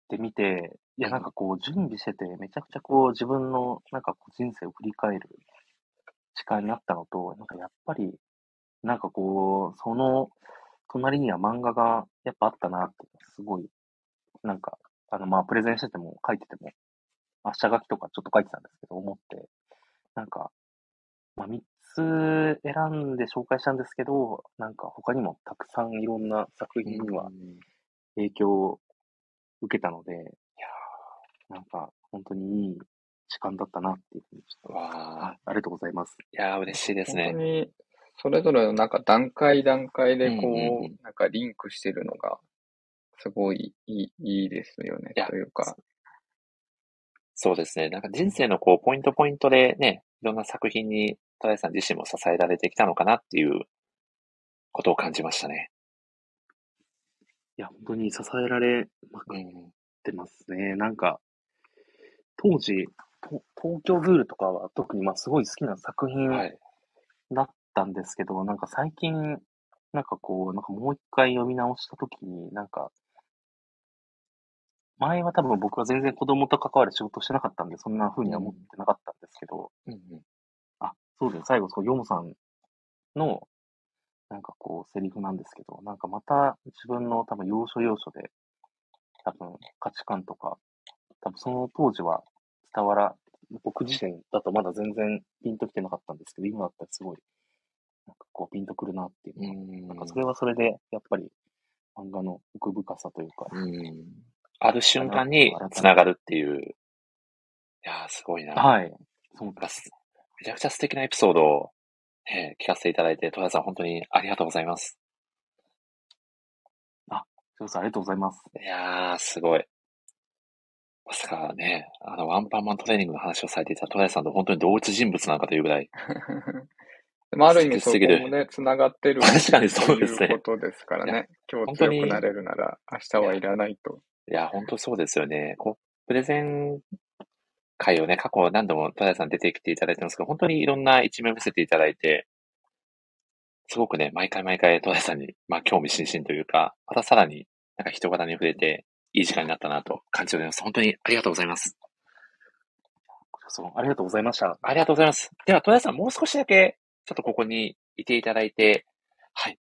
てみて、いや、なんかこう、準備してて、めちゃくちゃこう、自分の、なんかこう、人生を振り返る時間になったのと、なんかやっぱり、なんかこう、その、隣には漫画がやっぱあったなって、すごい、なんか、あの、まあ、プレゼンしてても、書いてても、明日書きとかちょっと書いてたんですけど、思って、なんか、まあ、3つ選んで紹介したんですけど、なんか他にもたくさんいろんな作品には影響を受けたので、いやーなんか本当にいい時間だったなっていうふうにわあ、はい、ありがとうございます。いやー、嬉しいですね。本当に、それぞれのなんか段階段階でこうんうんうんう、なんかリンクしてるのが、すごいいい、いいですよね。というか、そうですね。なんか人生のこう、ポイントポイントでね、いろんな作品に、トライさん自身も支えられてきたのかなっていうことを感じましたね。いや、本当に支えられまくっうん。てますね。なんか、当時、と東京ブールとかは特にまあすごい好きな作品はい。だったんですけど、なんか最近、なんかこう、なんかもう一回読み直したときに、なんか、前は多分僕は全然子供と関わる仕事してなかったんで、そんな風には思ってなかったんですけど、うんうん。あ、そうですね、最後、そう、ヨモさんの、なんかこう、セリフなんですけど、なんかまた自分の多分要所要所で、多分価値観とか、多分その当時は伝わら、僕自身だとまだ全然ピンときてなかったんですけど、今だったらすごい、なんかこうピンとくるなっていううんなんかそれはそれで、やっぱり漫画の奥深さというか、うん。ある瞬間に繋がるっていう。いやー、すごいな。はい。そうかすめちゃくちゃ素敵なエピソードを、えー聞かせていただいて、戸田さん本当にありがとうございます。そうです、ありがとうございます。いやー、すごい。まさかね、あの、ワンパンマントレーニングの話をされていた戸田さんと本当に同一人物なのかというぐらい。でもある意味そこもね、繋がってる確かにそうですねということですからね。今日強くなれるなら明日はいらないと。いや、本当そうですよね。こう、プレゼン会をね、過去何度も戸田さん出てきていただいてますけど、本当にいろんな一面を見せていただいて、すごくね、毎回毎回戸田さんに、まあ、興味津々というか、またさらになんか人柄に触れて、いい時間になったなと感じております。本当にありがとうございます。そうありがとうございました。ありがとうございます。では、戸田さん、もう少しだけ、ちょっとここにいていただいて、はい。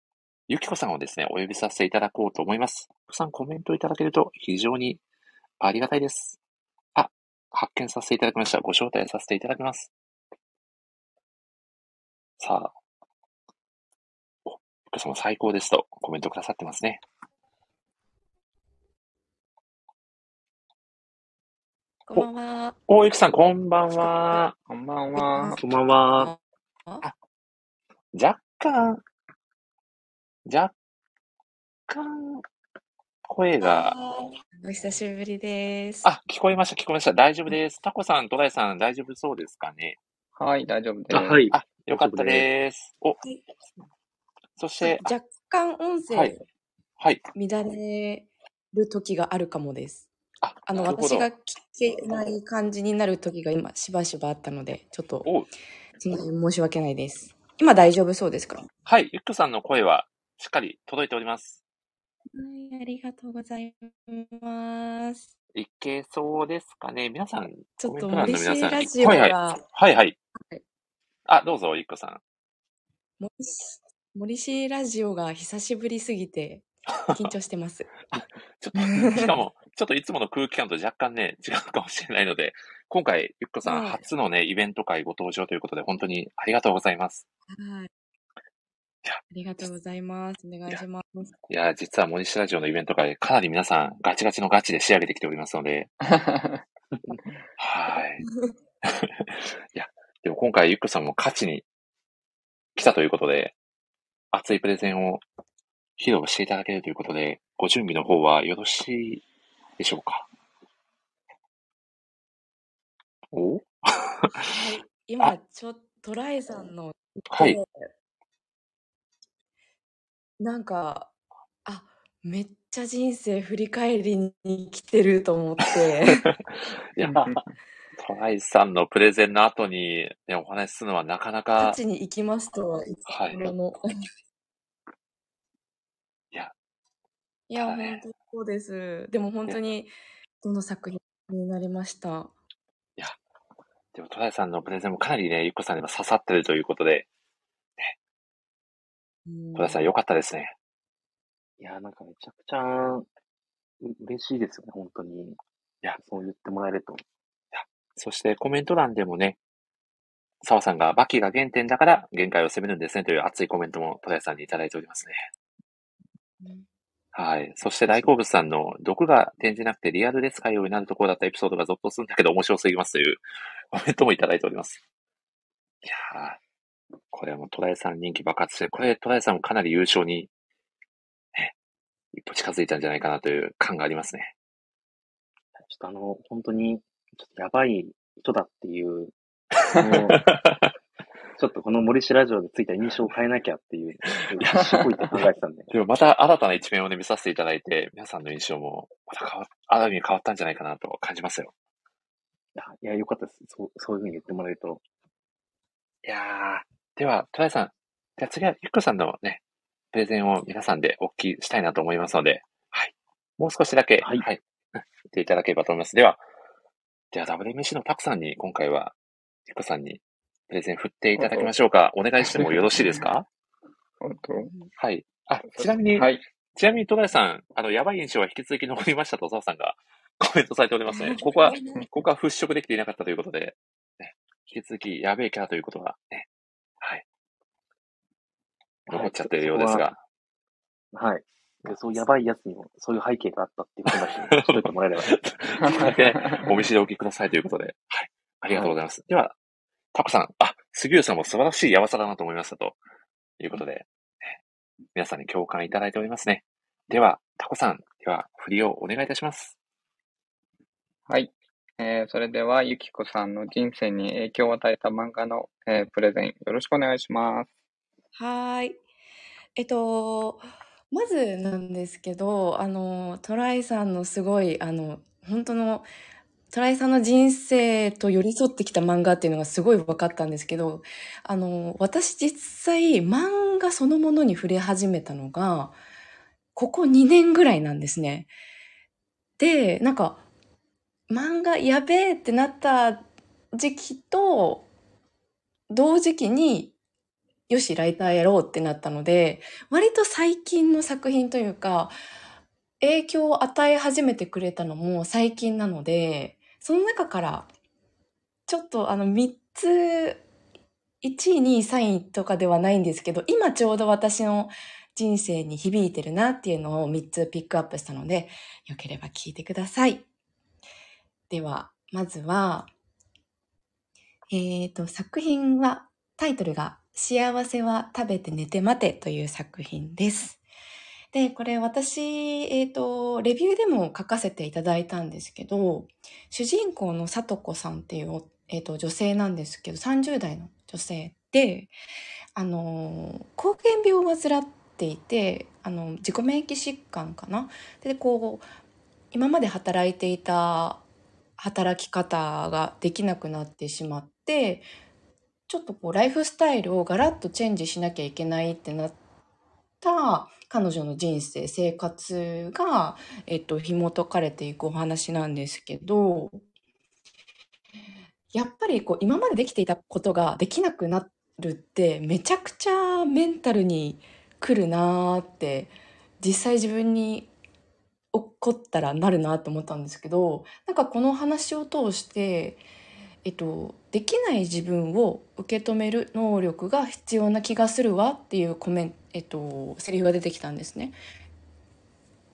ゆきこさんをですね、お呼びさせていただこうと思います。ゆきこさん、コメントいただけると非常にありがたいです。あ、発見させていただきました。ご招待させていただきます。さあ。お、ゆきこさんも最高ですとコメントくださってますね。こんばんは。お、ゆきさん、こんばんは。こんばんは。こんばんは。若干、若干、声が、お久しぶりです。あ、聞こえました、聞こえました。大丈夫です。タコさん、トライさん、大丈夫そうですかね？はい、大丈夫です。あはい。あ、よかったです。お、そして、あ若干音声はいはい。乱れる時があるかもです。あ、あの、私が聞けない感じになる時が今しばしばあったので、ちょっと、おその辺申し訳ないです。今大丈夫そうですか？ははい、ゆっくさんの声はしっかり届いております。い、ありがとうございます。いけそうですかね。皆さん、ちょっとコメント欄の皆さん森氏ラジオはいはい。が、はいはい。はいあ、どうぞ、ゆっくさん。森氏森氏ラジオが久しぶりすぎて、緊張してます。ちょっと、しかも、ちょっといつもの空気感と若干ね、違うかもしれないので、今回、ゆっこさんはい初のね、イベント会ご登場ということで、本当にありがとうございます。はい。いやありがとうございます。お願いします。いや、実は森下ラジオのイベント会、かなり皆さんガチガチのガチで仕上げてきておりますので、はい。いや、でも今回ゆっこさんも勝ちに来たということで、熱いプレゼンを披露していただけるということで、ご準備の方はよろしいでしょうか？お？はい、今、ちょっと、トライさんの、はい。なんか、あ、めっちゃ人生振り返りに来てると思って、いや、トライさんのプレゼンの後に、ね、お話しするのはなかなか勝、ちに行きますとはいものの。い。や、いや、ただね本当そうです。でも本当に、どの作品になりました？でもトライさんのプレゼンもかなりね、ゆっこさんにも刺さってるということで、うんトライさん良かったですね。いや、なんかめちゃくちゃう嬉しいですよね、本当に。いや、そう言ってもらえると。そしてコメント欄でもね、澤さんがバキが原点だから限界を攻めるんですねという熱いコメントもトライさんにいただいておりますね。うんはい。そして大好物さんの毒が転じなくてリアルで使うようになるところだったエピソードがゾッとするんだけど面白すぎますというコメントもいただいております。いやー、これはもうトライさん人気爆発して、これトライさんもかなり優勝に、ね、一歩近づいたんじゃないかなという感がありますね。ちょっとあの、本当に、ちょっとやばい人だっていう、もうちょっとこの森氏ラジオでついた印象を変えなきゃっていう、必死こいて考えてたんで。でもまた新たな一面をね、見させていただいて、皆さんの印象もまた変わっ、ある意味変わったんじゃないかなと感じますよ。いや、いやよかったです。そう、そういうふうに言ってもらえると。いやー、では、トライさん、じゃあ次はゆっこさんのね、プレゼンを皆さんでお聞きしたいなと思いますので、はい。もう少しだけ、はいはい。う ん言っていただければと思います。では、では WMC のタクさんに今回は、ゆっこさんにプレゼン振っていただきましょうか。お願いしてもよろしいですか？本はい。あ、ちなみに、当はい。ちなみに、戸田さん、あの、やばい印象は引き続き残りましたと、澤さんが コメントされておりますね。ここは、ここは払拭できていなかったということで、ね、引き続き、やべえキャラということが、ね、はい。残っちゃっているようですが、はい。でそうやばいやつにも、そういう背景があったっていうことだけ、しといてもらえれば。お見知りおきくださいということで、はい。ありがとうございます。では、タコさん、あ、杉浦さんも素晴らしいやわさだなと思いましたということで、ね皆さんに共感いただいておりますね。では、タコさん、では、振りをお願いいたします。はい。えー、それでは、ゆきこさんの人生に影響を与えた漫画の、えープレゼンよろしくお願いします。はーい。えっと、まずなんですけど、あの、トライさんのすごい、あの、本当の、トライさんの人生と寄り添ってきた漫画っていうのがすごい分かったんですけど、あの、私実際漫画そのものに触れ始めたのが、ここ2年ぐらいなんですね。で、なんか、漫画やべえってなった時期と、同時期に、よし、ライターやろうってなったので、割と最近の作品というか、影響を与え始めてくれたのも最近なので、その中から、ちょっとあの3つ、1位、2位、3位とかではないんですけど、今ちょうど私の人生に響いてるなっていうのを3つピックアップしたので、よければ聞いてください。では、まずは、えっ、と、作品は、タイトルが、幸せは食べて寝て待てという作品です。で、これ私、えっ、と、レビューでも書かせていただいたんですけど、主人公のさとこさんっていう、えっ、と、女性なんですけど、30代の女性で、あの、膠原病を患っていて、あの、自己免疫疾患かな？で、こう、今まで働いていた働き方ができなくなってしまって、ちょっとこうライフスタイルをガラッとチェンジしなきゃいけないってなった彼女の人生、生活が、えっと、紐解かれていくお話なんですけど、やっぱりこう今までできていたことができなくなるってめちゃくちゃメンタルに来るなーって実際自分に起こったらなるなと思ったんですけどなんかこの話を通して、えっと、できない自分を受け止める能力が必要な気がするわっていうコメント、えっと、セリフが出てきたんですね。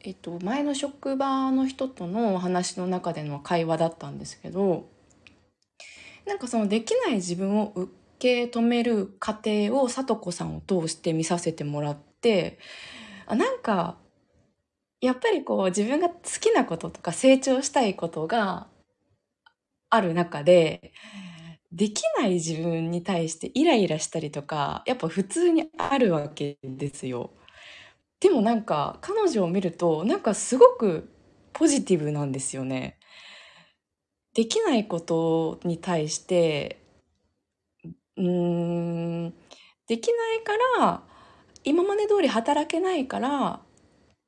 えっと、前の職場の人とのお話の中での会話だったんですけどなんかそのできない自分を受け止める過程をさ子さんを通して見させてもらってあなんかやっぱりこう自分が好きなこととか成長したいことがある中でできない自分に対してイライラしたりとかやっぱ普通にあるわけですよ。でもなんか彼女を見るとなんかすごくポジティブなんですよね。できないことに対してうーんできないから今まで通り働けないから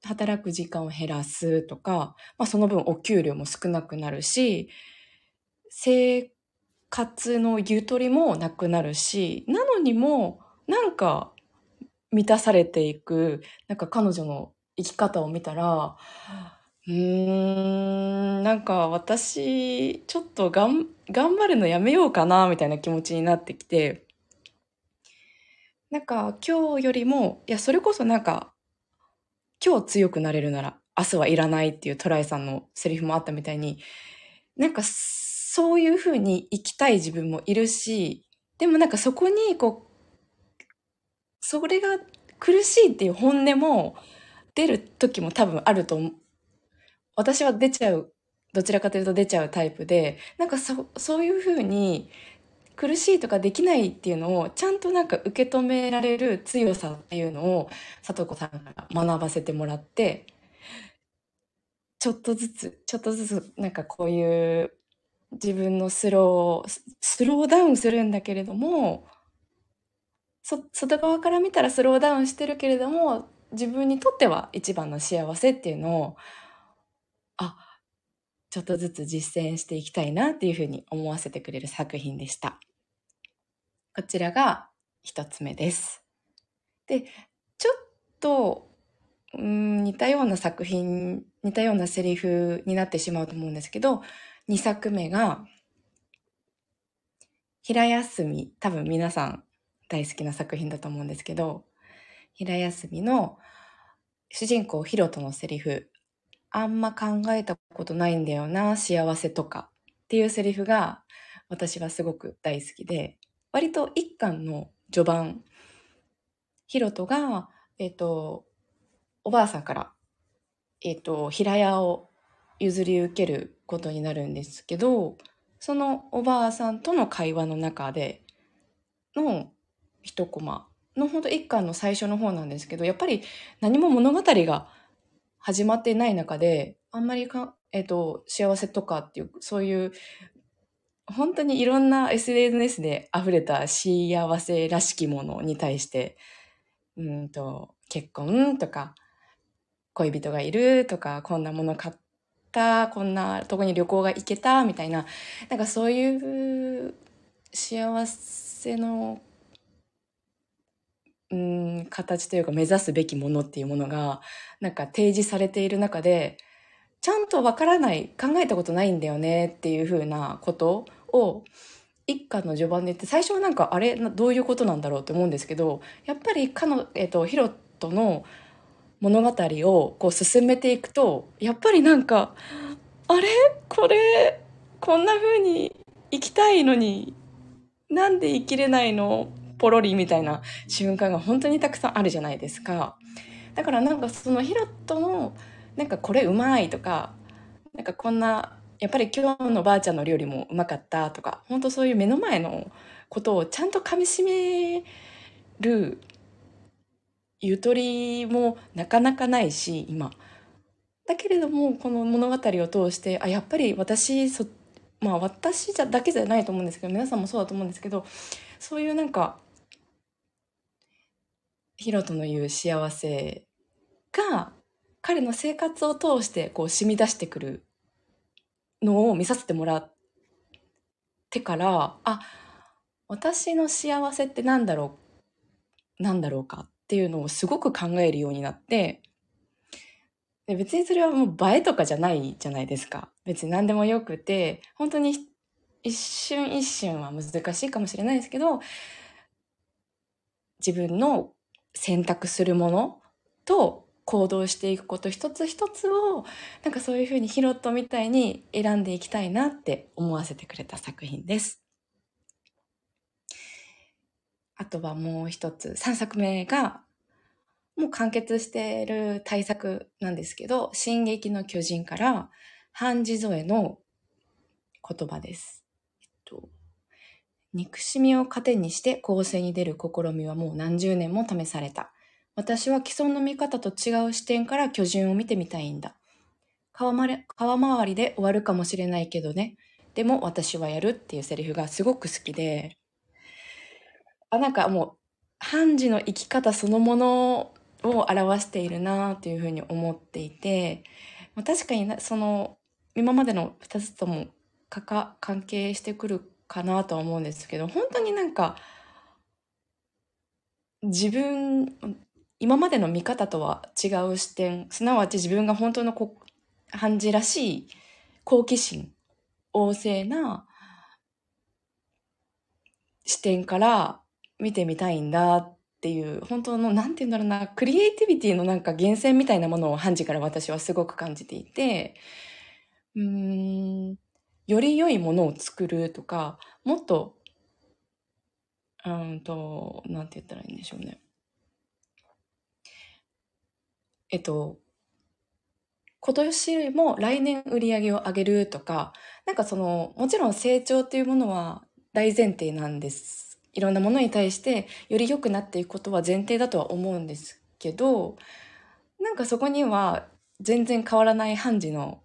働く時間を減らすとか、まあ、その分お給料も少なくなるし生活のゆとりもなくなるしなのにもなんか満たされていくなんか彼女の生き方を見たらうーんなんか私ちょっとがん頑張るのやめようかなみたいな気持ちになってきてなんか今日よりもいやそれこそなんか今日強くなれるなら明日はいらないっていうトライさんのセリフもあったみたいに、なんかそういう風に生きたい自分もいるし、でもなんかそこにこう、それが苦しいっていう本音も出る時も多分あると思う。私は出ちゃう、どちらかというと出ちゃうタイプで、なんかそそういう風に苦しいとかできないっていうのをちゃんとなんか受け止められる強さっていうのを里子さんから学ばせてもらってちょっとずつちょっとずつなんかこういう自分のスロースローダウンするんだけれどもそ外側から見たらスローダウンしてるけれども自分にとっては一番の幸せっていうのをあちょっとずつ実践していきたいなっていうふうに思わせてくれる作品でした。こちらが一つ目です。で、ちょっと、うん、似たような作品、似たようなセリフになってしまうと思うんですけど、二作目が、平休み、多分皆さん大好きな作品だと思うんですけど、平休みの主人公ヒロトのセリフ、あんま考えたことないんだよな、幸せとかっていうセリフが私はすごく大好きで、割と一巻の序盤、ヒロトが、えっ、と、おばあさんから、えっ、と、平屋を譲り受けることになるんですけど、そのおばあさんとの会話の中での一コマのほんと一巻の最初の方なんですけど、やっぱり何も物語が始まっていない中で、あんまりか、えっ、と、幸せとかっていう、そういう、本当にいろんな SNS で溢れた幸せらしきものに対して、うんと、結婚とか、恋人がいるとか、こんなもの買った、こんなとこに旅行が行けた、みたいな、なんかそういう幸せのうん、形というか目指すべきものっていうものが、なんか提示されている中で、ちゃんとわからない、考えたことないんだよねっていうふうなことを、一巻の序盤でって、最初はなんか、あれどういうことなんだろうって思うんですけど、やっぱりかの、えっ、と、ヒロトの物語をこう進めていくと、やっぱりなんか、あれ？これ、こんな風に生きたいのに、なんで生きれないの？ポロリみたいな瞬間が本当にたくさんあるじゃないですか。だからなんかそのヒロトのなんかこれうまいとか、なんかこんな、やっぱり今日のばあちゃんの料理もうまかったとか、本当そういう目の前のことをちゃんと噛み締めるゆとりもなかなかないし、今。だけれども、この物語を通して、あ、やっぱり私、そまあ私じゃだけじゃないと思うんですけど、皆さんもそうだと思うんですけど、そういうなんか、ヒロトの言う幸せが彼の生活を通してこう染み出してくるのを見させてもらってから、あ、私の幸せってなんだろう、なんだろうかっていうのをすごく考えるようになって、で別にそれはもう映えとかじゃないじゃないですか。別に何でもよくて、本当に一瞬一瞬は難しいかもしれないですけど、自分の選択するものと行動していくこと一つ一つを、なんかそういうふうにヒロットみたいに選んでいきたいなって思わせてくれた作品です。あとはもう一つ、3作目が、もう完結している大作なんですけど、進撃の巨人から、半地添えの言葉です。えっと、憎しみを糧にして公正に出る試みはもう何十年も試された。私は既存の見方と違う視点から巨人を見てみたいんだ。川まれ川回りで終わるかもしれないけどね。でも私はやるっていうセリフがすごく好きで、あ、なんかもう、判事の生き方そのものを表しているなというふうに思っていて、まあ確かにその、今までの二つとも関係してくるかなとは思うんですけど、本当になんか、自分、今までの見方とは違う視点、すなわち自分が本当のこ判事らしい好奇心、旺盛な視点から見てみたいんだっていう、本当の、なんて言うんだろうな、クリエイティビティのなんか源泉みたいなものをハンジから私はすごく感じていて、うーん、より良いものを作るとか、もっと、うんと、なんて言ったらいいんでしょうね。えっと、今年よりも来年売り上げを上げるとか、なんかその、もちろん成長っていうものは大前提なんです。いろんなものに対してより良くなっていくことは前提だとは思うんですけど、なんかそこには全然変わらない判事の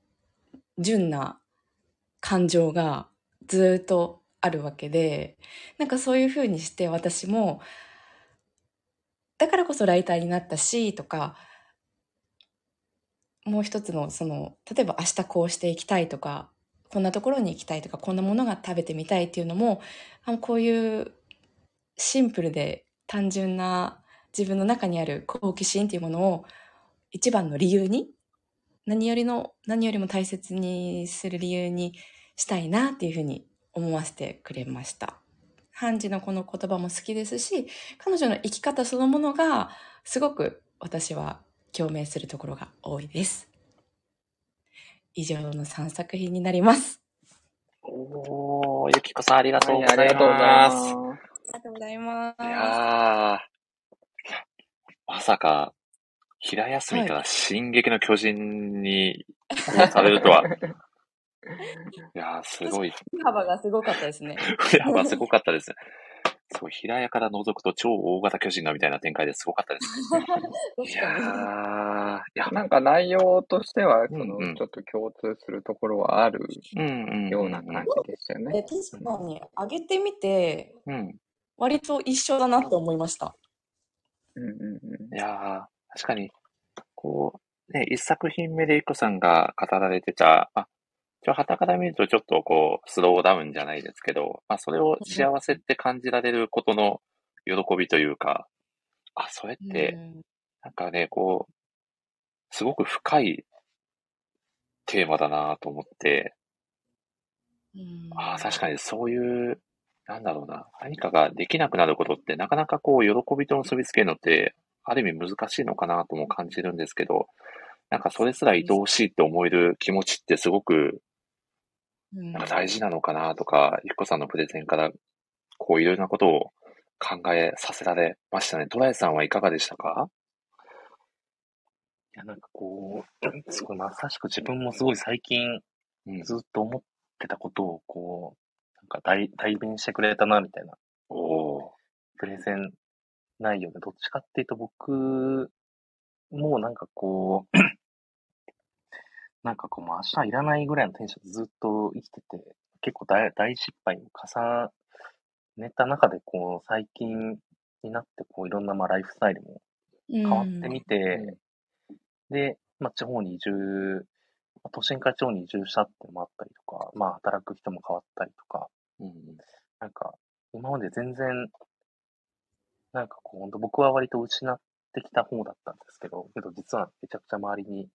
純な感情がずっとあるわけで、なんかそういうふうにして私も、だからこそライターになったし、とか、もう一つのその例えば明日こうしていきたいとかこんなところに行きたいとかこんなものが食べてみたいっていうのもあこういうシンプルで単純な自分の中にある好奇心っていうものを一番の理由に何よりの何よりも大切にする理由にしたいなっていうふうに思わせてくれました。ハンジのこの言葉も好きですし彼女の生き方そのものがすごく私は共鳴するところが多いです。以上の3作品になります。おー、ゆきこさんありがとうはい、ございありがとうございます。ます。ありがとうございます。いやー、まさか、平休みから進撃の巨人にされるとは。いやー、すごい。振り幅がすごかったですね。振り幅すごかったです。そう、平屋から覗くと超大型巨人がみたいな展開ですごかったです。いやー、いや、なんか内容としては、その、うんうんちょっと共通するところはある。ような感じでしたよね。え確かに上げてみてうん。割と一緒だなって思いました。うんうんうんいやー、確かに、こう、ね、一作品目でゆきこさんが語られてた、あ、ちょ、旗から見るとちょっとこう、スローダウンじゃないですけど、まあ、それを幸せって感じられることの喜びというか、あ、それって、なんかね、こう、すごく深いテーマだなと思って、うん。ああ、確かにそういう、なんだろうな、何かができなくなることってなかなかこう、喜びと結びつけるのって、ある意味難しいのかなとも感じるんですけど、なんかそれすら愛おしいって思える気持ちってすごくうんなんか大事なのかなとか、ゆっこさんのプレゼンから、こういろいろなことを考えさせられましたね。トライさんはいかがでしたか？いや、なんかこう、すごいまさしく自分もすごい最近うん。ずっと思ってたことをこう、なんか代代弁してくれたなみたいなおー。プレゼン内容で、どっちかっていうと僕もなんかこう、なんかこう、もう明日いらないぐらいのテンションでずっと生きてて、結構大大失敗に重ねた中で、こう、最近になって、こう、いろんなまあライフスタイルも変わってみて、で、まあ、地方に移住、まあ都心から地方に移住したってのもあったりとか、まあ、働く人も変わったりとか、うん。なんか、今まで全然、なんかこう、本当僕は割と失ってきた方だったんですけど、けど実はめちゃくちゃ周りに、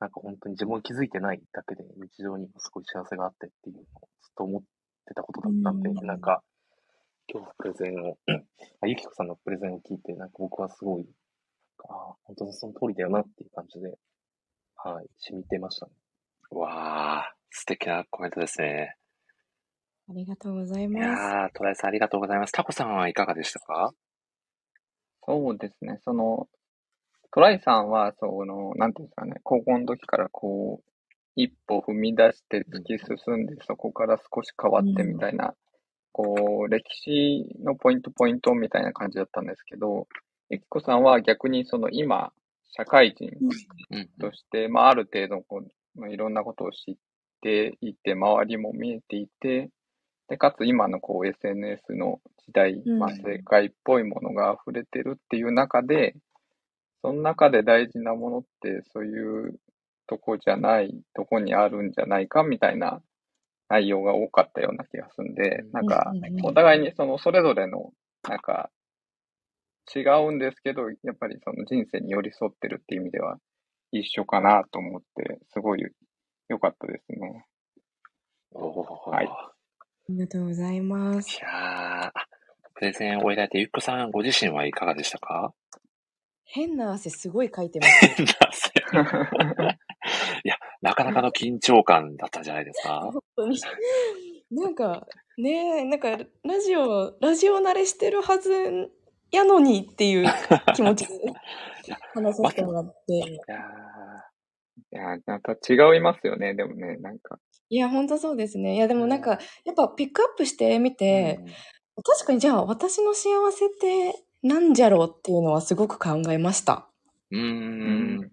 なんか本当に自分が気づいてないだけで日常に今すごい幸せがあってっていうのをずっと思ってたことだったんで、うんなんか、今日のプレゼンを、あゆきこさんのプレゼンを聞いて、なんか僕はすごい、ああ、本当にその通りだよなっていう感じで、はい、染みてましたね。わあ、素敵なコメントですね。ありがとうございいます。やー、トライさんありがとうございます。タコさんはいかがでしたか？そうですね。その、トライさんは、その、なんていうんですかね、高校の時からこう、一歩踏み出して突き進んで、そこから少し変わってみたいな、こう、歴史のポイントポイントみたいな感じだったんですけど、ゆきこさんは逆にその今、社会人うん。として、まあ、ある程度こう、まあ、いろんなことを知っていて、周りも見えていて、で、かつ今のこう SNS の時代、うんまあ、世界っぽいものが溢れてるっていう中で、その中で大事なものって、そういうとこじゃない、とこにあるんじゃないかみたいな内容が多かったような気がするんで、なんかお互いにそのそれぞれの、なんか、違うんですけど、やっぱりその人生に寄り添ってるっていう意味では一緒かなと思って、すごい良かったですね。はい。ありがとうございます。いやプレゼンを終えられて、ゆっこさんご自身はいかがでしたか？変な汗すごいかいてます。変な汗 いや、なかなかの緊張感だったんじゃないですか本当に。なんか、ねえ、なんか、ラジオ、ラジオ慣れしてるはずやのにっていう気持ちで 話させてもらって。いやなんか違いますよね、でもね、なんか。いや、本当そうですね。いや、でもなんか、やっぱピックアップしてみて、うん確かにじゃあ私の幸せってなんじゃろうっていうのはすごく考えました。うーん。うん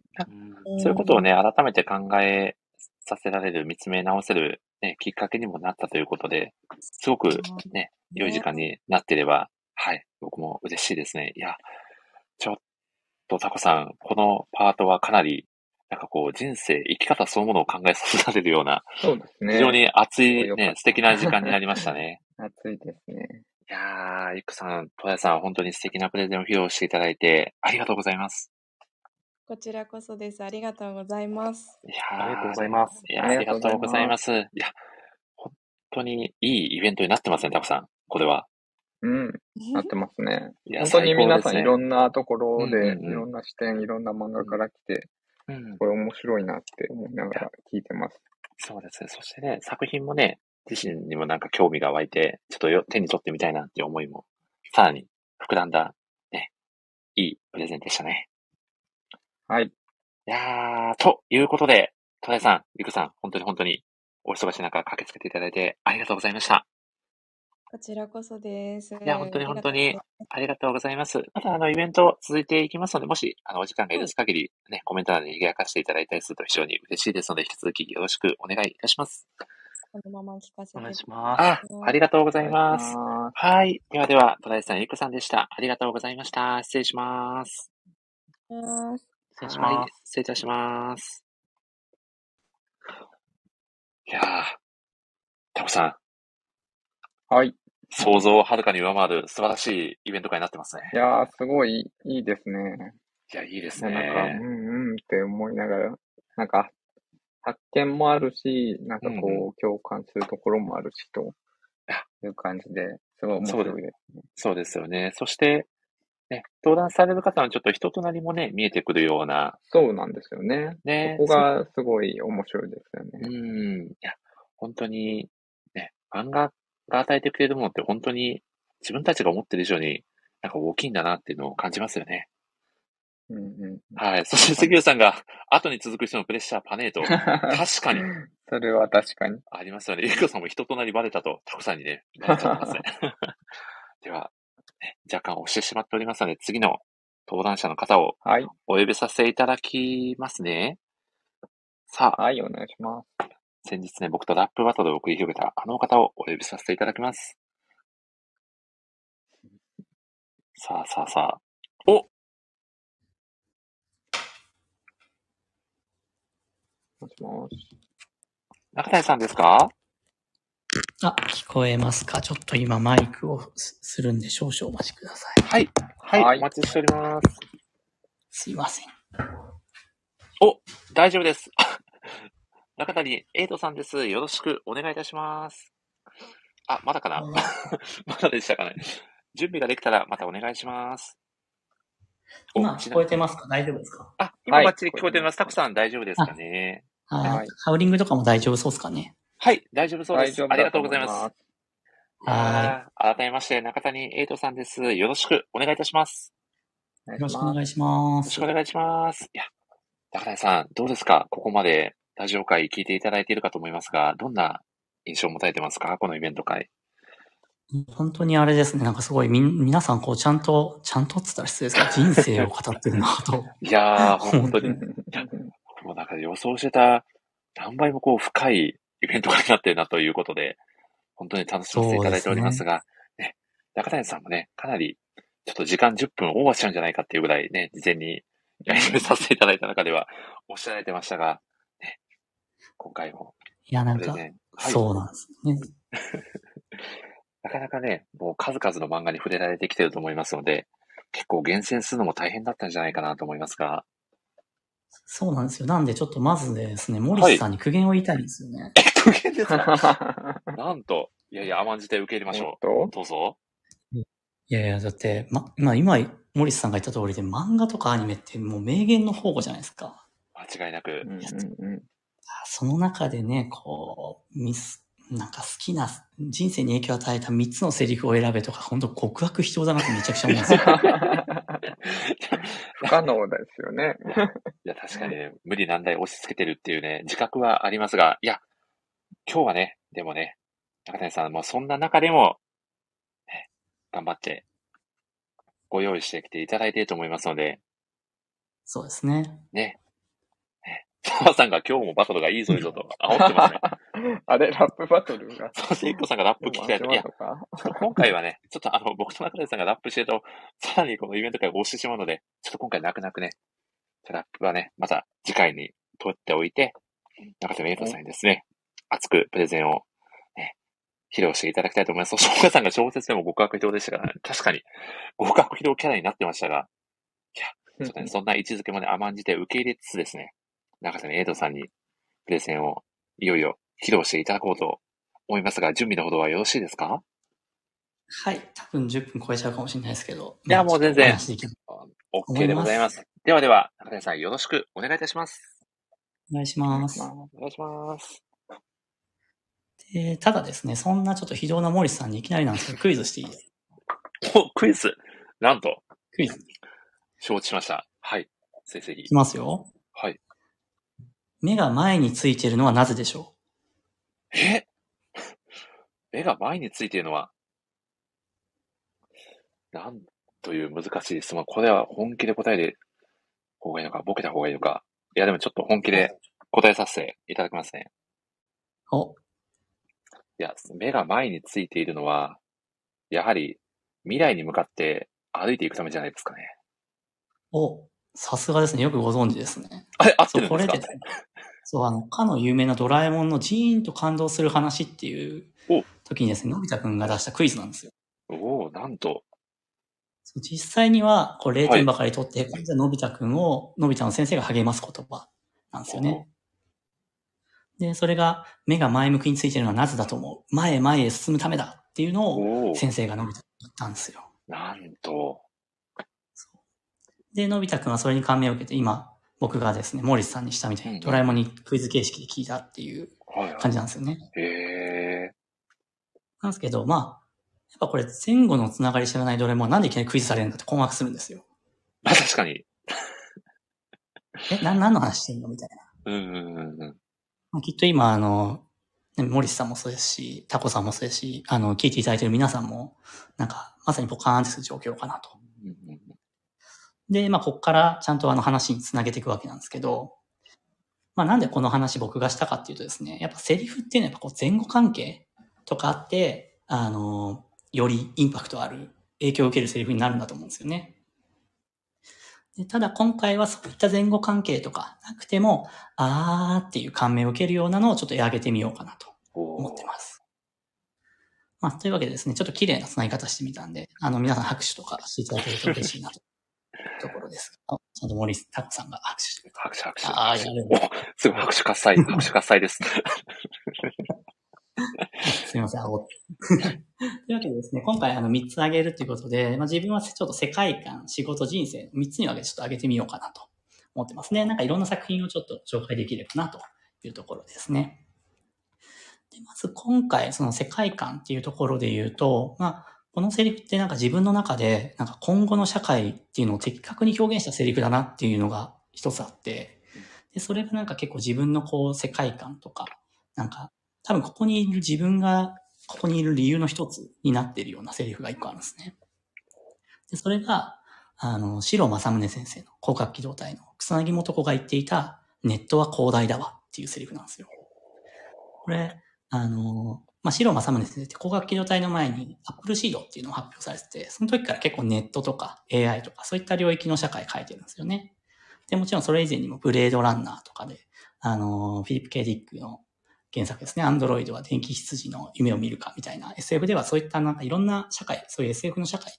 そういうことをね、改めて考えさせられる、見つめ直せる、ね、きっかけにもなったということで、すごくね、良い時間になっていれば、はい、僕も嬉しいですね。いや、ちょっとタコさん、このパートはかなり、なんかこう、人生、生き方そのものを考えさせられるような、そうですね。非常に熱いね、素敵な時間になりましたね。暑いですね。いやー、イクさん、トヤさん、本当に素敵なプレゼンを披露していただいて、ありがとうございます。こちらこそです。ありがとうございます。いやーありがとうございます。いや、ありがとうございます。いや、本当にいいイベントになってますね、タコさん。これは。うん、なってますね。いや本当に皆さんいろんんなところで、うんうんうんいろんな視点、いろんな漫画から来て、うん、これ面白いなって思いながら聞いてます。そうですね。そしてね、作品もね、自身にもなんか興味が湧いて、ちょっとよ手に取ってみたいなっていう思いも、さらに膨らんだ、ね、いいプレゼンでしたね。はい。いやー、ということで、トライさん、リクさん、本当に本当にお忙しい中駆けつけていただいてありがとうございました。こちらこそです。いいや、本当に本当にありがとうございます。また、あの、イベント続いていきますので、もし、あの、お時間が許す限り、ね、コメント欄で賑やかしていただいたりすると非常に嬉しいですので、引き続きよろしくお願いいたします。このまま聞かせてお願いします。あ、ありがとうございます。あはい。ではでは、トライさん、ゆくさんでした。ありがとうございました。失礼します。失礼しはいます。。失礼いたします。いやー、タコさん、ーはい。想像をはるかに上回る素晴らしいイベント会になってますね。いやー、すごいいいですね。いや、いいですなんか、うね。んうんって思いながら、なんか、発見もあるし、なんかこうんう、共感するところもあるし、という感じで、すごい面白いです。そうですよね。そして、ね、登壇される方のちょっと人となりもね、見えてくるような、そうなんですよね。ね。ここがすごい面白いですよね。うん。いや、本当に、ね、漫画が与えてくれるものって本当に自分たちが思ってる以上になんか大きいんだなっていうのを感じますよね。うんうん。はい。そして杉浦さんが後に続く人のプレッシャーパネート。確かにそれは確かに。ありますよね。ゆうこさんも人となりバレたと、タコさんにね、バレちゃってますね。では、ね、若干押してしまっておりますので、次の登壇者の方をはい。お呼びさせていただきますね。さあ、はい、お願いします。先日ね、僕とラップバトルを繰り広げたあの方をお呼びさせていただきます。さあさあさあ。おもしもし。中谷さんですか？あ、聞こえますか？ちょっと今マイクをすするんで少々お待ちください。はい。はい。はいお待ちしております。すいません。お大丈夫です。中谷エイトさんです。よろしくお願いいたします。あ、まだかな？まだでしたかね。準備ができたらまたお願いします。お今聞こえてまますか？大丈夫ですか？あ、今はいバッチリ聞こえてます。タクさん大丈夫ですかねはい、はいハウリングとかも大丈夫そうですかね？はい、大丈夫そうです。大丈夫ありがとうございます。はあー改めまして、中谷エイトさんです。よろしくお願いいたします。よろいしくお願いしますよろしくお。願いします。いや、中谷さん、どうですか？ここまでラジオ会聞いていただいているかと思いますが、どんな印象を持たれてますか？このイベント会。本当にあれですね、なんかすごいみん、皆さんこうちゃんと、ちゃんとって言ったら失礼ですけど、人生を語ってるなと。いやー、本当に、う んもうなんか予想してた何倍もこう深いイベント会になってるなということで、本当に楽しませていただいておりますが、ね、中谷さんもね、かなり、ちょっと時間10分オーバーしちゃうんじゃないかっていうぐらいね、事前にやりさせていただいた中ではおっしゃられてましたが、ね、今回も。いや、なんか、はい。そうなんですね。なかなかね、もう数々の漫画に触れられてきてると思いますので、結構厳選するのも大変だったんじゃないかなと思いますが、そうなんですよ。なんでちょっとまずですね、森氏さんに苦言を言いたいんですよね。苦言ですか？なんと、いやいや、甘んじて受け入れましょう。どうぞ。いやいや、だって、ま、まあ今、モリスさんが言った通りで、漫画とかアニメってもう名言の宝庫じゃないですか。間違いなくう。んうんうん。その中でね、こう、ミス、なんか好きな、人生に影響を与えた3つのセリフを選べとか、本当極悪非道だなってめちゃくちゃ思うんですよ。不可能ですよね。いや、確かにね、無理難題押し付けてるっていうね、自覚はありますが、いや、今日はね、でもね、中谷さん、もうそんな中でも、ね、頑張って、ご用意してきていただいていると思いますので、そうですね。ね。ね。澤さんが今日もバトルがいいぞいいぞと煽ってますね。あれ、ラップバトルが。そして、一個さんがラップ聞きたいと。いや、今回はね、ちょっとあの、僕と中谷さんがラップしてると、さらにこのイベント会を押してしまうので、ちょっと今回泣く泣くね、ラップはね、また次回に取っておいて、中谷エイトさんにですね、熱くプレゼンを、ね、披露していただきたいと思います。そう、翔さんが小説でも極悪非道でしたから、ね、確かに極悪非道キャラになってましたが、いや、ちょっとね、そんな位置づけもね、甘んじて受け入れつつですね、中谷エイトさんにプレゼンをいよいよ披露していただこうと思いますが、準備のほどはよろしいですか？はい。多分10分超えちゃうかもしれないですけど。いやもう全然 ?OK でございます。ではでは、中谷さんよろしくお願いいたします。お願いします。お願いします。でただですね、そんなちょっと非道なモリスさんにいきなりなんですけど、クイズしていいですお、クイズ？なんと、クイズい承知しました。はい。先生にき。ますよ。はい。目が前についているのはなぜでしょえ？目が前についているのは、なんという難しい質問。これは本気で答える方がいいのか、ボケた方がいいのか。いや、でもちょっと本気で答えさせていただきますね。うお、いや、目が前についているのは、やはり未来に向かって歩いていくためじゃないですかね。お、さすがですね。よくご存知ですね。あれ、合ってそう、るんですか？これで、そう、あの、かの有名なドラえもんのジーンと感動する話っていうお時にですね、のび太くんが出したクイズなんですよ。おおなんと。そう実際には、こう0点ばかり取って、これじゃのび太くんを、のび太の先生が励ます言葉なんですよね。で、それが、目が前向きについているのはなぜだと思う？前へ前へ進むためだっていうのを、先生がのび太に言ったんですよ。なんと。で、のび太くんはそれに感銘を受けて、今、僕がですね、モーリスさんにしたみたいうんに、ドラえもんにクイズ形式で聞いたっていう感じなんですよね。い。へえ。なんですけど、まあ、やっぱこれ前後のつながり知らないドラえもんはなんでいきなりクイズされるんだって困惑するんですよ。まあ確かに。え、な、何の話してんのみたいな。うんうんうんうん。まあ、きっと今、あの、ねモリスさんもそうですし、タコさんもそうですし、あの、聞いていただいている皆さんも、なんか、まさにポカーンってする状況かなと。で、まあ、こっからちゃんとあの話につなげていくわけなんですけど、まあ、なんでこの話僕がしたかっていうとですね、やっぱセリフっていうのはやっぱこう前後関係とかあって、あの、よりインパクトある影響を受けるセリフになるんだと思うんですよね。でただ今回はそういった前後関係とかなくても、あーっていう感銘を受けるようなのをちょっと上げてみようかなとお思ってます。まあ、というわけでですね、ちょっと綺麗な繋ぎ方してみたんで、あの、皆さん拍手とかしていただけると嬉しいなと。ところです。あ、ちゃんと森タコさんが拍手してくれた。拍手拍手。ああ、やるんおだ。すごい拍手喝采。拍手喝采です。すみません、煽って。というわけでですね、今回あの3つ挙げるということで、まあ、自分はちょっと世界観、仕事、人生、3つに分けてちょっと挙げてみようかなと思ってますね。なんかいろんな作品をちょっと紹介できればなというところですね。でまず今回、その世界観っていうところで言うと、まあ、このセリフってなんか自分の中で、なんか今後の社会っていうのを的確に表現したセリフだなっていうのが一つあって、で、それがなんか結構自分のこう世界観とか、なんか多分ここにいる自分がここにいる理由の一つになっているようなセリフが一個あるんですね。で、それが、あの、白正宗先生の広角機動隊の草薙素子が言っていた、ネットは広大だわっていうセリフなんですよ。これ、あの、まあ、白正宗先生って広角機動隊の前にアップルシードっていうのを発表されてて、その時から結構ネットとか AI とかそういった領域の社会書いてるんですよね。で、もちろんそれ以前にもブレードランナーとかで、あの、フィリップ・ケディックの原作ですね。アンドロイドは電気羊の夢を見るかみたいな SF ではそういったなんかいろんな社会、そういう SF の社会、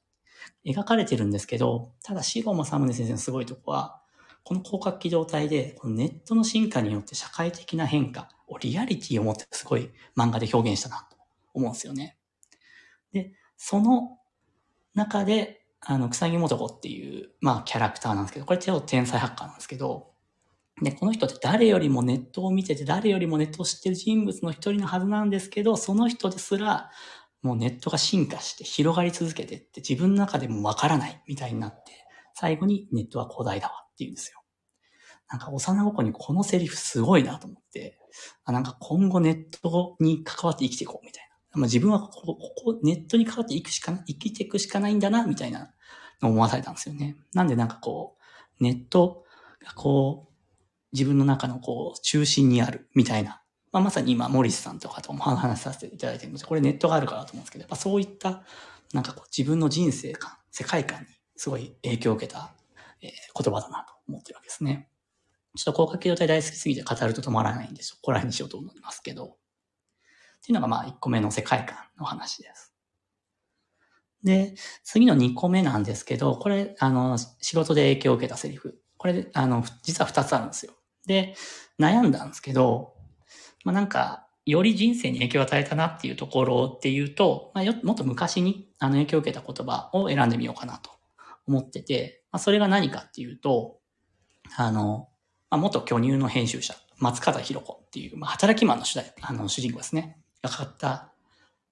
描かれてるんですけど、ただ、シゴ正宗先生のすごいとこは、この広角機動隊で、このネットの進化によって社会的な変化リアリティを持ってすごい漫画で表現したなと思うんですよね。で、その中で、あの、草木もとこっていう、まあ、キャラクターなんですけど、これ超天才ハッカーなんですけど、で、この人って誰よりもネットを見てて、誰よりもネットを知ってる人物の一人のはずなんですけど、その人ですら、もうネットが進化して広がり続けてって自分の中でもわからないみたいになって、最後にネットは広大だわって言うんですよ。なんか幼心にこのセリフすごいなと思って、あなんか今後ネットに関わって生きていこうみたいな。まあ、自分はここ、ここネットに関わっていくしか、生きていくしかないんだな、みたいなのを思わされたんですよね。なんでなんかこう、ネットがこう、自分の中のこう、中心にあるみたいな。まあ、まさに今、モリスさんとかとも話させていただいてるんでこれネットがあるからと思うんですけど、やっぱそういった、なんかこう、自分の人生観、世界観にすごい影響を受けた、えー言葉だなと思ってるわけですね。ちょっと広角機動隊大好きすぎて語ると止まらないんで、そこら辺にしようと思いますけど。っていうのがまあ1個目の世界観の話です。で、次の2個目なんですけど、これ、あの、仕事で影響を受けたセリフ。これ、あの、実は2つあるんですよ。で、悩んだんですけど、まあなんか、より人生に影響を与えたなっていうところっていうと、まあ、よもっと昔にあの影響を受けた言葉を選んでみようかなと思ってて、まあ、それが何かっていうと、あの、まあ、元巨乳の編集者、松方弘子っていう、まあ、働きマンの主題、あの、主人公ですね。が書った、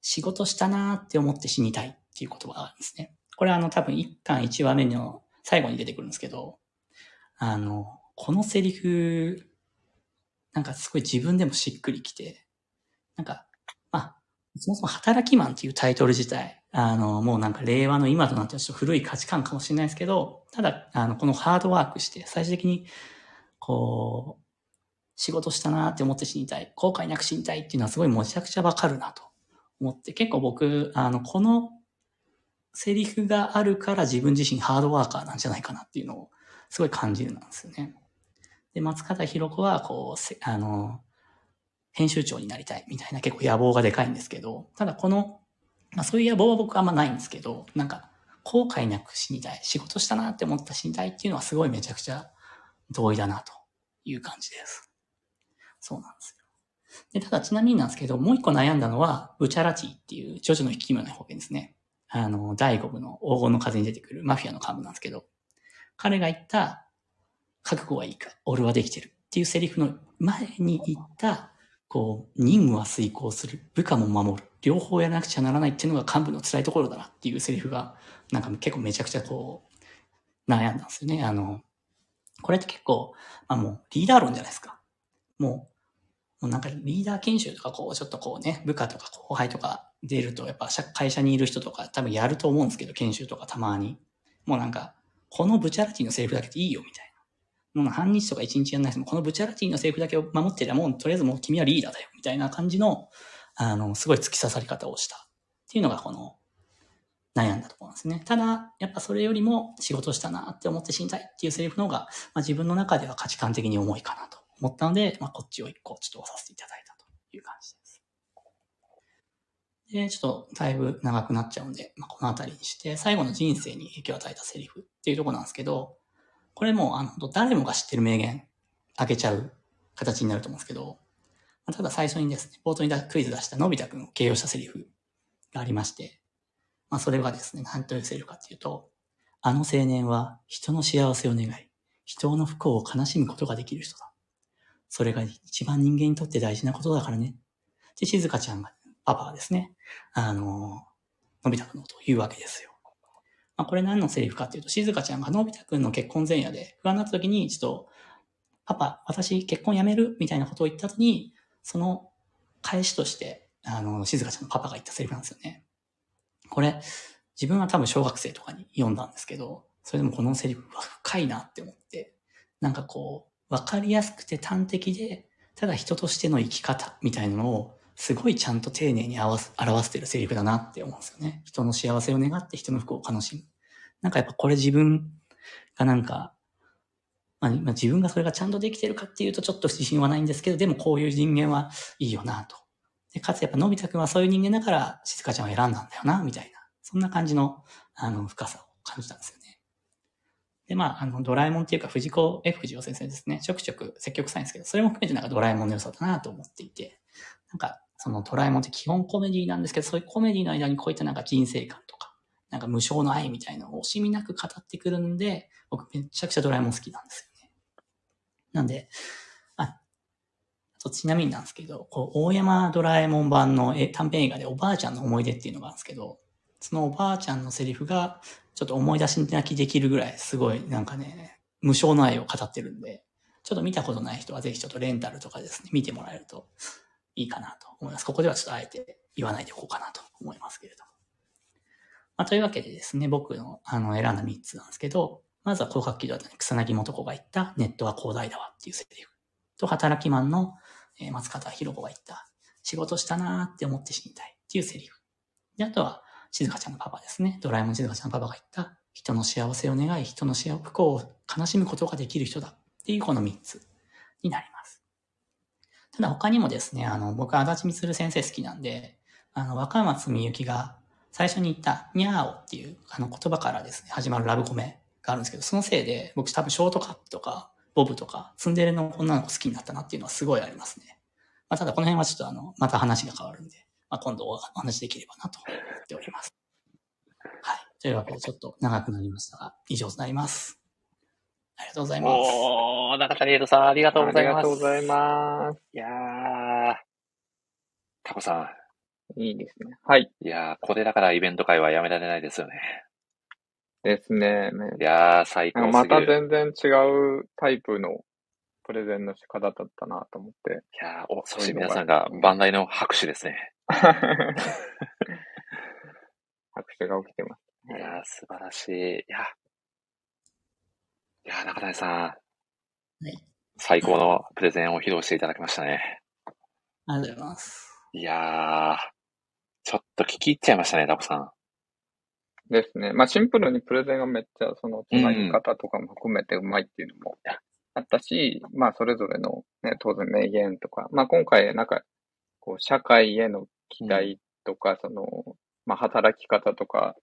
仕事したなーって思って死にたいっていう言葉があるんですね。これあの、多分一巻一話目の最後に出てくるんですけど、あの、このセリフ、なんかすごい自分でもしっくりきて、なんか、まあ、そもそも働きマンっていうタイトル自体、あの、もうなんか令和の今となってはちょっと古い価値観かもしれないですけど、ただ、あの、このハードワークして、最終的に、こう、仕事したなって思って死にたい、後悔なく死にたいっていうのはすごいめちゃくちゃわかるなと思って、結構僕、あの、このセリフがあるから自分自身ハードワーカーなんじゃないかなっていうのをすごい感じるなんですよね。で、松方弘子は、こう、あの、編集長になりたいみたいな結構野望がでかいんですけど、ただこの、まあそういう野望は僕あんまないんですけど、なんか、後悔なく死にたい、仕事したなって思った死にたいっていうのはすごいめちゃくちゃ同意だなという感じです。そうなんですよ。で、ただちなみになんですけど、もう一個悩んだのは、ブチャラティっていう、ジョジョの引き物の保険ですね。あの、第五部の黄金の風に出てくるマフィアの幹部なんですけど、彼が言った、覚悟はいいか、俺はできてるっていうセリフの前に言った、こう、任務は遂行する、部下も守る、両方やらなくちゃならないっていうのが幹部の辛いところだなっていうセリフが、なんか結構めちゃくちゃこう、悩んだんですよね。あの、これって結構、まあもうリーダー論じゃないですか。もう、もうなんかリーダー研修とかこう、ちょっとこうね、部下とか後輩とか出ると、やっぱ社会社にいる人とか多分やると思うんですけど、研修とかたまに。もうなんか、このブチャラティのセリフだけでいいよみたいな。もう半日とか一日やんないですもこのブチャラティのセリフだけを守ってりゃもうとりあえずもう君はリーダーだよみたいな感じの、あの、すごい突き刺さり方をしたっていうのがこの悩んだところなんですね。ただ、やっぱそれよりも仕事したなって思って死にたいっていうセリフの方が、まあ、自分の中では価値観的に重いかなと思ったので、まあ、こっちを一個ちょっと押させていただいたという感じです。で、ちょっとだいぶ長くなっちゃうんで、まあ、この辺りにして、最後の人生に影響を与えたセリフっていうところなんですけど、これも、あの、誰もが知ってる名言、あげちゃう形になると思うんですけど、まあただ最初にですね、冒頭にクイズ出したのび太くんを形容したセリフがありまして、まあそれがですね、何というセリフかっていうと、あの青年は人の幸せを願い、人の不幸を悲しむことができる人だ。それが一番人間にとって大事なことだからね。で、静香ちゃんが、パパがですね、あの、のび太くんのとを言うわけですよ。まあ、これ何のセリフかっていうと、静香ちゃんがのび太くんの結婚前夜で不安になった時に、ちょっと、パパ、私結婚やめる？みたいなことを言った後に、その返しとして、あの、静香ちゃんのパパが言ったセリフなんですよね。これ、自分は多分小学生とかに読んだんですけど、それでもこのセリフは深いなって思って、なんかこう、わかりやすくて端的で、ただ人としての生き方みたいなのを、すごいちゃんと丁寧に表す表してるセリフだなって思うんですよね。人の幸せを願って人の不幸を悲しむ。なんかやっぱこれ自分がなんか、まあ自分がそれがちゃんとできてるかっていうとちょっと自信はないんですけど、でもこういう人間はいいよなと。で、かつやっぱのび太くんはそういう人間だから静香ちゃんを選んだんだよな、みたいな。そんな感じの、あの、深さを感じたんですよね。で、まあ、あの、ドラえもんっていうか、藤子 F 不二雄先生ですね。ちょくちょく積極臭いんですけど、それも含めてなんかドラえもんの良さだなと思っていて、なんか、そのドラえもんって基本コメディなんですけど、そういうコメディの間にこういったなんか人生観とか、なんか無償の愛みたいなのを惜しみなく語ってくるんで、僕めちゃくちゃドラえもん好きなんですよね。なんで、とちなみになんですけど、こう、大山ドラえもん版の短編映画でおばあちゃんの思い出っていうのがあるんですけど、そのおばあちゃんのセリフが、ちょっと思い出し泣きできるぐらい、すごい、なんかね、無償の愛を語ってるんで、ちょっと見たことない人はぜひちょっとレンタルとかですね、見てもらえるといいかなと思います。ここではちょっとあえて言わないでおこうかなと思いますけれども。まあ、というわけでですね、僕のあの選んだ3つなんですけど、まずは広角機動団草薙素子が言ったネットは広大だわっていうセリフ。と、働きマンの、え松方弘子が言った仕事したなーって思って死にたいっていうセリフ。で、あとは、静香ちゃんのパパですね。ドラえもん静香ちゃんのパパが言った人の幸せを願い、人の幸不幸を悲しむことができる人だっていうこの3つになります。ただ他にもですね、あの、僕は足立みつる先生好きなんで、あの、若松みゆきが最初に言った、にゃーおっていうあの言葉からですね、始まるラブコメがあるんですけど、そのせいで僕多分ショートカップとか、ボブとか、ツンデレの女の子好きになったなっていうのはすごいありますね。まあ、ただこの辺はちょっとあの、また話が変わるんで、まあ、今度お話できればなと思っております。はい。というわけでちょっと長くなりましたが、以上となります。ありがとうございます。おー、中谷エイトさん、ありがとうございます。ありがとうございます。いやー、タコさいいですね。はい。ん。いやー、これだからイベント会はやめられないですよね。ですね。いやー、最高すぎる。また全然違うタイプのプレゼンの仕方だったなと思って。いやー、お、そして皆さんが万来の拍手ですね。拍手が起きてます。いやー、素晴らしい。いや、いやー、中谷さん。はい。最高のプレゼンを披露していただきましたね。ありがとうございます。いやー、ちょっと聞き入っちゃいましたね、タコさん。ですね。まあシンプルにプレゼンがめっちゃそのつなぎ方とかも含めてうまいっていうのもあったし、まあそれぞれのね、当然名言とか、まあ今回なんか、こう社会への期待とか、その、まあ働き方とか、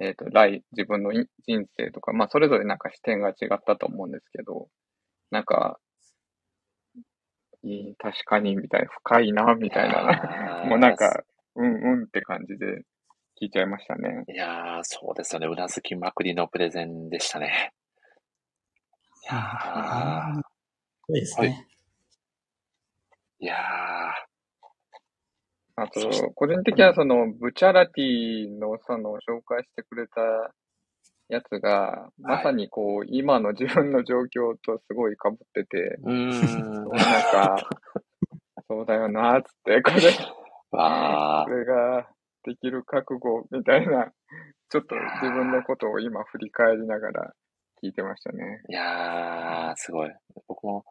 えっ、と、来、自分のい人生とか、まあそれぞれなんか視点が違ったと思うんですけど、なんか、いい、確かに、みたいな、深いな、みたいな。もうなんか、うんうんって感じで聞いちゃいましたね。いやー、そうですよね。うなずきまくりのプレゼンでしたね。いやー、そうですね。いやー、あと、個人的にはその、ブチャラティのその、紹介してくれたやつが、まさにこう、今の自分の状況とすごい被ってて、うーん。なんか、そうだよな、つって、これ、わこれができる覚悟みたいな、ちょっと自分のことを今振り返りながら聞いてましたね。ー、いやー、すごい。僕も、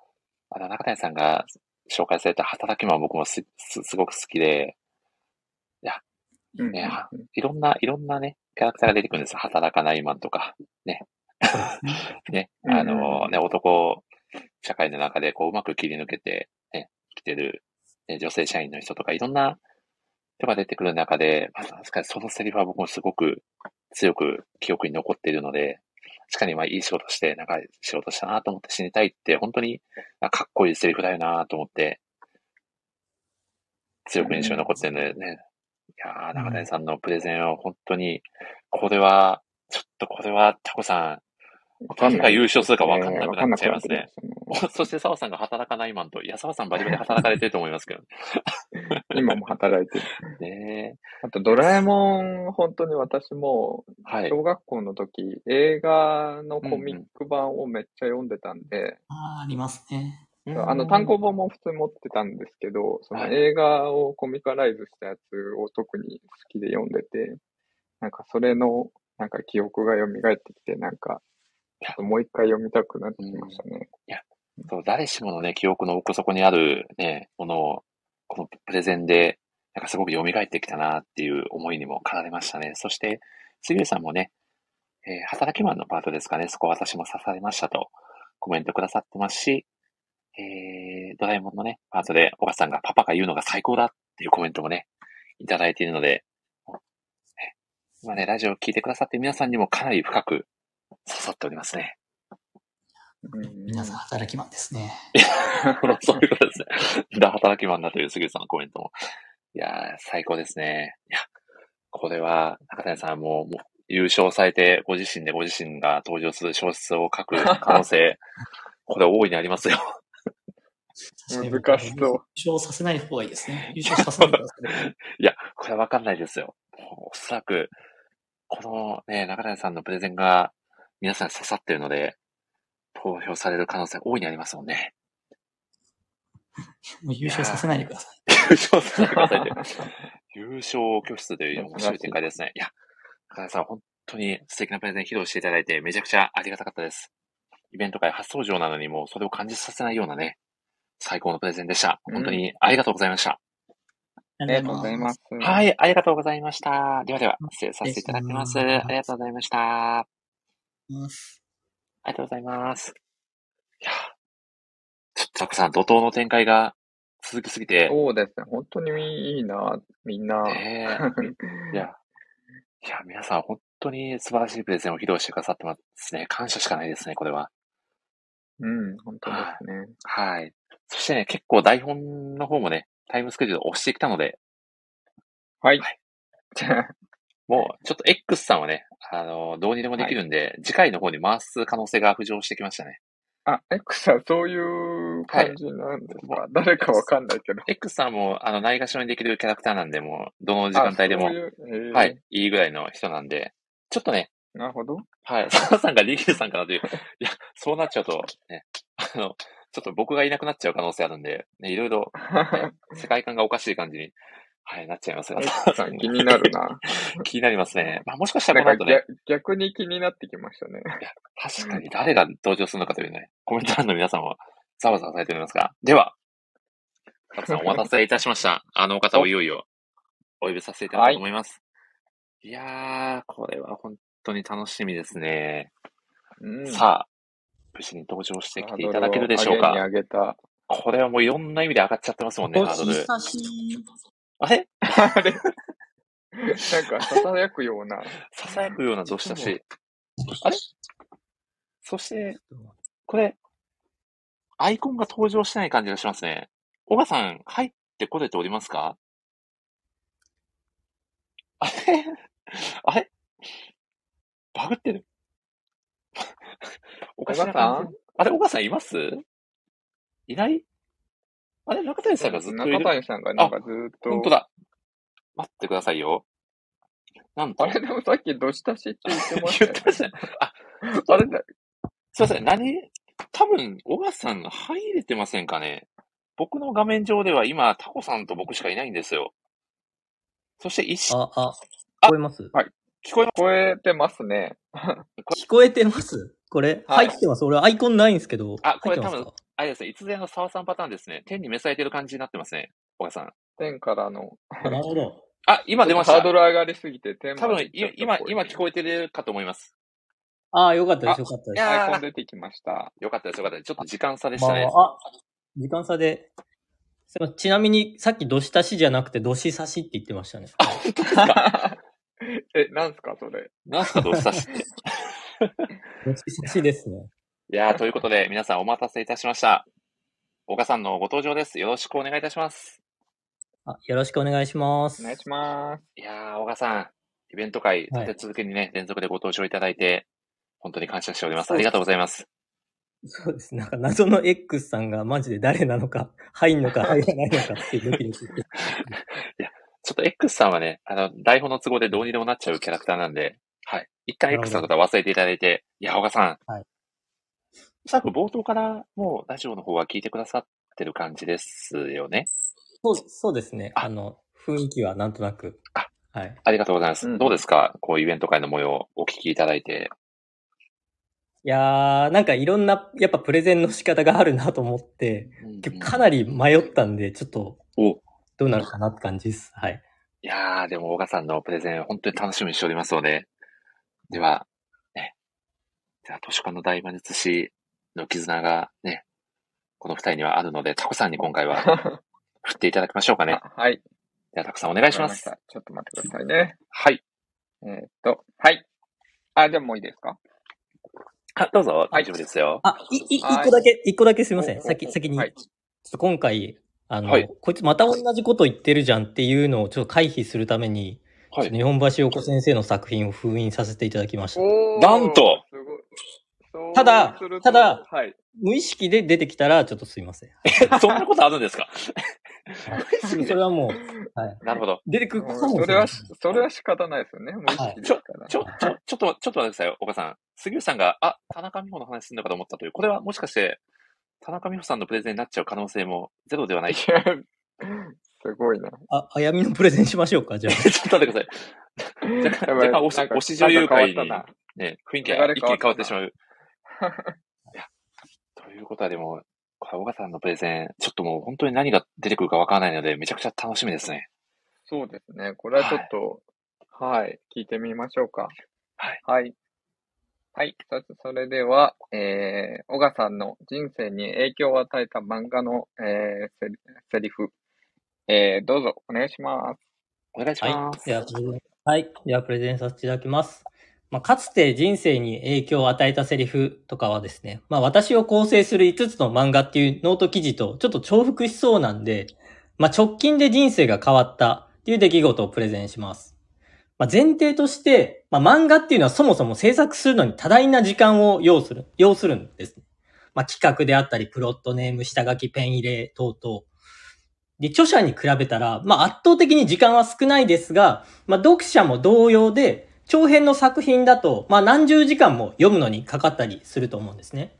あの、中谷さんが紹介された働きマン僕もす、す、すごく好きで、うんね、いろんな、いろんなね、キャラクターが出てくるんですよ。働かないマンとか、ね。ね、あの、ね、男、社会の中でこう、うまく切り抜けて、ね、生きてる、ね、女性社員の人とか、いろんな人が出てくる中で、まあ、確かにそのセリフは僕もすごく強く記憶に残っているので、確かにまあいい仕事して、なんか仕事したなと思って死にたいって、本当にあかっこいいセリフだよなと思って、強く印象に残ってるのでね。いやー、中谷さんのプレゼンは本当に、これは、ちょっとこれはタコさん、誰が優勝するか分かんなくなっちゃいますね。そして澤さんが働かないマンと、いや、澤さんバリバリ働かれてると思いますけど。今も働いてる。ねあと、ドラえもん、本当に私も、はい。小学校の時、映画のコミック版をめっちゃ読んでたんで、ああ、ありますね。あの、単行本も普通に持ってたんですけど、そのはい映画をコミカライズしたやつを特に好きで読んでて、なんかそれの、なんか記憶が蘇ってきて、なんか、もう一回読みたくなってきましたね。いやそう、誰しものね、記憶の奥底にあるね、ものを、このプレゼンで、なんかすごく蘇ってきたなっていう思いにも駆られましたね。そして、杉浦さんもね、えー働きマンのパートですかね、そこ私も刺されましたとコメントくださってますし、えー、ドラえもんのね、パートで、小川さんがパパが言うのが最高だっていうコメントもね、いただいているので、今ね、ラジオを聞いてくださって皆さんにもかなり深く刺さっておりますね。うん皆さん働きマンですね。そういうことですね。だ、働きマンだという杉浦さんのコメントも。いやー、最高ですね。いや、これは、中谷さんも、もう、優勝されて、ご自身でご自身が登場する小説を書く可能性、これ大いにありますよ。難しそう。優勝させない方がいいですね。優勝させないでください。いや、これはわかんないですよ。おそらく、このね、中谷さんのプレゼンが皆さんに刺さってるので、投票される可能性大いにありますもんね。もう優勝させないでください。優勝させてくださいって。優勝拒否という面白い展開ですね。いや、中谷さん、本当に素敵なプレゼン披露していただいて、めちゃくちゃありがたかったです。イベント会初登場なのにもうそれを感じさせないようなね、最高のプレゼンでした。本当にありがとうございました。ありがとうございます。はい、ありがとうございました。ではでは、失礼させていただきます。ありがとうございました。ありがとうございます。いや、ちょっとたくさん怒涛の展開が続きすぎて、そうですね。本当にいいな、みんな。ねえ いや、いや、皆さん本当に素晴らしいプレゼンを披露してくださってますね。感謝しかないですね、これは。うん、本当ですね。はい。そしてね、結構台本の方もね、タイムスケジュールを押してきたので、はい。もう、ちょっと X さんはね、あの、どうにでもできるんで、次回の方に回す可能性が浮上してきましたね。あ、X さん、そういう感じなんですか、誰かわかんないけど。X さんも、あの、ないがしろにできるキャラクターなんで、もう、どの時間帯でもういうえー。はい、いいぐらいの人なんで、ちょっとね、なるほど。はい、佐 藤さんがリギルさんかなという、いや、そうなっちゃうと、ね、あの、ちょっと僕がいなくなっちゃう可能性あるんで、ね、いろいろ、ね、世界観がおかしい感じに、はい、なっちゃいますが、X さん気になるな。気になりますね。まあ、もしかしたらこの後ね、逆逆に気になってきましたね。確かに誰が登場するのかというね、コメント欄の皆さんもざわざわされておりますが、では、さんお待たせいたしました。あのお方をいよいよお呼びさせていただこうと思います。い、やー、これは本当に楽しみですね。うん。さあ、無事に登場してきていただけるでしょうか。これはもういろんな意味で上がっちゃってますもんね、ハードル。あれ？あれ？なんか、囁くような。囁くようなどしたし。あれ？そして、これ、アイコンが登場してない感じがしますね。小川さん、入ってこれておりますか？あれ？あれ？バグってる。おかしな感じ。あれ小川さんいます？いない？あれ中谷さんがずっといる中谷さんがなんかずーっと。本当だ。待ってくださいよ。なんと。あれでもさっきどしたしって言ってまし言たよってましたね。あ、あれだ、すいません。何？多分、小川さんが入れてませんかね僕の画面上では今、タコさんと僕しかいないんですよ。そして一瞬、あ、あ、聞こえます？はい。聞こえま聞こえてますね。聞こえてます？これ、はい入ってます？俺アイコンないんですけど。あこれ多分あれですね、いつでの沢さんパターンですね。天に召されてる感じになってますね。小川さん。天からの。なるほど。あ、今出ました。ハードル上がりすぎて天多分、い今、今聞えこえてるかと思います。ああ、よかったです、よかったです。いやアイコン出てきました。よかったです、よかったです。ちょっと時間差でしたね。まあ、あ、時間差で。ちなみに、さっき、どしたしじゃなくて、どしさしって言ってましたね。あ、本当ですか？え、なんすかそれ。なんすか、どうしたしって？どしさしですね。いやー、ということで、皆さんお待たせいたしました。岡さんのご登場です。よろしくお願いいたします。あ、よろしくお願いします。お願いします。いやー、岡さん、イベント会、はい立て続けにね、連続でご登場いただいて、本当に感謝しております。ありがとうございます。そうです。なんか、謎の X さんがマジで誰なのか、入んのか入らないのかっていうドキドキして。ちょっと X さんはね、あの、台本の都合でどうにでもなっちゃうキャラクターなんで、はい。一旦 X さんのことは忘れていただいて、いや、岡さん。はい。おそらく冒頭からもうラジオの方は聞いてくださってる感じですよね。そう、そうですね。ああの、雰囲気はなんとなく。あはい。ありがとうございます。うんどうですか？こうイベント会の模様をお聞きいただいて。いやー、なんかいろんな、やっぱプレゼンの仕方があるなと思って、結構かなり迷ったんで、ちょっと、おどうなるかなって感じです。はい。いやー、でも、岡さんのプレゼン、本当に楽しみにしておりますので、では、ね、じゃあ、図書館の大魔術師の絆がね、この二人にはあるので、タコさんに今回は 振っていただきましょうかね。あはい。では、タコさんお願いします。わかりしたちょっと待ってくださいね。はい。えーっと、はい。あ、じゃあもういいですか？あ、どうぞ、はい大丈夫ですよ。あ、い、い、一はい個だけ、一個だけすいません。先、先に。はいちょっと今回、あの、はいこいつまた同じこと言ってるじゃんっていうのをちょっと回避するために、はい日本橋陽子先生の作品を封印させていただきました。なんとすごいそうただただはい。無意識で出てきたら、ちょっとすいません。そんなことあるんですか？それはもう、はい。なるほど。出てくるかもしれない。それは、それは仕方ないですよね。無意識ですから。ちょ、ちょ、ちょっと、ちょっと待ってください、岡さん。杉内さんが、あ、田中美穂の話するのかと思ったという、これはもしかして、田中美穂さんのプレゼンになっちゃう可能性もゼロではない？いすごいな。あ、あやみのプレゼンしましょうか、じゃあ。っと待ってください。若干、若干推し、女優会にね、雰囲気が一気に変わってしまう。いたや、ということはでも、これ、岡さんのプレゼン、ちょっともう本当に何が出てくるかわからないので、めちゃくちゃ楽しみですね。そうですね。これはちょっと、はい、聞いてみましょうか。はい。はい。はい。そそれでは、えー、小賀さんの人生に影響を与えた漫画の、えー、セリフ、えー、どうぞお願いします。お願いしはいま。す。はい。では、プレゼンさせていただきます。まあ、かつて人生に影響を与えたセリフとかはですね、まあ、私を構成する5つの漫画っていうノート記事とちょっと重複しそうなんで、まあ、直近で人生が変わったっていう出来事をプレゼンします。まあ、前提として、まあ、漫画っていうのはそもそも制作するのに多大な時間を要する、要するんですね。まあ、企画であったり、プロットネーム、下書き、ペン入れ等々。で、著者に比べたら、まあ、圧倒的に時間は少ないですが、まあ、読者も同様で、長編の作品だと、まあ、何十時間も読むのにかかったりすると思うんですね。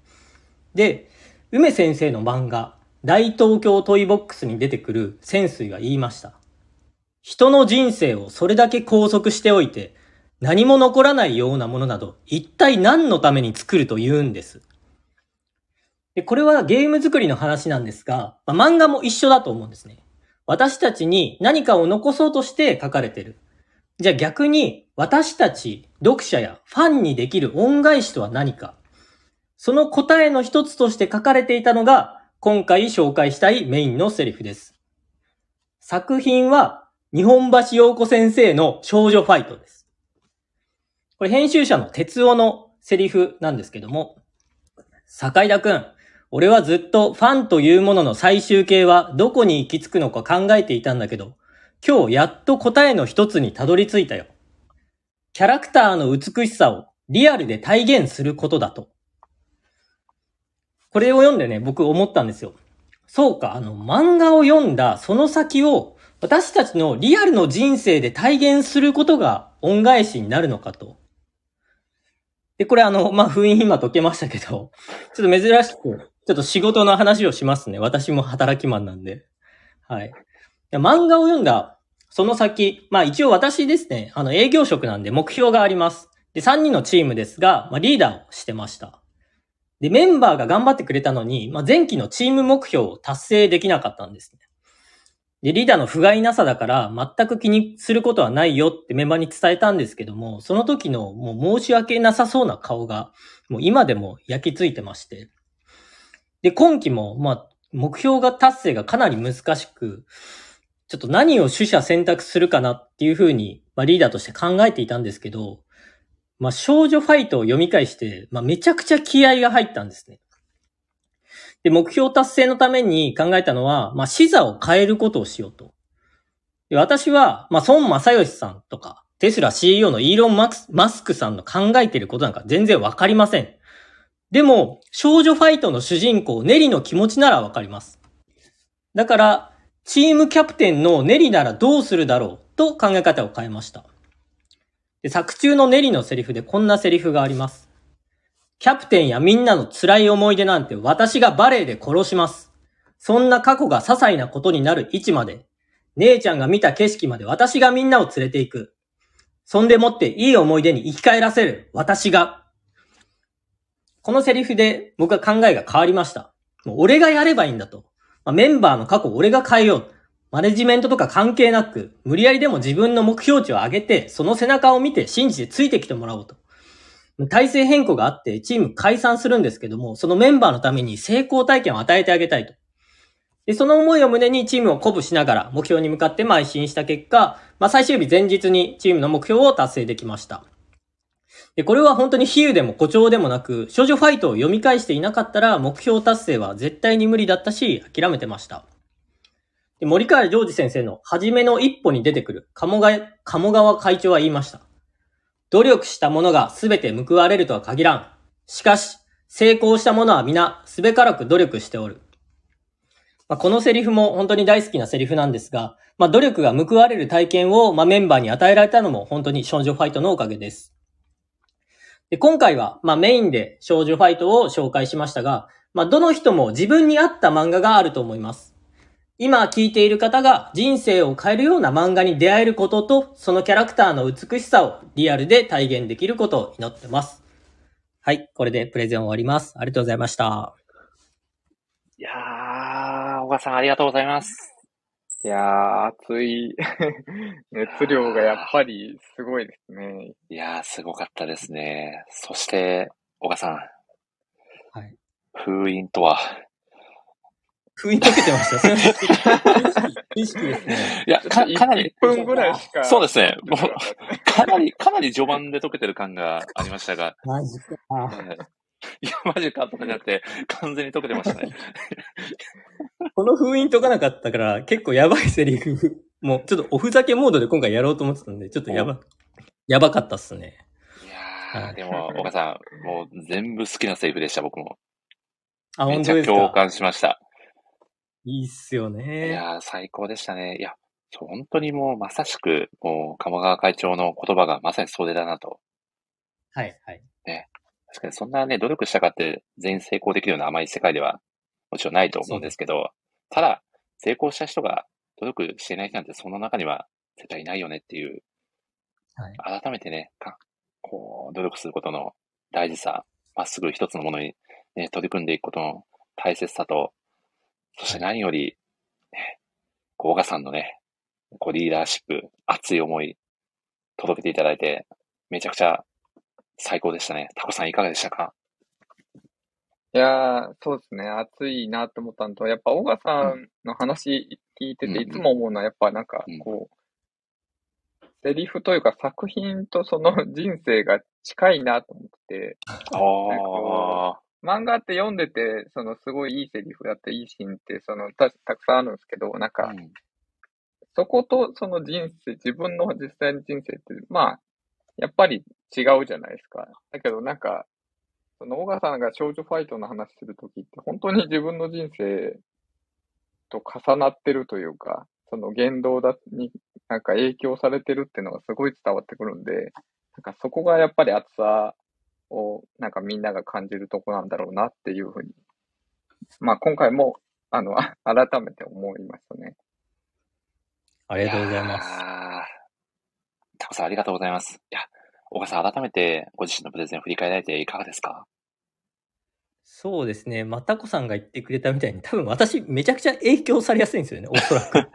で、梅先生の漫画、大東京トイボックスに出てくる潜水が言いました。人の人生をそれだけ拘束しておいて、何も残らないようなものなど、一体何のために作ると言うんです。で、これはゲーム作りの話なんですが、まあ、漫画も一緒だと思うんですね。私たちに何かを残そうとして書かれてる。じゃあ逆に私たち読者やファンにできる恩返しとは何か？その答えの一つとして書かれていたのが今回紹介したいメインのセリフです。作品は日本橋陽子先生の少女ファイトです。これ編集者の哲夫のセリフなんですけども、坂井田くん、俺はずっとファンというものの最終形はどこに行き着くのか考えていたんだけど、今日やっと答えの一つにたどり着いたよ。キャラクターの美しさをリアルで体現することだと。これを読んでね、僕思ったんですよ。そうか、あの、漫画を読んだその先を私たちのリアルの人生で体現することが恩返しになるのかと。で、これあの、まあ、封印今解けましたけど、ちょっと珍しく、ちょっと仕事の話をしますね。私も働きマンなんで。はい。漫画を読んだ、その先、まあ一応私ですね、あの営業職なんで目標があります。で、3人のチームですが、まあリーダーをしてました。で、メンバーが頑張ってくれたのに、まあ前期のチーム目標を達成できなかったんですね。で、リーダーの不甲斐なさだから、全く気にすることはないよってメンバーに伝えたんですけども、その時のもう申し訳なさそうな顔が、もう今でも焼き付いてまして。で、今期も、まあ、目標が達成がかなり難しく、ちょっと何を取捨選択するかなっていうふうに、まあ、リーダーとして考えていたんですけど、まあ、少女ファイトを読み返して、まあ、めちゃくちゃ気合が入ったんですね。で、目標達成のために考えたのは、まあ、視座を変えることをしようと。で私は、まあ、孫正義さんとか、テスラ CEO のイーロン・マスマスクさんの考えていることなんか全然わかりません。でも、少女ファイトの主人公、ネリの気持ちならわかります。だから、チームキャプテンのネリならどうするだろうと考え方を変えました。で作中のネリのセリフでこんなセリフがあります。キャプテンやみんなの辛い思い出なんて私がバレエで殺します。そんな過去が些細なことになる位置まで、姉ちゃんが見た景色まで私がみんなを連れて行く。そんでもっていい思い出に生き返らせる私が。このセリフで僕は考えが変わりました。もう俺がやればいいんだと。まあ、メンバーの過去を俺が変えよう。マネジメントとか関係なく、無理やりでも自分の目標値を上げて、その背中を見て信じてついてきてもらおうと。体制変更があって、チーム解散するんですけども、そのメンバーのために成功体験を与えてあげたいと。で、その思いを胸にチームを鼓舞しながら目標に向かって邁進した結果、まあ、最終日前日にチームの目標を達成できました。で、これは本当に比喩でも誇張でもなく、少女ファイトを読み返していなかったら目標達成は絶対に無理だったし、諦めてました。で森川ジョージ先生の初めの一歩に出てくる鴨川鴨川会長は言いました。努力した者が全て報われるとは限らん。しかし、成功した者は皆、すべからく努力しておる。まあ、このセリフも本当に大好きなセリフなんですが、まあ、努力が報われる体験を、まあ、メンバーに与えられたのも本当に少女ファイトのおかげです。で今回は、まあ、メインで少女ファイトを紹介しましたが、まあ、どの人も自分に合った漫画があると思います。今聞いている方が人生を変えるような漫画に出会えることと、そのキャラクターの美しさをリアルで体現できることを祈ってます。はい、これでプレゼン終わります。ありがとうございました。いやー、小川さんありがとうございます。いやー、熱い 熱量がやっぱりすごいですね。いやー、すごかったですね。そして、小川さん。はい。封印とは？封印解けてました。意識ですね。いや、か、かなり、1分ぐらいしか。そうですね。もう、かなり、かなり序盤で解けてる感がありましたが。マジか。ええいや、マジかとかじゃなくて、完全に解けてましたね。この封印解かなかったから、結構やばいセリフ、もうちょっとおふざけモードで今回やろうと思ってたんで、ちょっとやば、やばかったっすね。いやー、でも、岡さん、もう全部好きなセリフでした、僕も。あ、め本当ですちゃ共か。感しました。いいっすよいね。やー、最高でしたね。いや、本当にもうまさしく、もう、鴨川会長の言葉がまさにそれだなと。はい、はい。確かにそんなね、努力したかって全員成功できるような甘い世界ではもちろんないと思うんですけど、ただ、成功した人が努力してない人なんてその中には絶対いないよねっていう、はい。改めてね、かこう、努力することの大事さ、まっすぐ一つのものに、ね、取り組んでいくことの大切さと、そして何より、ね、こう、小賀さんのね、こう、リーダーシップ、熱い思い、届けていただいて、めちゃくちゃ最高でしたね。タコさんいかがでしたか？いやー、そうですね。熱いなと思ったのと、やっぱ、小川さんの話聞いてて、いつも思うのは、やっぱなんか、こう、セリフというか作品とその 人生が近いなと思ってて、なんかこう漫画って読んでて、そのすごいいいセリフだっていいシーンって、そのたたくさんあるんですけど、なんか、そことその人生、自分の実際の人生って、まあ、やっぱり違うじゃないですか。だけどなんか、その小川さんが少女ファイトの話するときって、本当に自分の人生と重なってるというか、その言動だになんか影響されてるっていうのがすごい伝わってくるんで、なんかそこがやっぱり熱さをなんかみんなが感じるとこなんだろうなっていうふうに、まあ今回も、あの、あ改めて思いましたね。ありがとうございます。あタコさんありがとうございます。いや、小川さん改めてご自身のプレゼンを振り返られていかがですか？そうですね。またこさんが言ってくれたみたいに、多分私めちゃくちゃ影響されやすいんですよね、おそらく。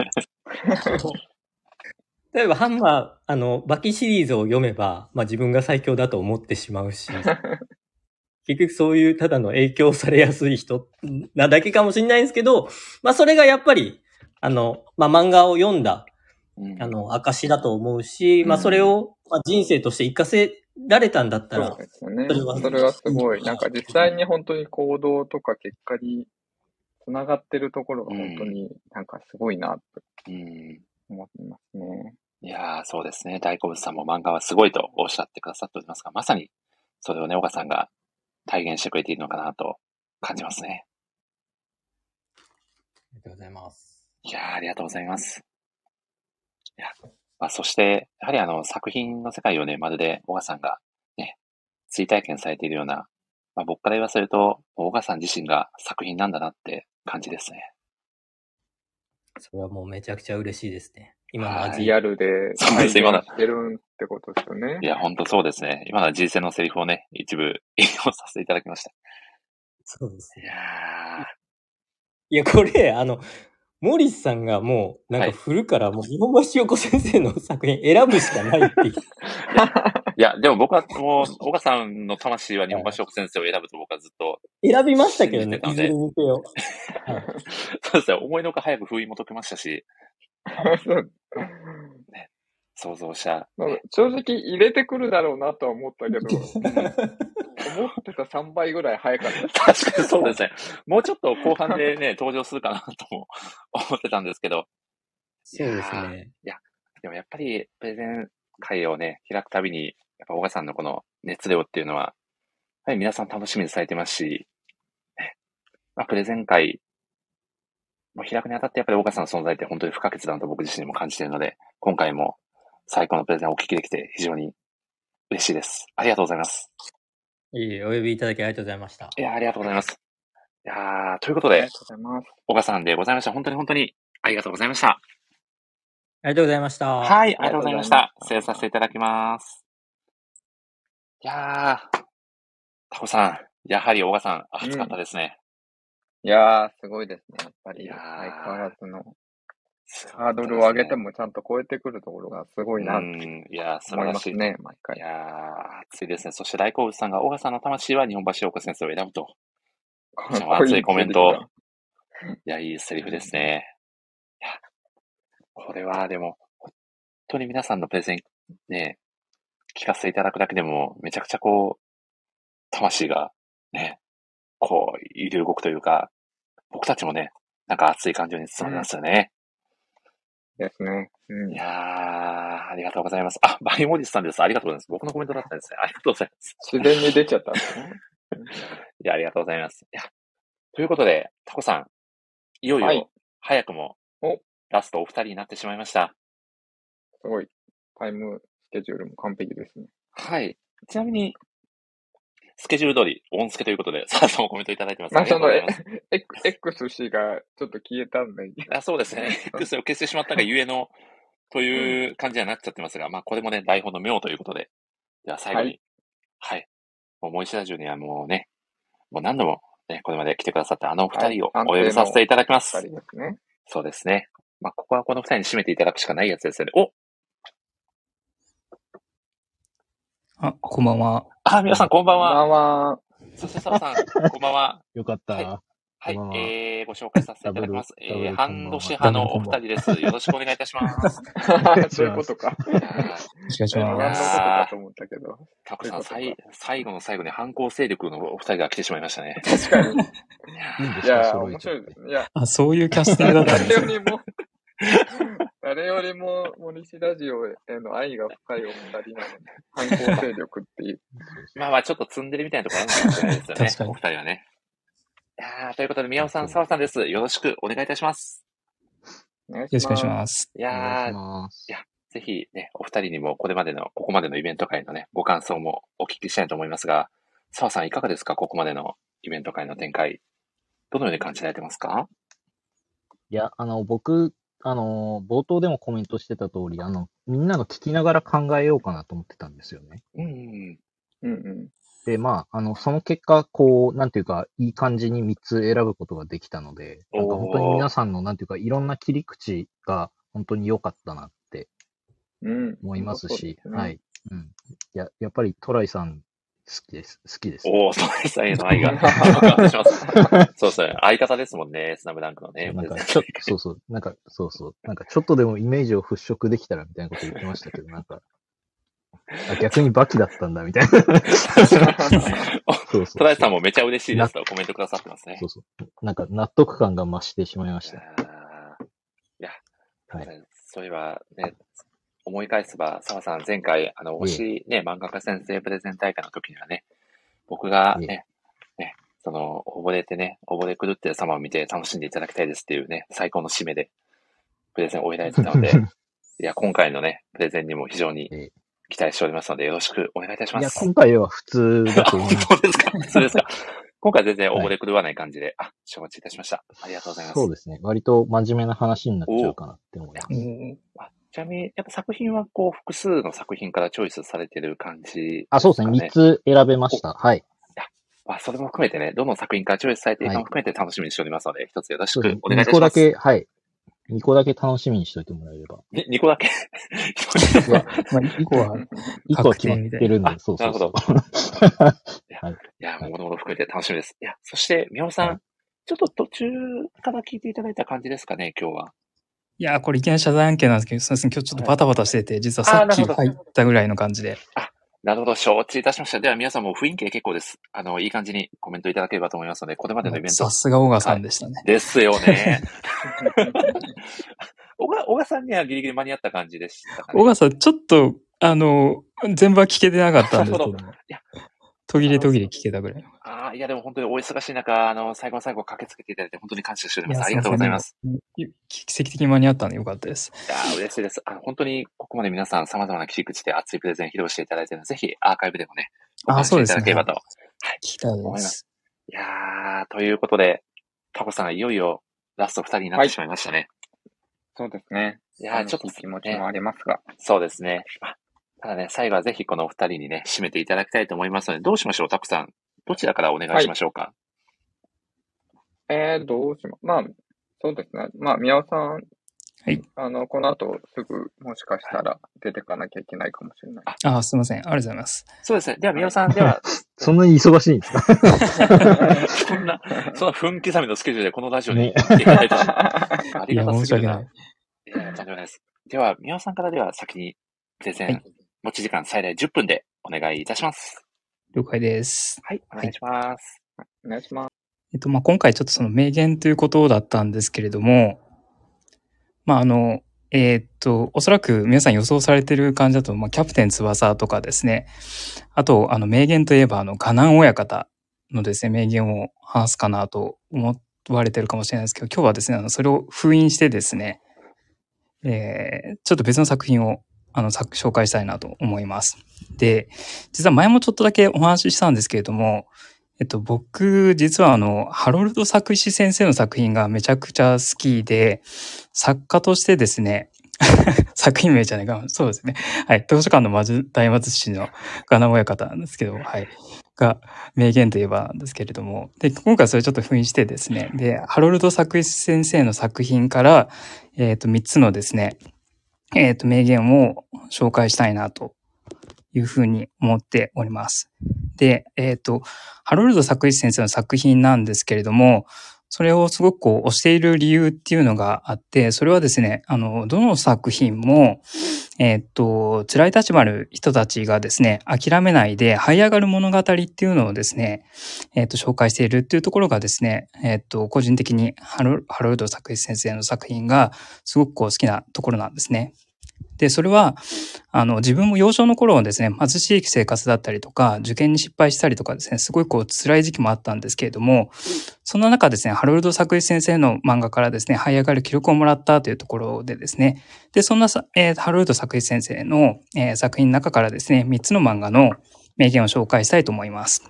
例えば、ハンマー、あの、バキシリーズを読めば、まあ自分が最強だと思ってしまうし、結局そういうただの影響されやすい人なだけかもしれないんですけど、まあそれがやっぱり、あの、まあ漫画を読んだ、あの、証だと思うし、まあそれを、まあ、人生として活かせられたんだったら、そうですよね。それはそれはすごい、なんか実際に本当に行動とか結果につながってるところが本当になんかすごいなと思ってますね。いやー、そうですね。大好物さんも漫画はすごいとおっしゃってくださっておりますが、まさにそれをね、岡さんが体現してくれているのかなと感じますね。ありがとうございます。いやー、ありがとうございます。いや、まあ、そして、やはりあの、作品の世界をね、まるで、小川さんが、ね、追体験されているような、まあ、僕から言わせると、小川さん自身が作品なんだなって感じですね。それはもうめちゃくちゃ嬉しいですね。今のはい味。リアルでそうです今のしてるってことですよね。いや、ほんとそうですね。今のは人生のセリフをね、一部引用させていただきました。そうですね。いやいや、これ、あの、モリスさんがもう、なんか振るから、もう、日本橋横先生の作品選ぶしかないっていう。いや、でも僕はもう、小川さんの魂は日本橋奥先生を選ぶと僕はずっと、選びましたけどね、いずれにせよ。そうですね、思いのほか早く封印も解けましたし、そう想像した。なんか正直入れてくるだろうなとは思ったけど、思ってた3倍ぐらい早かった。確かにそうですね。もうちょっと後半でね、登場するかなとも思ってたんですけど。そうですね。いや、でもやっぱりプレゼン会をね、開くたびに、やっぱ小川さんのこの熱量っていうのは、やはり皆さん楽しみにされてますし、ねまあ、プレゼン会も開くにあたってやっぱり小川さんの存在って本当に不可欠だなと僕自身も感じているので、今回も最高のプレゼンをお聞きできて非常に嬉しいです。ありがとうございます。いいえお呼びいただきありがとうございました。いや、ありがとうございます。いやーということでありが、とうございます。小川さんでございました。本当に本当にありがとうございました。ありがとうございました。はい、ありがとうございましたありがとう。ございました失礼させていただきます。いやー、タコさん、やはり小川さん、熱かったですね。いやー、すごいですね。やっぱり、相変わらずのハードルを上げてもちゃんと超えてくるところがすごいなうってん、いやー、素思晴らしい。いますね、毎い回。やー、熱いですね。そして大好物さんが、小川さんの魂は日本橋陽子先生を選ぶと。こ熱いコメントいや、いいセリフですね。いや、これはでも、本当に皆さんのプレゼン、ね、聞かせていただくだけでも、めちゃくちゃこう、魂が、ね、こう、揺れ動くというか、僕たちもね、なんか熱い感情に包まれますよね。ですね。うんい。やー、ありがとうございます。あ、バイモリスさんです。ありがとうございます。僕のコメントだったんですね。ありがとうございます。自然に出ちゃったんですね。いや、ありがとうございます。いや、ということで、タコさん、いよいはいよ、早くもお、ラストお二人になってしまいました。すごい。タイムスケジュールも完璧ですね。はい。ちなみに、スケジュール通り、オンスケということで、さあさんもコメントいただいてます。まあ、その、とうございます。X X 氏がちょっと消えたんで、あそうですね。X を消してしまったがゆえの、という感じにはなっちゃってますが、まあ、これもね、台本の妙ということで、では最後に、ははい。もう、モイシラジオにはもうね、もう何度もね、これまで来てくださったあのお二人をはいお呼びさせていただきます。二人ですね。そうですね。まあ、ここはこの二人に締めていただくしかないやつですよね。おあ、こんばんは。あ、皆さんこんばんこんばは。んは。そして、澤さん、こんばんは。よかった。はいはいえー、ご紹介させていただきます。えー、半年派のお二人です。よろしくお願いいたします。そういうことか。いやーよろしくお願いします。かと思ったけど。タコさん、最最後の最後に反抗勢力のお二人が来てしまいましたね。確かに。いや、面白い。いや、あ、そういうキャスティングだったん誰ですね。誰よりも森氏ラジオへの愛が深いお二人なので、反抗勢力っていう。まあまあ、ちょっと積んでるみたいなところあるかもしれないですよね。確かにお二人はね。いやーということで、宮尾さん、澤さんです。よろしくお願いいたします。よろしくお願いしす。ます。いやいやぜひね、お二人にもこれまでの、ここまでのイベント会のね、ご感想もお聞きしたいと思いますが、澤さんいかがですか？ここまでのイベント会の展開。どのように感じられてますか？いや、あの、僕、あの、冒頭でもコメントしてた通り、あの、みんなの聞きながら考えようかなと思ってたんですよね。うん。うんうん。で、まあ、あの、その結果、こう、なんていうか、いい感じに3つ選ぶことができたので、なんか本当に皆さんの、なんていうか、いろんな切り口が本当に良かったなってうん。思いますし、そうですねはい。うん。いや、やっぱりトライさん好きです。好きです。おー、そうですね、の愛が爆発します。そうですね、相方ですもんね、スナムダンクのね。なんか、ちょっと、そうそう、なんか、そうそう、なんか、ちょっとでもイメージを払拭できたらみたいなこと言ってましたけど、なんか、あ逆にバキだったんだ、みたいな。そうそう。トライさんもめちゃ嬉しいですとコメントくださってますねそ。うそう。なんか、納得感が増してしまいました。いや、はい。そういえばね、思い返せば、澤さん前回、あの、推しね、漫画家先生プレゼン大会の時にはね、僕がね、ね、その、溺れてね、溺れ狂ってる様を見て楽しんでいただきたいですっていうね、最高の締めで、プレゼンを終えられてたので、いや、今回のね、プレゼンにも非常に期待しておりますので、よろしくお願いいたしまいや、す。今回は普通だと思います。本当ですか？普通ですか？今回全然溺れ狂わない感じで、あ、承知いたしました。ありがとうございます。そうですね。割と真面目な話になっちゃうかなって思います。あちなみに、やっぱ作品はこう、複数の作品からチョイスされてる感じあ、そうですね。3つ選べました。はい。まあ、それも含めてね、どの作品からチョイスされているかも含めて楽しみにしておりますので、一つよろしく。2お願いいたします。個だけ、はい。2個だけ楽しみにしといてもらえれば。に2個だけ？いや、まあ、1個は、1個は決まってるんで、そうそうそう。はい。いや、もう、ものもの含めて楽しみです。いや、そして、みおさん、ちょっと途中から聞いていただいた感じですかね、今日は。いや、これいきなり謝罪案件なんですけど、そうですね、今日ちょっとバタバタしてて、実はさっき入ったぐらいの感じで。なるほど、承知いたしました。では皆さんも雰囲気で結構です。あの、いい感じにコメントいただければと思いますので、これまでのイベントさ。すが小川さんでしたね。ですよね。小川、小川さんにはギリギリ間に合った感じでしたかね。小川さん、ちょっと、あの、全部は聞けてなかったんですけども。途切れ途切れ聞けたぐらい。ああ、いやでも本当にお忙しい中、あの、最後の最後駆けつけていただいて本当に感謝しております。ありがとうございます。奇跡的に間に合ったんでよかったです。いやー嬉しいです。あの、本当にここまで皆さん様々な切り口で熱いプレゼン披露していただいているので、ぜひアーカイブでもね、おあ、話しいそうですね。ただければと。聞きたいで。思いますす。いやー、ということで、タコさん、いよいよラスト2人になってしまいましたね。そうですね。いやー、ちょっと気持ちもありますが。そうですね。あただね、最後はぜひこのお二人にね、締めていただきたいと思いますので、どうしましょう、タコさん。どちらからお願いしましょうか。えー、どうしま、まあ、そうですね。まあ、宮尾さん、はい。あの、この後すぐ、もしかしたら出てかなきゃいけないかもしれない。あ、すいません。ありがとうございます。そうですね。では、宮尾さん、では、そんなに忙しいんですか？そんな、そんな分刻みのスケジュールでこのラジオにね来ていただいて、ありがたすぎるいや申し訳ないいや、とんでもないです。では、宮尾さんからでは先にプレゼン、はい持ち時間最大10分でお願いいたします。了解です。はい、お願いします。お願いします。えっと、まあ、今回ちょっとその名言ということだったんですけれども、まあ、あの、えーっと、おそらく皆さん予想されてる感じだと、まあ、キャプテン翼とかですね、あと、あの、名言といえば、あの、ガナン親方のですね、名言を話すかなと思われてるかもしれないですけど、今日はですね、あの、それを封印してですね、えーちょっと別の作品を、あの、紹介したいなと思います。で、実は前もちょっとだけお話ししたんですけれども、えっと、僕、実はあの、ハロルド・作石先生の作品がめちゃくちゃ好きで、作家としてですね、作品名じゃないか、そうですね。はい。図書館の魔術大魔術師のガナ親方なんですけど、はい。が、名言といえばなんですけれども、で、今回それちょっと封印してですね、で、ハロルド・作石先生の作品から、えっ、と、3つのですね、えっ、と、名言を紹介したいなというふうに思っております。で、えっ、と、ハロルド・作一先生の作品なんですけれども、それをすごくこう推している理由っていうのがあって、それはですね、あの、どの作品も、えっ、と、辛い立場の人たちがですね、諦めないで這い上がる物語っていうのをですね、えっ、と、紹介しているっていうところがですね、えっ、と、個人的にハロハロルド・作石先生の作品がすごくこう好きなところなんですね。で、それは、あの、自分も幼少の頃はですね、貧しい生活だったりとか、受験に失敗したりとかですね、すごいこう辛い時期もあったんですけれども、その中ですね、ハロルド・作石先生の漫画からですね、這い上がる記録をもらったというところでですね、で、そんな、えーハロルド・作石先生の、えー作品の中からですね、3つの漫画の名言を紹介したいと思います。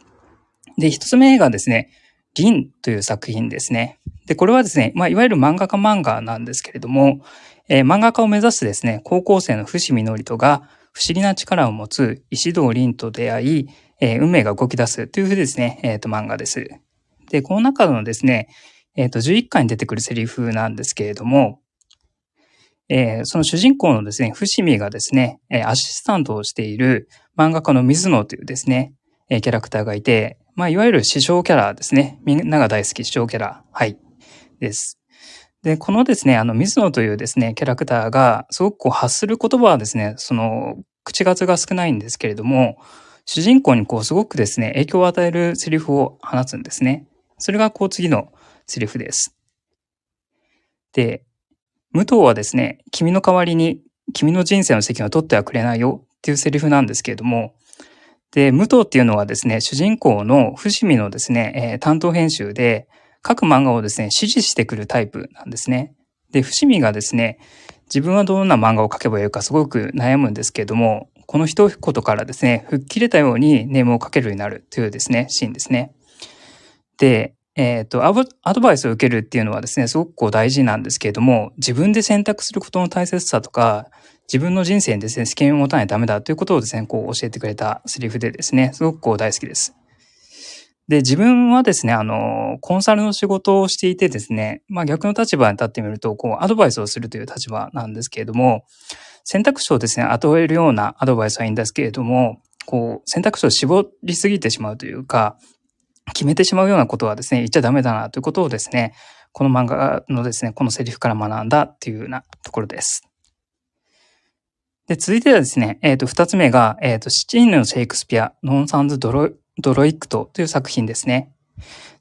で、1つ目がですね、銀という作品ですね。で、これはですね、まあ、いわゆる漫画家漫画なんですけれども、えー漫画家を目指すですね、高校生の伏見のりとが不思議な力を持つ石堂凛と出会い、えー運命が動き出すというふうですね、えっ、と、漫画です。で、この中のですね、えっ、と、11巻に出てくるセリフなんですけれども、えその主人公のですね、伏見がですね、えアシスタントをしている漫画家の水野というですね、えキャラクターがいて、まあ、いわゆる師匠キャラですね。みんなが大好き師匠キャラ。はい。です。で、このですね、あの、水野というですね、キャラクターが、すごくこう発する言葉はですね、その、口数が少ないんですけれども、主人公にこう、すごくですね、影響を与えるセリフを放つんですね。それがこう、次のセリフです。で、武藤はですね、君の代わりに、君の人生の責任を取ってはくれないよっていうセリフなんですけれども、で、武藤っていうのはですね、主人公の伏見のですね、えー担当編集で、各漫画をですね、指示してくるタイプなんですね。で、伏見がですね、自分はどんな漫画を描けばいいかすごく悩むんですけれども、この一言からですね、吹っ切れたようにネームをかけるようになるというですね、シーンですね。で、えっ、とア、ドバイスを受けるっていうのはですね、すごくこう大事なんですけれども、自分で選択することの大切さとか、自分の人生にですね、責任を持たないとダメだということをですね、こう教えてくれたセリフでですね、すごくこう大好きです。で、自分はですね、あの、コンサルの仕事をしていてですね、まあ逆の立場に立ってみると、こう、アドバイスをするという立場なんですけれども、選択肢をですね、与えるようなアドバイスはいいんですけれども、こう、選択肢を絞りすぎてしまうというか、決めてしまうようなことはですね、言っちゃダメだなということをですね、この漫画のですね、このセリフから学んだっていうようなところです。で、続いてはですね、えっ、と、二つ目が、えっ、と、七人のシェイクスピア、ノンサンズドロドロイクトという作品ですね。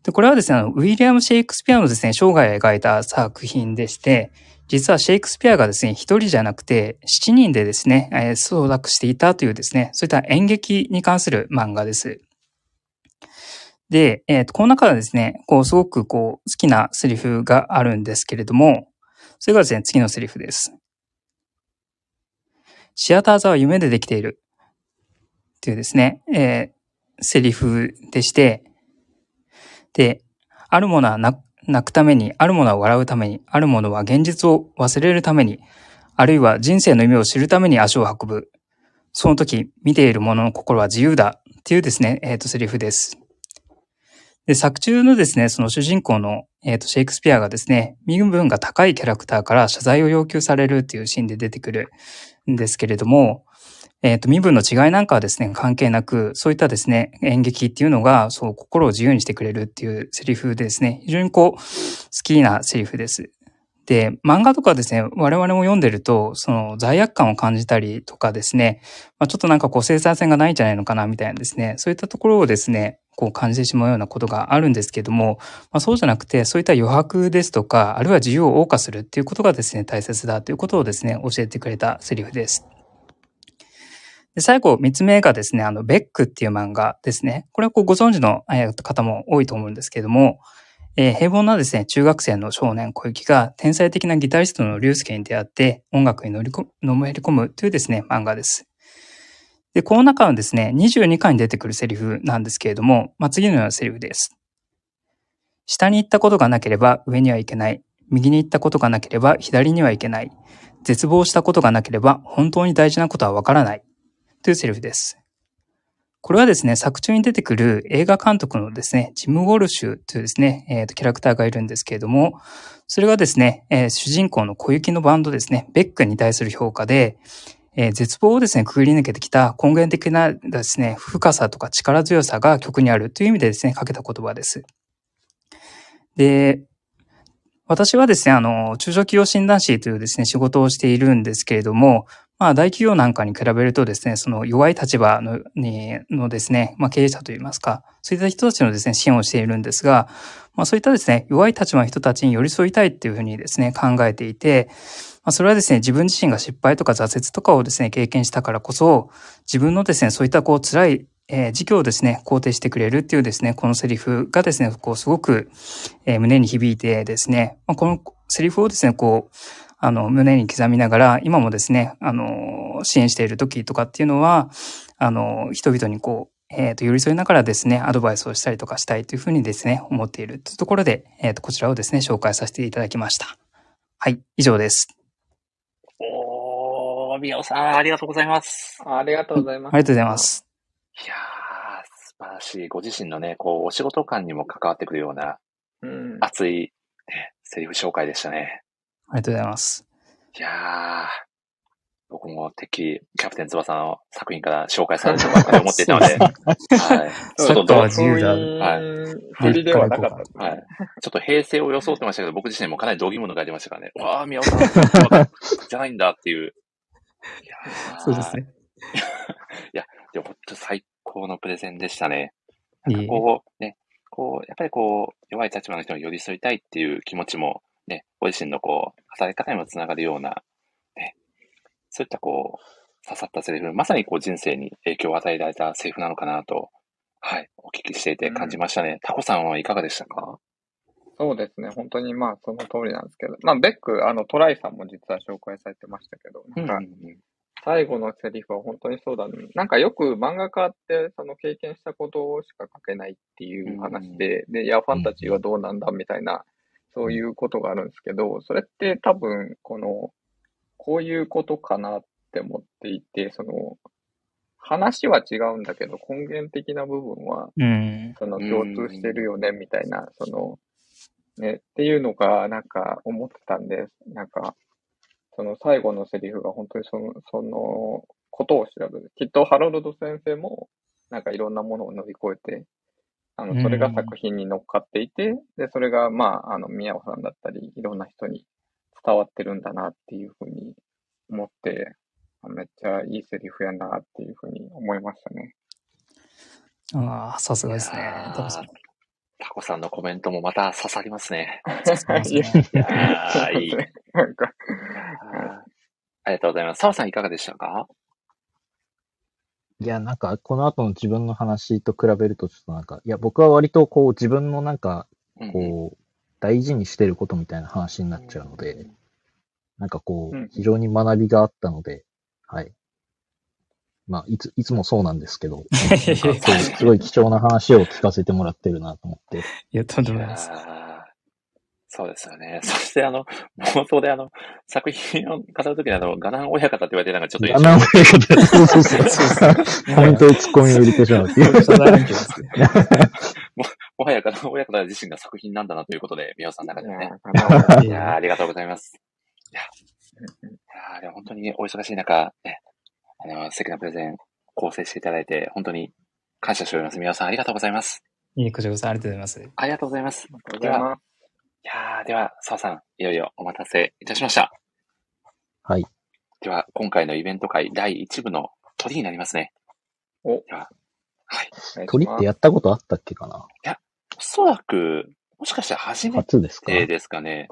で、これはですね、ウィリアム・シェイクスピアのですね、生涯を描いた作品でして、実はシェイクスピアがですね、一人じゃなくて、七人でですね、えー創作していたというですね、そういった演劇に関する漫画です。で、えっ、と、この中でですね、こう、すごくこう、好きなセリフがあるんですけれども、それがですね、次のセリフです。シアター座は夢でできている。っていうですね、えーセリフでして、で、あるものは泣くために、あるものは笑うために、あるものは現実を忘れるために、あるいは人生の夢を知るために足を運ぶ。その時、見ている者の心は自由だ。っていうですね、えっ、と、セリフです。で、作中のですね、その主人公の、えっ、と、シェイクスピアがですね、身分が高いキャラクターから謝罪を要求されるっていうシーンで出てくるんですけれども、えっ、と、身分の違いなんかはですね、関係なく、そういったですね、演劇っていうのが、そう、心を自由にしてくれるっていうセリフでですね、非常にこう、好きなセリフです。で、漫画とかですね、我々も読んでると、その罪悪感を感じたりとかですね、まあ、ちょっとなんかこう生産性がないんじゃないのかなみたいなですね、そういったところをですね、こう感じてしまうようなことがあるんですけども、まあ、そうじゃなくて、そういった余白ですとか、あるいは自由を謳歌するっていうことがですね、大切だということをですね、教えてくれたセリフです。で最後、三つ目がですね、あの、ベックっていう漫画ですね。これはこうご存知の方も多いと思うんですけれども、えー平凡なですね、中学生の少年小雪が天才的なギタリストの竜介に出会って音楽に乗りこのめり込むというですね、漫画です。で、この中のですね、22巻に出てくるセリフなんですけれども、まあ、次のようなセリフです。下に行ったことがなければ上には行けない。右に行ったことがなければ左には行けない。絶望したことがなければ本当に大事なことはわからない。というセリフです。これはですね、作中に出てくる映画監督のですね、ジム・ウォルシュというですね、えーとキャラクターがいるんですけれども、それがですね、えー主人公の小雪のバンドですね、ベックに対する評価で、えー絶望をですね、くぐり抜けてきた根源的なですね、深さとか力強さが曲にあるという意味でですね、かけた言葉です。で、私はですね、あの、中小企業診断士というですね、仕事をしているんですけれども、まあ、大企業なんかに比べるとですね、その弱い立場のにのですね、まあ、経営者といいますか、そういった人たちのですね、支援をしているんですが、まあ、そういったですね、弱い立場の人たちに寄り添いたいっていうふうにですね、考えていて、まあ、それはですね、自分自身が失敗とか挫折とかをですね、経験したからこそ、自分のですね、そういったこう辛い、えー時期をですね、肯定してくれるっていうですね、このセリフがですね、こうすごく、えー胸に響いてですね、まあ、このセリフをですね、こう、あの、胸に刻みながら、今もですね、あの、支援している時とかっていうのは、あの、人々にこう、えっ、と、寄り添いながらですね、アドバイスをしたりとかしたいというふうにですね、思っているというところで、えっ、と、こちらをですね、紹介させていただきました。はい、以上です。おー、宮尾さん、ありがとうございます。ありがとうございます。ありがとうございます。いやー、素晴らしい。ご自身のね、こう、お仕事感にも関わってくるようなうん。熱い、ね、セリフ紹介でしたね。ありがとうございます。いやー、僕もてっきりキャプテン翼の作品から紹介されるとかり思っていたので、はい。ちょっと自由だはい。振りではなかった。はい。ちょっと平成を装ってましたけど、僕自身もかなり同義物が出ましたからね。わあ、宮尾さん、じゃないんだっていう。いやーそうですね。いや、でも本当最高のプレゼンでしたね。いえいえこう、ね、こう、やっぱりこう、弱い立場の人に寄り添いたいっていう気持ちも、ね、ご自身のこう、働き方にもつながるような、ね、そういったこう、刺さったセリフ、まさにこう人生に影響を与えられたセリフなのかなと、はい、お聞きしていて感じましたね。タコさんはいかがでしたか？そうですね。本当にまあその通りなんですけど。まあベック、あのトライさんも実は紹介されてましたけど、なんか最後のセリフは本当にそうだね。なんかよく漫画家ってその経験したことしか書けないっていう話で、で、いや、ファンタジーはどうなんだみたいな、そういうことがあるんですけど、それって多分、この、こういうことかなって思っていて、その、話は違うんだけど、根源的な部分は、うん。その共通してるよね、みたいな、その、ね、っていうのが、なんか思ってたんで、なんか、その最後のセリフが本当にその、そのことを調べる。きっとハロルド先生も、なんかいろんなものを乗り越えて、あの、それが作品に乗っかっていて、で、それが、まあ、あの、宮尾さんだったり、いろんな人に伝わってるんだなっていうふうに思って、めっちゃいいセリフやなっていうふうに思いましたね。ああ、さすがいですね。タコさん。のコメントもまた刺さりますね。いやね。いいい。なんか、あーありがとうございます。澤さんいかがでしたか？いや、なんか、この後の自分の話と比べると、ちょっとなんか、いや、僕は割とこう、自分のなんか、こう、大事にしてることみたいな話になっちゃうので、なんかこう非常に学びがあったので、はい。まあ、いつ、いつもそうなんですけど、すごい貴重な話を聞かせてもらってるなと思って。いや、とんでいもないです。そうですよね。そしてあの、冒頭であの、作品を語るときにあの、ガナン親方って言われてなんかちょっとあ、なんか、そうそうそう。コメントでツッコミを入れてしまうっていう。謝罪案件ですね。もはやガナン親方自身が作品なんだなということで、宮尾さんの中ではね。いやーありがとうございます。いや、いやーでも本当にお忙しい中、ね、あの、素敵なプレゼン構成していただいて、本当に感謝しております。宮尾さんありがとうございます。いいこちらこそありがとうございます。ありがとうございます。ありがとうございます。いやーでは、澤さん、いよいよお待たせいたしました。はい。では、今回のイベント会第1部の鳥になりますね。おでは、はい。鳥ってやったことあったっけかな？おそらく、もしかして初め初ですか？てですかね。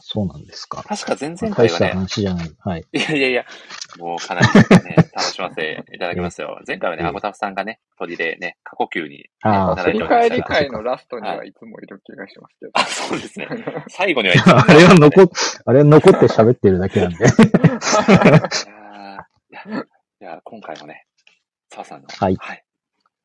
そうなんですか。確か前々大した回はね、話じゃない。はい。いやいやいや、もうかなりね、楽しませていただきますよ。前回はね、ええアゴタフさんがね、鳥でね、過呼吸に、ね、あーいただいて振り返り会のラストにはいつもいる気がしますけど。あ、そうですね。最後にはいつもあれは残っ、あれは残って喋ってるだけなんで。いや今回もね、澤さんの、はい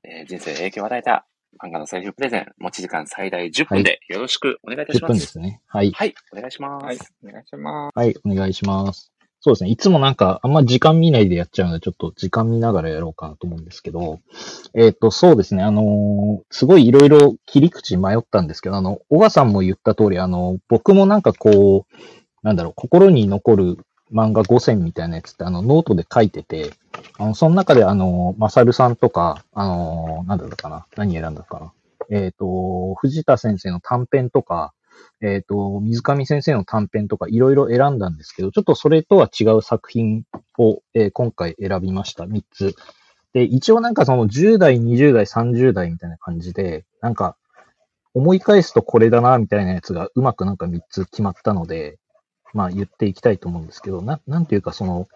えー人生に影響を与えた漫画のセリフプレゼン、持ち時間最大10分でよろしくお願いいたし10ます。分ですね。はい。はい、お願いします。はい、お願いします。はい、お願いします。そうですね。いつもなんか、あんま時間見ないでやっちゃうので、ちょっと時間見ながらやろうかなと思うんですけど、えっ、と、そうですね。あのーすごいいろいろ切り口迷ったんですけど、あの、小川さんも言った通り、あの、僕もなんかこう、なんだろう、心に残る漫画5選みたいなやつって、あの、ノートで書いてて、あの、その中であの、まさるさんとか、あの、なんだろうかな。何選んだかな。えっ、と、藤田先生の短編とか、えっ、と、水上先生の短編とかいろいろ選んだんですけど、ちょっとそれとは違う作品を、えー今回選びました。3つ。で、一応なんかその10代、20代、30代みたいな感じで、なんか思い返すとこれだな、みたいなやつがうまくなんか3つ決まったので、まあ言っていきたいと思うんですけど、な、なんていうかその、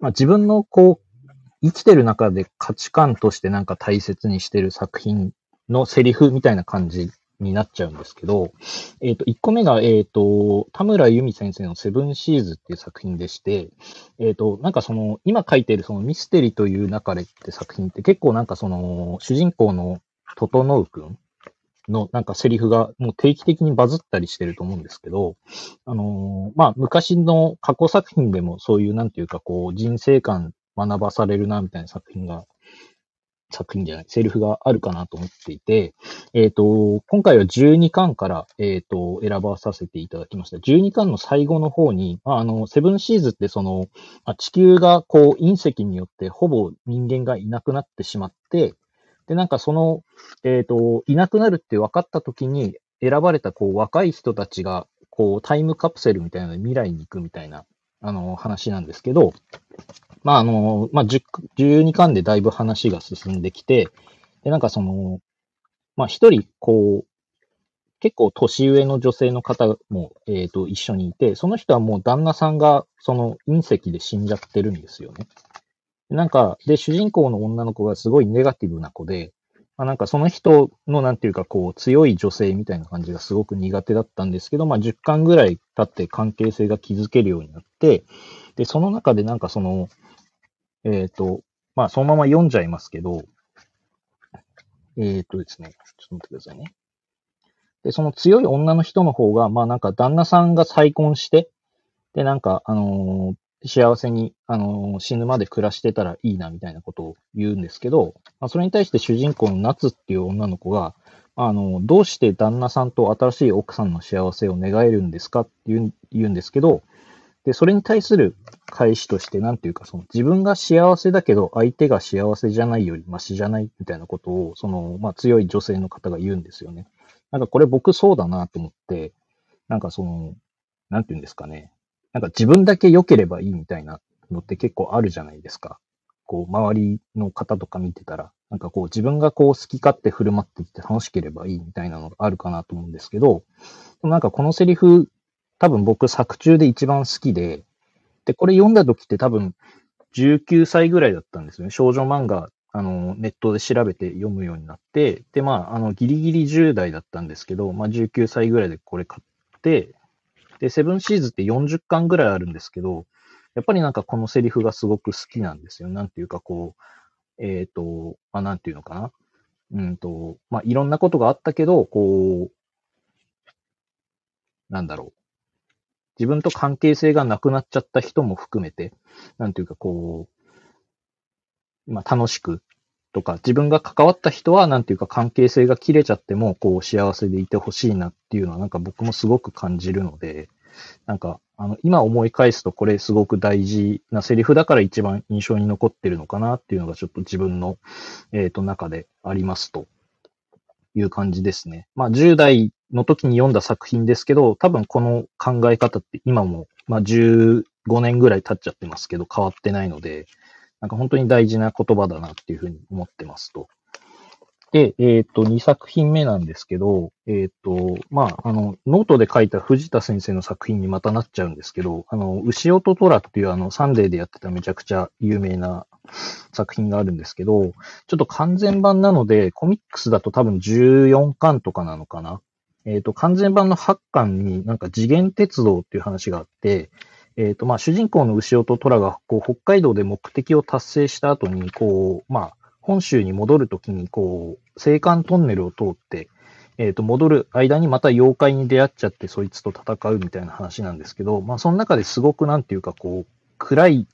まあ自分のこう、生きてる中で価値観としてなんか大切にしてる作品のセリフみたいな感じになっちゃうんですけど、えっ、と、1個目が、えっ、と、田村由美先生のセブンシーズっていう作品でして、えっ、と、なんかその、今書いてるそのミステリという流れって作品って結構なんかその、主人公の整くんのなんかセリフがもう定期的にバズったりしてると思うんですけど、あのーまあ、昔の過去作品でもそういうなんていうかこう、人生観学ばされるなみたいな作品が、作品じゃない、セリフがあるかなと思っていて、えっ、と、今回は12巻から、えっ、と、選ばさせていただきました。12巻の最後の方に、まあ、あの、セブンシーズってその、まあ地球がこう、隕石によってほぼ人間がいなくなってしまって、で、なんかその、えっ、と、いなくなるって分かった時に選ばれたこう、若い人たちが、こう、タイムカプセルみたいなので未来に行くみたいな、あの、話なんですけど、まあ、あの、まあ、12巻でだいぶ話が進んできて、で、なんかその、まあ、一人、こう、結構年上の女性の方も、えっ、と、一緒にいて、その人はもう旦那さんが、その隕石で死んじゃってるんですよね。なんか、で、主人公の女の子がすごいネガティブな子で、まあ、なんかその人のなんていうかこう強い女性みたいな感じがすごく苦手だったんですけど、まあ10巻ぐらい経って関係性が築けるようになって、で、その中でなんかその、えっ、と、まあそのまま読んじゃいますけど、えっ、とですね、ちょっと待ってくださいね。で、その強い女の人の方が、まあなんか旦那さんが再婚して、で、なんか、あのー幸せに、あのー死ぬまで暮らしてたらいいなみたいなことを言うんですけど、まあ、それに対して主人公の夏っていう女の子が、あの、どうして旦那さんと新しい奥さんの幸せを願えるんですかって言う言うんですけど、で、それに対する返しとして、なんていうか、その自分が幸せだけど相手が幸せじゃないよりマシじゃないみたいなことを、その、まあ強い女性の方が言うんですよね。なんかこれ僕そうだなと思って、なんかその、なんていうんですかね。なんか自分だけ良ければいいみたいなのって結構あるじゃないですか。こう、周りの方とか見てたら、なんかこう、自分がこう、好き勝手振る舞ってきて楽しければいいみたいなのがあるかなと思うんですけど、でもなんかこのセリフ、多分僕作中で一番好きで、で、これ読んだ時って多分19歳ぐらいだったんですよね。少女漫画、あの、ネットで調べて読むようになって、で、まあ、あの、ギリギリ10代だったんですけど、まあ、19歳ぐらいでこれ買って、で、セブンシーズって40巻ぐらいあるんですけど、やっぱりなんかこのセリフがすごく好きなんですよ。なんていうかこう、えっ、と、まあ、なんていうのかな。うんと、まあ、いろんなことがあったけど、こう、なんだろう。自分と関係性がなくなっちゃった人も含めて、なんていうかこう、まあ、楽しくとか、自分が関わった人は、なんていうか関係性が切れちゃっても、こう、幸せでいてほしいなっていうのは、なんか僕もすごく感じるので、なんか、あの、今思い返すとこれすごく大事なセリフだから一番印象に残ってるのかなっていうのがちょっと自分の、えっ、と、中でありますという感じですね。まあ、10代の時に読んだ作品ですけど、多分この考え方って今も、まあ、15年ぐらい経っちゃってますけど、変わってないので、なんか本当に大事な言葉だなっていうふうに思ってますと。で、えっ、と、2作品目なんですけど、えっ、と、まあ、あの、ノートで書いた藤田先生の作品にまたなっちゃうんですけど、あの、牛音虎っていうあの、サンデーでやってためちゃくちゃ有名な作品があるんですけど、ちょっと完全版なので、コミックスだと多分14巻とかなのかな。えっ、と、完全版の8巻になんか次元鉄道っていう話があって、えっ、と、まあ、主人公の牛尾と虎が、こう、北海道で目的を達成した後に、こう、まあ、本州に戻るときに、こう、青函トンネルを通って、えっ、と、戻る間にまた妖怪に出会っちゃって、そいつと戦うみたいな話なんですけど、まあ、その中ですごくなんていうか、こう、暗い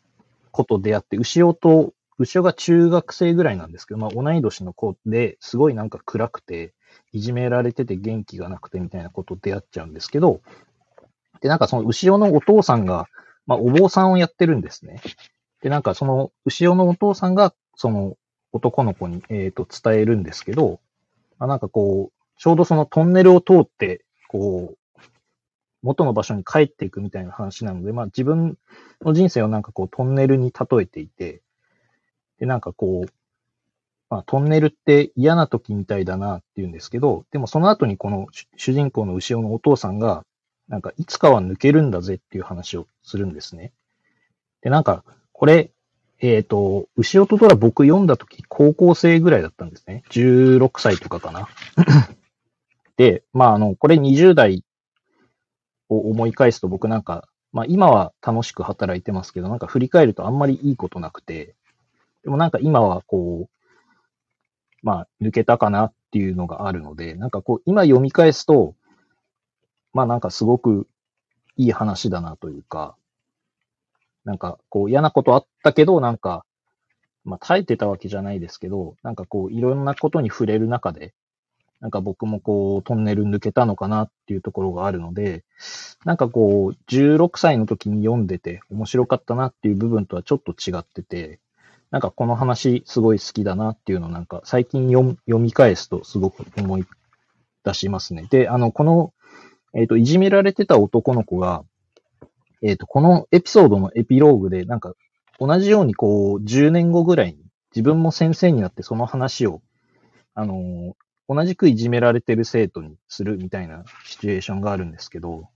こと出会って、牛尾と、牛尾が中学生ぐらいなんですけど、まあ、同い年の子で、すごいなんか暗くて、いじめられてて元気がなくてみたいなこと出会っちゃうんですけど、で、なんかその牛尾のお父さんが、まあ、お坊さんをやってるんですね。で、なんかその牛尾のお父さんが、その男の子に、えっ、と、伝えるんですけど、まあ、なんかこう、ちょうどそのトンネルを通って、こう、元の場所に帰っていくみたいな話なので、まあ自分の人生をなんかこうトンネルに例えていて、で、なんかこう、まあトンネルって嫌な時みたいだなって言うんですけど、でもその後にこの主人公の牛尾のお父さんが、なんかいつかは抜けるんだぜっていう話をするんですね。で、なんか、これ、えっ、と、牛尾と虎僕読んだ時高校生ぐらいだったんですね。16歳とかかな。で、まああの、これ20代を思い返すと僕なんか、まあ今は楽しく働いてますけど、なんか振り返るとあんまりいいことなくて、でもなんか今はこう、まあ抜けたかなっていうのがあるので、なんかこう今読み返すと、まあなんかすごくいい話だなというか、なんかこう嫌なことあったけど、なんか、まあ耐えてたわけじゃないですけど、なんかこういろんなことに触れる中で、なんか僕もこうトンネル抜けたのかなっていうところがあるので、なんかこう16歳の時に読んでて面白かったなっていう部分とはちょっと違ってて、なんかこの話すごい好きだなっていうのをなんか最近読み返すとすごく思い出しますね。で、あの、この、えっ、と、いじめられてた男の子が、えっ、と、このエピソードのエピローグで、なんか同じようにこう10年後ぐらいに自分も先生になってその話を、あのー同じくいじめられてる生徒にするみたいなシチュエーションがあるんですけど、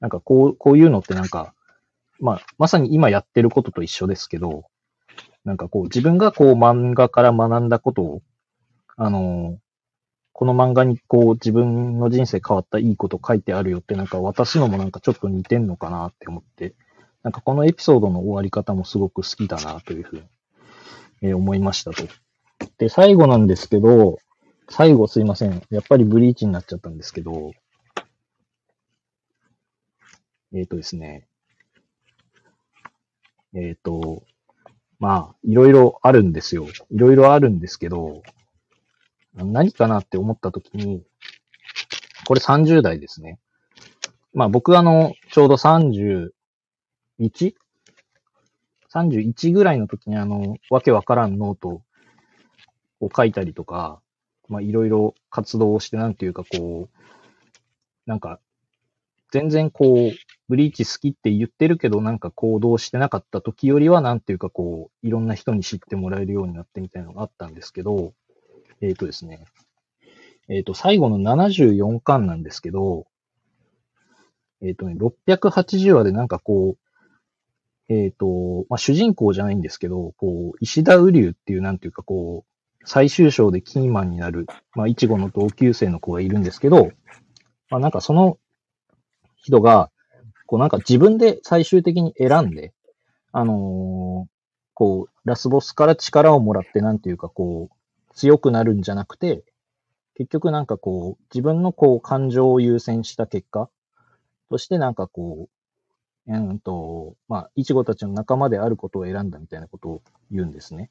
なんかこう、こういうのってなんか、まあ、まさに今やってることと一緒ですけど、なんかこう、自分がこう漫画から学んだことを、あのーこの漫画にこう自分の人生変わったいいこと書いてあるよってなんか私のもなんかちょっと似てんのかなって思って、なんかこのエピソードの終わり方もすごく好きだなというふうに、え思いましたと。で、最後なんですけど、最後すいません。やっぱりブリーチになっちゃったんですけど、えっ、とですね。えっ、と、まあ、いろいろあるんですよ。いろいろあるんですけど、何かなって思ったときに、これ30代ですね。まあ僕あの、ちょうど 31?31 ぐらいの時にあの、わけわからんノートを書いたりとか、まあいろいろ活動をして、なんていうかこう、なんか、全然こう、ブリーチ好きって言ってるけど、なんか行動してなかった時よりは、なんていうかこう、いろんな人に知ってもらえるようになってみたいなのがあったんですけど、えっ、とですね、えっ、と、最後の74巻なんですけど、えっ、とね、680話でなんかこう、えっ、と、まあ、主人公じゃないんですけど、こう、石田雨竜っていうなんていうかこう、最終章でキーマンになる、まあ、いちごの同級生の子がいるんですけど、まあ、なんかその人が、こうなんか自分で最終的に選んで、あのーこう、ラスボスから力をもらって、なんていうかこう、強くなるんじゃなくて、結局なんかこう、自分のこう、感情を優先した結果としてなんかこう、うんと、まあ、いちごたちの仲間であることを選んだみたいなことを言うんですね。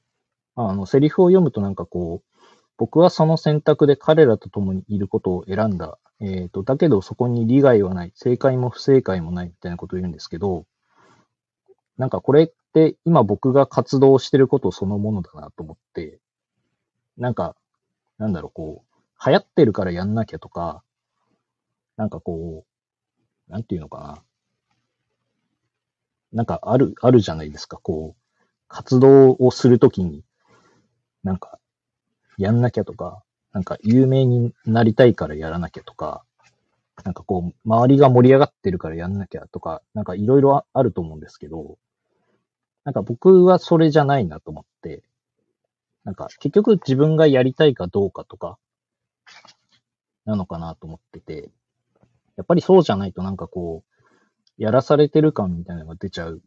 あ、あの、セリフを読むとなんかこう、僕はその選択で彼らと共にいることを選んだ。えっ、と、だけどそこに利害はない。正解も不正解もないみたいなことを言うんですけど、なんかこれって今僕が活動してることそのものだなと思って、なんか、なんだろう、こう、流行ってるからやんなきゃとか、なんかこう、なんていうのかな。なんかある、あるじゃないですか、こう、活動をするときに、なんか、やんなきゃとか、なんか有名になりたいからやらなきゃとか、なんかこう、周りが盛り上がってるからやんなきゃとか、なんかいろいろあると思うんですけど、なんか僕はそれじゃないなと思って、なんか結局自分がやりたいかどうかとか、なのかなと思ってて、やっぱりそうじゃないとなんかこう、やらされてる感みたいなのが出ちゃう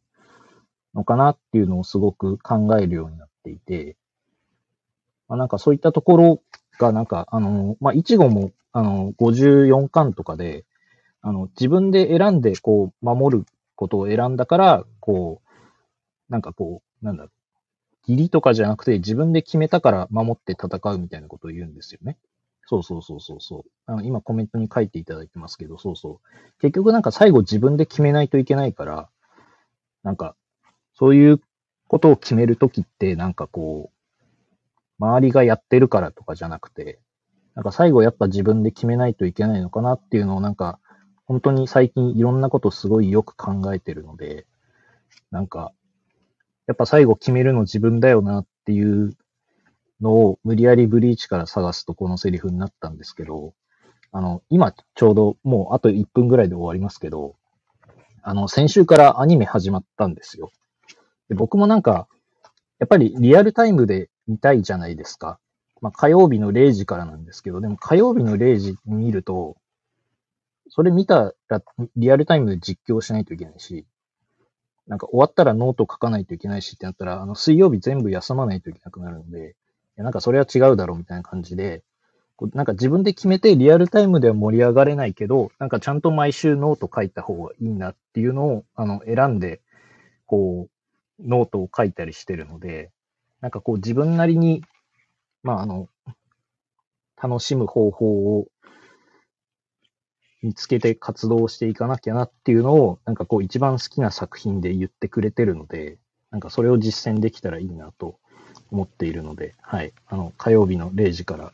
のかなっていうのをすごく考えるようになっていて、まあ、なんかそういったところがなんか、あの、まあ、いちごも、あの、54巻とかで、あの、自分で選んでこう、守ることを選んだから、こう、なんかこう、なんだろう、義理とかじゃなくて自分で決めたから守って戦うみたいなことを言うんですよね。そうそうそうそうそう。あの今コメントに書いていただいてますけど、そうそう。結局なんか最後自分で決めないといけないから、なんか、そういうことを決めるときって、なんかこう、周りがやってるからとかじゃなくて、なんか最後やっぱ自分で決めないといけないのかなっていうのをなんか、本当に最近いろんなことすごいよく考えてるので、なんか、やっぱ最後決めるの自分だよなっていうのを無理やりブリーチから探すとこのセリフになったんですけど、あの、今ちょうどもうあと1分ぐらいで終わりますけど、あの、先週からアニメ始まったんですよ。で僕もなんか、やっぱりリアルタイムで見たいじゃないですか。まあ火曜日の0時からなんですけど、でも火曜日の0時見ると、それ見たらリアルタイムで実況しないといけないし、なんか終わったらノート書かないといけないしってなったら、あの水曜日全部休まないといけなくなるので、いやなんかそれは違うだろうみたいな感じで、こうなんか自分で決めてリアルタイムでは盛り上がれないけど、なんかちゃんと毎週ノート書いた方がいいなっていうのを、あの、選んで、こう、ノートを書いたりしてるので、なんかこう自分なりに、まああの、楽しむ方法を見つけて活動していかなきゃなっていうのを、なんかこう一番好きな作品で言ってくれてるので、なんかそれを実践できたらいいなと思っているので、はい。あの、火曜日の0時から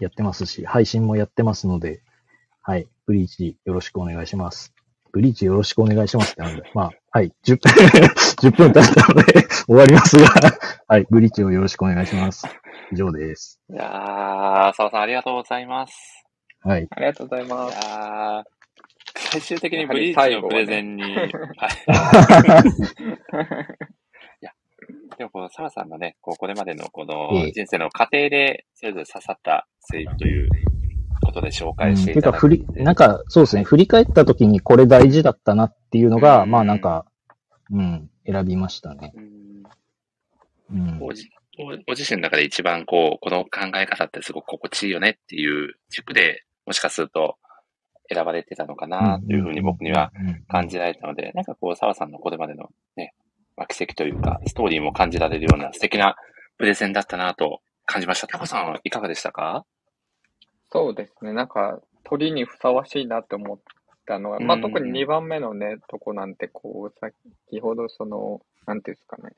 やってますし、配信もやってますので、はい。ブリーチよろしくお願いします。ブリーチよろしくお願いしますってなんで、まあ、はい。10分、10分経ったので 終わりますが、はい。ブリーチをよろしくお願いします。以上です。いやー、澤さんありがとうございます。はい。ありがとうございいます。やー、最終的にブリーチのプレゼンに、はい。いや、でもこの澤さんのね、こうこれまでのこのええ人生の過程で、それぞれ刺さったセリフということで紹うん、介していただくんで、り、なんか、そうですね。振り返った時にこれ大事だったなっていうのが、うんまあなんか、うん、選びましたね。うんうん。ご自身の中で一番こう、この考え方ってすごく心地いいよねっていう軸で、もしかすると選ばれてたのかなというふうに僕には感じられたので、なんかこう、澤さんのこれまでのね、まあ、奇跡というか、ストーリーも感じられるような素敵なプレゼンだったなと感じました。タコさんいかがでしたか？そうですね。なんか、鳥にふさわしいなって思ったのは、まあ、うん特に2番目のね、とこなんて、こう、先ほどその、なんていうんですかね。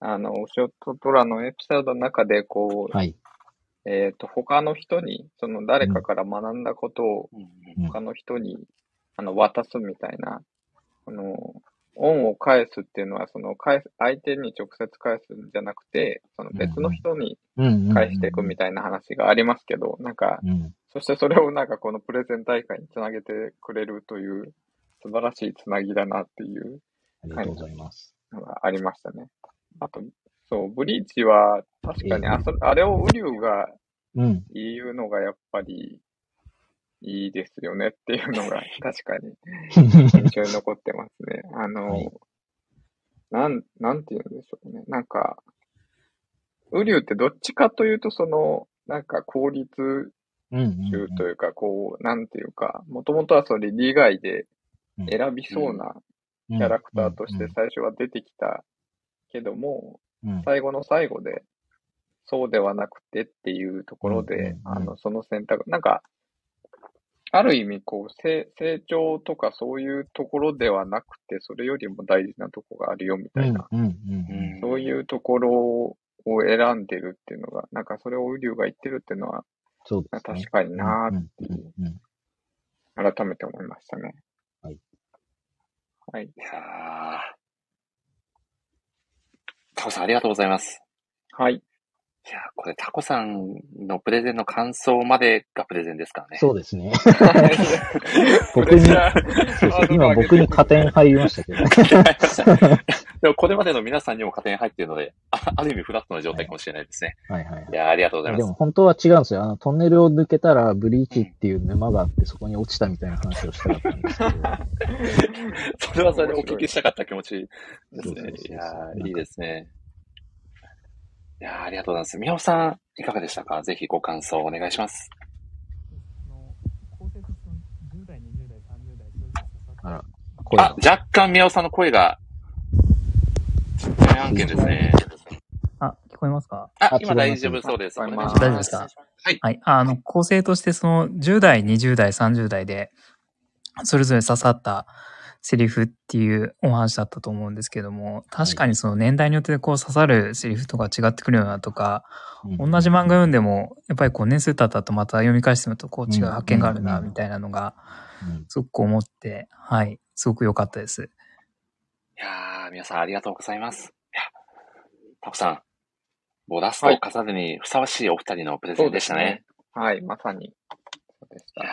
あの、お仕事ドラのエピソードの中で、こう、はい。えっと、他の人に、その誰かから学んだことを他の人にあの、渡すみたいな、あの、恩を返すっていうのは、その、返す、相手に直接返すんじゃなくて、その別の人に。返していくみたいな話がありますけど、なんか、うん。そしてそれをなんかこのプレゼン大会につなげてくれるという素晴らしいつなぎだなっていうありがとうございます。のがありましたね。あと、そう、ブリーチは確かにあそ、あれをウリュウがうん。言うのがやっぱりいいですよねっていうのが 確かに 印象に残ってますね。あの、はいなん、なんて言うんでしょうね。なんか、ウリュウってどっちかというとその、なんか効率うんうん中というか、こう、なんていうか、もともとはそれ利害でうん選びそうなうん。キャラクターとして最初は出てきたけども、うん、最後の最後で、そうではなくてっていうところうんで、うんあの、その選択、なんか、ある意味、こう、成成長とかそういうところではなくて、それよりも大事なとこがあるよみたいな、そういうところを選んでるっていうのが、なんかそれをウリュウが言ってるっていうのは、そうですね。確かになーうんっていう、改めて思いましたね。はい。はい。いやータオさんありがとうございます。はい。いやーこれタコさんのプレゼンの感想までがプレゼンですからね。そうですね。僕に、今僕に加点入りましたけどね。でもこれまでの皆さんにも加点入っているので、あある意味フラットな状態かもしれないですね。はいはいはいいやーありがとうございま。ですも本当は違うんですよ。あの、トンネルを抜けたら、ブリーチっていう沼があって、そこに落ちたみたいな話をしたかったんですけど。それはそれでお聞きしたかった気持ちですねいやーいいですね。いやーありがとうございます。宮尾さん、いかがでしたか？ぜひご感想お願いします。あら、声あが。、若干宮尾さんの声が、大案件ですね。あ、聞こえますか？ああ、今大丈夫そうです。大丈夫ですか？はい。はい。あの、構成としてその10代、20代、30代で、それぞれ刺さったセリフっていうお話だったと思うんですけども、確かにその年代によってこう刺さるセリフとか違ってくるようなとか、うん同じ漫画読んでも、やっぱりこう年数経った後また読み返してみるとこう違う発見があるな、うんみたいなのが、うんすごく思って、はい。すごく良かったです。いやー、皆さんありがとうございます。いや、タコさん、もうラストを飾るにふさわしいお二人のプレゼンでしたね。はい、まさに。そうでしいや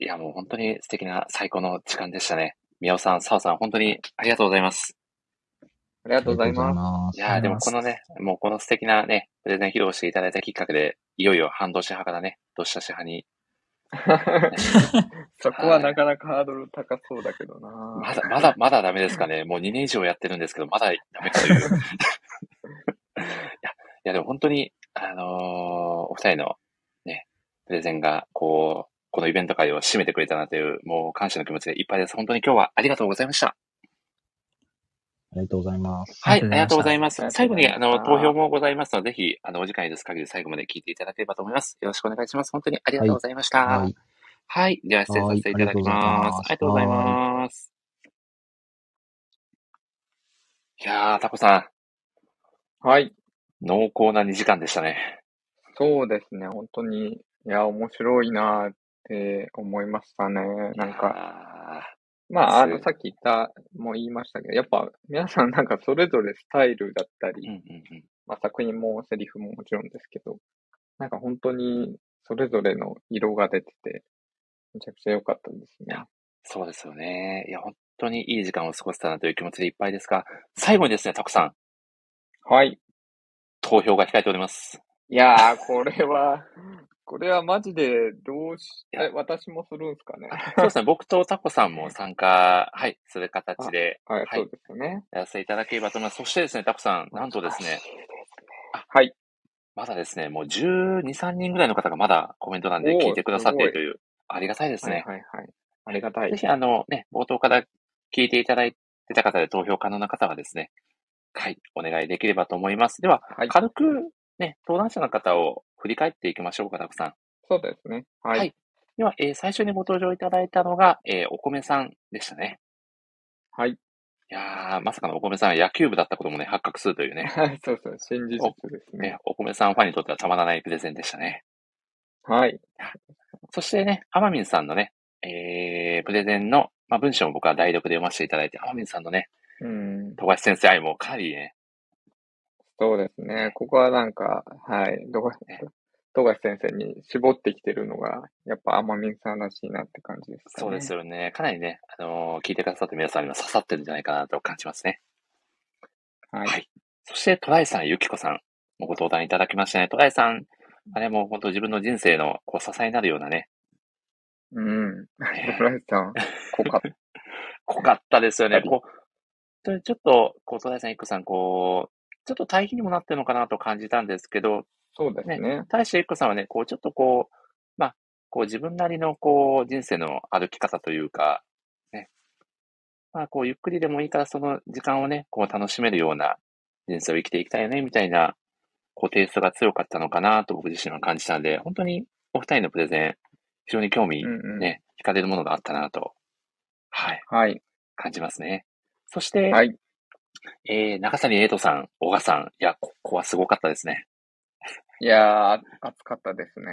いやもう本当に素敵な最高の時間でしたね。宮尾さん、澤さん、本当にありがとうございます。ありがとうございます。ますいやー、でもこのね、もうこの素敵なね、プレゼン披露していただいたきっかけで、いよいよ半年派からね、どっしゃし派に、そこはなかなかハードル高そうだけどな。まだ、まだ、まだダメですかね。もう2年以上やってるんですけど、まだダメかという。いや、いやでも本当に、あのーお二人のね、プレゼンが、こう、このイベント会を締めてくれたなという、もう感謝の気持ちでいっぱいです。本当に今日はありがとうございました。ありがとうございます。はい、ありがとうございま。ますす最後に、あの、投票もございますので、ぜひ、あの、お時間いです限り最後まで聞いていただければと思います。よろしくお願いします。本当にありがとうございました。ははい。い。では、失礼させていただきます。ありがとうございます。いやー、タコさはい。ん、濃厚な2時間でしたね。そうですね。本当に、いや、面白いなって思いましたね。なんか、か、まあ、あの、すさっき言った、もう言いましたけど、やっぱ、皆さんなんかそれぞれスタイルだったり、うんうんうん。まあ、作品もセリフももちろんですけど、なんか本当にそれぞれの色が出てて、めちゃくちゃ良かったですね。そうですよね。いや、本当にいい時間を過ごせたなという気持ちでいっぱいですが、最後にですね、タコさん、はい。投票が控えております。いやー、これは、これはマジでどうし、え、私もするんすかね？そうですね、僕とタコさんも参加、はい、する形で、はい、はいそうですね。やらせていただければと思います。そしてですね、タコさん、なんとですね、はい。まだですね、もう12、3人ぐらいの方がまだコメント欄で聞いてくださっているという、ありがたいですはいね。はいはい。ありがたいぜ。ひ、あのね、冒頭から聞いていただいてた方で投票可能な方はですね、はい、お願いできればと思います。では、はい。軽くね、登壇者の方を振り返っていきましょうか、たくさん。そうですね。はい。はいでは、えー最初にご登場いただいたのが、えーお米さんでしたね。はい。いやー、まさかのお米さんは野球部だったこともね、発覚するというね、はい、そうそう、新事実ですね。ね、お米さんファンにとってはたまらないプレゼンでしたね。はい。そしてね、アマミンさんのね、えー、プレゼンのまあ文章も僕は代読で読ませていただいて、天水さんのね、うん。富樫先生愛もかなりね、そうですね。ここはなんか、はい。どこ、富樫先生に絞ってきてるのが、やっぱ天海さんらしいなって感じですかね。そうですよね。かなりね、あのー聞いてくださって皆さんにも刺さってるんじゃないかなと感じますね。はい。そして、トライさん、ゆきこさん、もご登壇いただきましたね。トライさん、あれもう本当自分の人生のこう支えになるようなね、うん。トライさん、濃かった。濃かったですよね。こう、ちょっと、こう、トライさん、ゆきこさん、こう、ちょっと対比にもなってるのかなと感じたんですけど、そうですね。大してゆきこさんはね、こう、ちょっとこう、まあ、こう自分なりのこう、人生の歩き方というか、ね、まあ、こう、ゆっくりでもいいからその時間をね、こう、楽しめるような人生を生きていきたいよね、みたいな、こう、テイストが強かったのかなと僕自身は感じたんで、本当にお二人のプレゼン、非常に興味、ね、惹かれるものがあったなと、はい。はい。感じますね。そして、はい。えー、中谷瑛斗さん、小賀さん、いや、ここはすごかったですね。いやー、暑かったですね。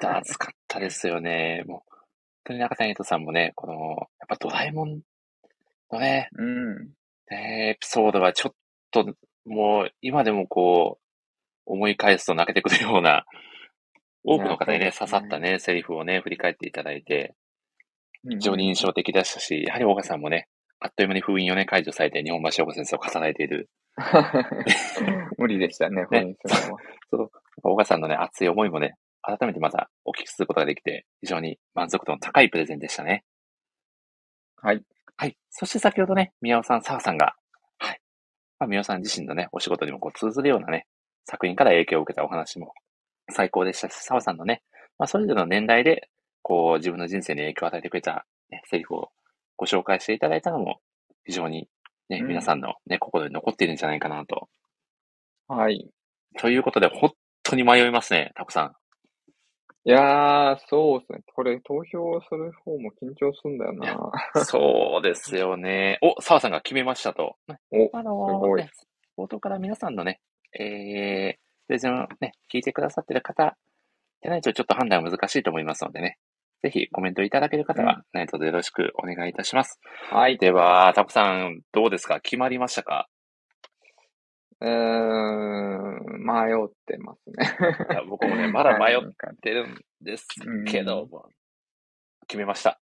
暑かったですよね。もう、本当に中谷瑛斗さんもね、この、やっぱドラえもんのね、うん。ねエピソードはちょっと、もう、今でもこう、思い返すと泣けてくるような、多くの方にね、刺さったね、セリフをね、振り返っていただいて、うん非常に印象的でしたし、やはり小賀さんもね、あっという間に封印をね、解除されて、日本橋小賀先生を重ねている。無理でしたね、封印するのは。そう、小賀さんのね、熱い思いもね、改めてまたお聞きすることができて、非常に満足度の高いプレゼンでしたね。はい。はい。そして先ほどね、宮尾さん、澤さんが、はい。まあ、宮尾さん自身のね、お仕事にもこう通ずるようなね、作品から影響を受けたお話も最高でしたし、澤さんのね、まあ、それぞれの年代で、こう、自分の人生に影響を与えてくれた、ね、セリフをご紹介していただいたのも、非常にね、うん皆さんのね、心に残っているんじゃないかなと。はい。ということで、本当に迷いますね、タコさん。いやー、そうですね。これ、投票する方も緊張するんだよな。そうですよね。お、澤さんが決めましたと。お、あのすごいね、冒頭から皆さんのね、えー、プレゼンをね、聞いてくださってる方でないとちょっと判断は難しいと思いますのでね、ぜひコメントいただける方は何卒よろしくお願いいたします。はい。では、タコさん、どうですか？決まりましたか？うーん、迷ってますね。いや僕もね、まだ迷ってるんですけど、決めました。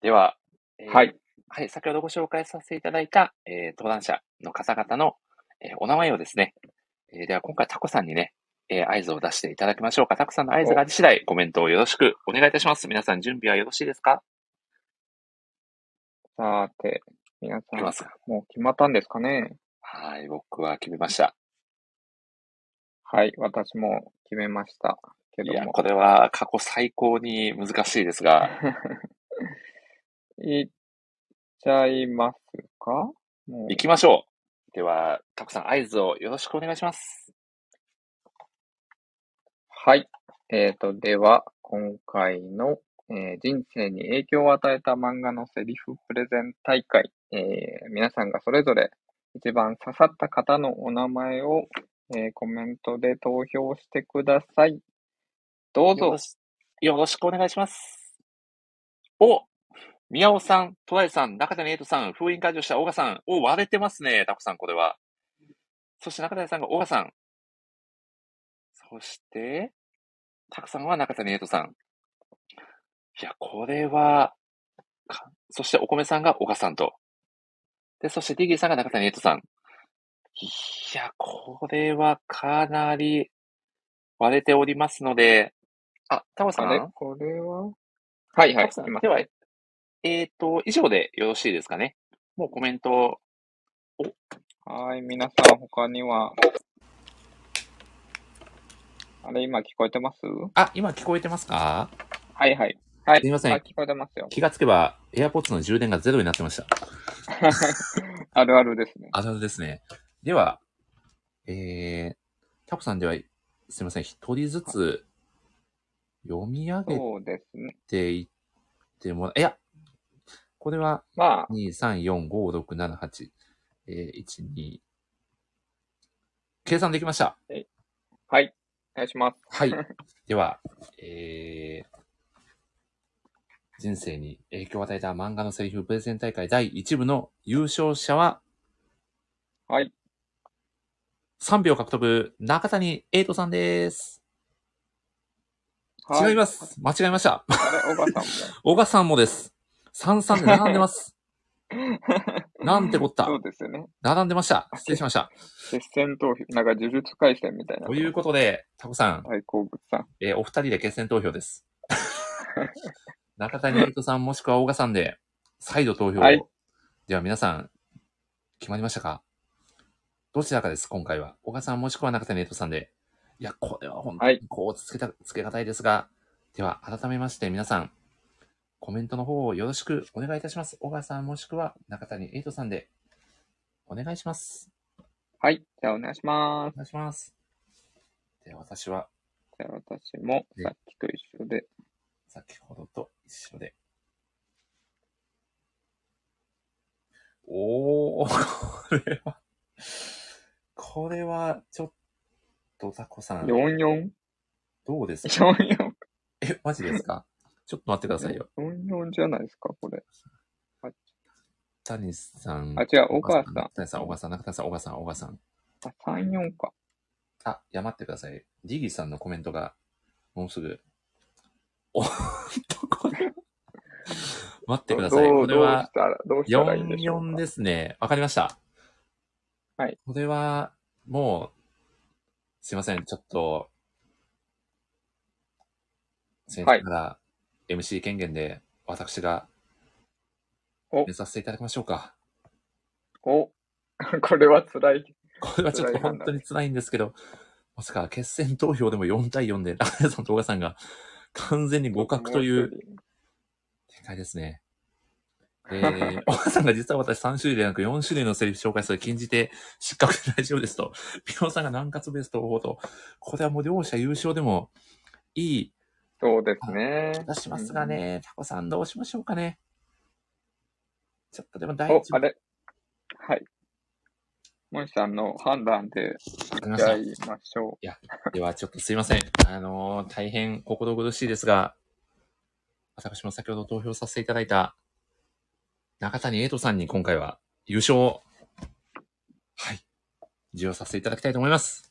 では、えーはい。はい、先ほどご紹介させていただいた、えー登壇者の方々の、えーお名前をですね、えーでは今回タコさんにね、えー合図を出していただきましょうか。タコさんの合図があり次第、コメントをよろしくお願いいたします。皆さん準備はよろしいですか？さて、皆さんもう決まったんですかね？はい、僕は決めました。はい、私も決めました。けいや、ども。これは過去最高に難しいですが、いっちゃいますか？行きましょう。では、タコさん合図をよろしくお願いします。はい。えーと、では、今回の、えー人生に影響を与えた漫画のセリフプレゼン大会、えー皆さんがそれぞれ一番刺さった方のお名前を、えコメントで投票してください。どうぞよろ。しよろしくお願いします。お宮尾さん、トライさん、中谷瑛斗さん、封印解除した小賀さん。お割れてますね、タコさん、これは。そして中谷さんが小賀さん。そして、タコさんは中谷瑛斗さん。いや、これは、かそしてお米さんが小賀さんと。で、そしてディギーさんが中谷瑛斗さん。いや、これはかなり割れておりますので、あ、タコさんあれ？これは？はいはい。では、えっ、と、以上でよろしいですかね。もうコメント、はい、皆さん他には、あれ今聞こえてます？あ、今聞こえてますか？はいはい。はい。すみませんあ聞こえてますよ。気がつけば、AirPods の充電がゼロになってました。あるあるですね。あるあるですね。では、えー、タコさんでは、すみません、一人ずつ読み上げそうですね。ていってもら、いや、これは、まあ、2、3、4、5、6、7、8、えー、1、2、計算できました。はい。お願いします。はい。では、えー、人生に影響を与えた漫画のセリフプレゼン大会第1部の優勝者は、はい。3票獲得、中谷エイトさんです。はい違います。間違えました。あれ、小川さん 小川さんもです。33で並んでます。も。なんてこったそうですよね。並んでました。失礼しました。決戦投票。なんか呪術回戦みたいな。ということで、タコさん、大好物さん。えーお二人で決選投票です。中谷エイトさんもしくは大賀さんで、再度投票を。はいでは皆さん、決まりましたか？どちらかです、今回は。小賀さんもしくは中谷エイトさんで。いや、これは本当にこうつけた、つけがたいですが、では改めまして皆さん、コメントの方をよろしくお願いいたします。小賀さんもしくは中谷エイトさんで、お願いします。はい。じゃあお願いします。お願いします。では私は、じゃあ私もさっきと一緒で。先ほどと一緒で。おー、これは、これは、ちょっと、タコさん。44? どうですか ?44? え、マジですか？ちょっと待ってくださいよ。44じゃないですか、これ。谷さん。あ違う小川さん中谷さん、小川さん、中谷さん、小川さん、小川さん。あ、34か。あ、いや、待ってください。ディギーさんのコメントが、もうすぐ。おっと、これは。待ってください。これはどうしたら、どうしたらいいんでしょう44ですね。わかりました。はい。これは、もう、すいません。ちょっと、先生から MC 権限で、私が、お、させていただきましょうか。お、これは辛い。これはちょっと本当に辛いんですけど、まさか決選投票でも4対4で、中谷さんと小川さんが完全に互角という展開ですね。えー、小川さんが実は私3種類ではなく4種類のセリフ紹介する禁じて失格で大丈夫ですと。ピロさんが南葛ベストをと。これはもう両者優勝でもいいそうですね。気がしますがね、タコさんどうしましょうかね。ちょっとでも第お一、あれはい。モンさんの判断で、わかりましたやりましょう。いや、ではちょっとすいません。あのー大変心苦しいですが、私も先ほど投票させていただいた中谷エイトさんに今回は優勝を、はい、授与させていただきたいと思います。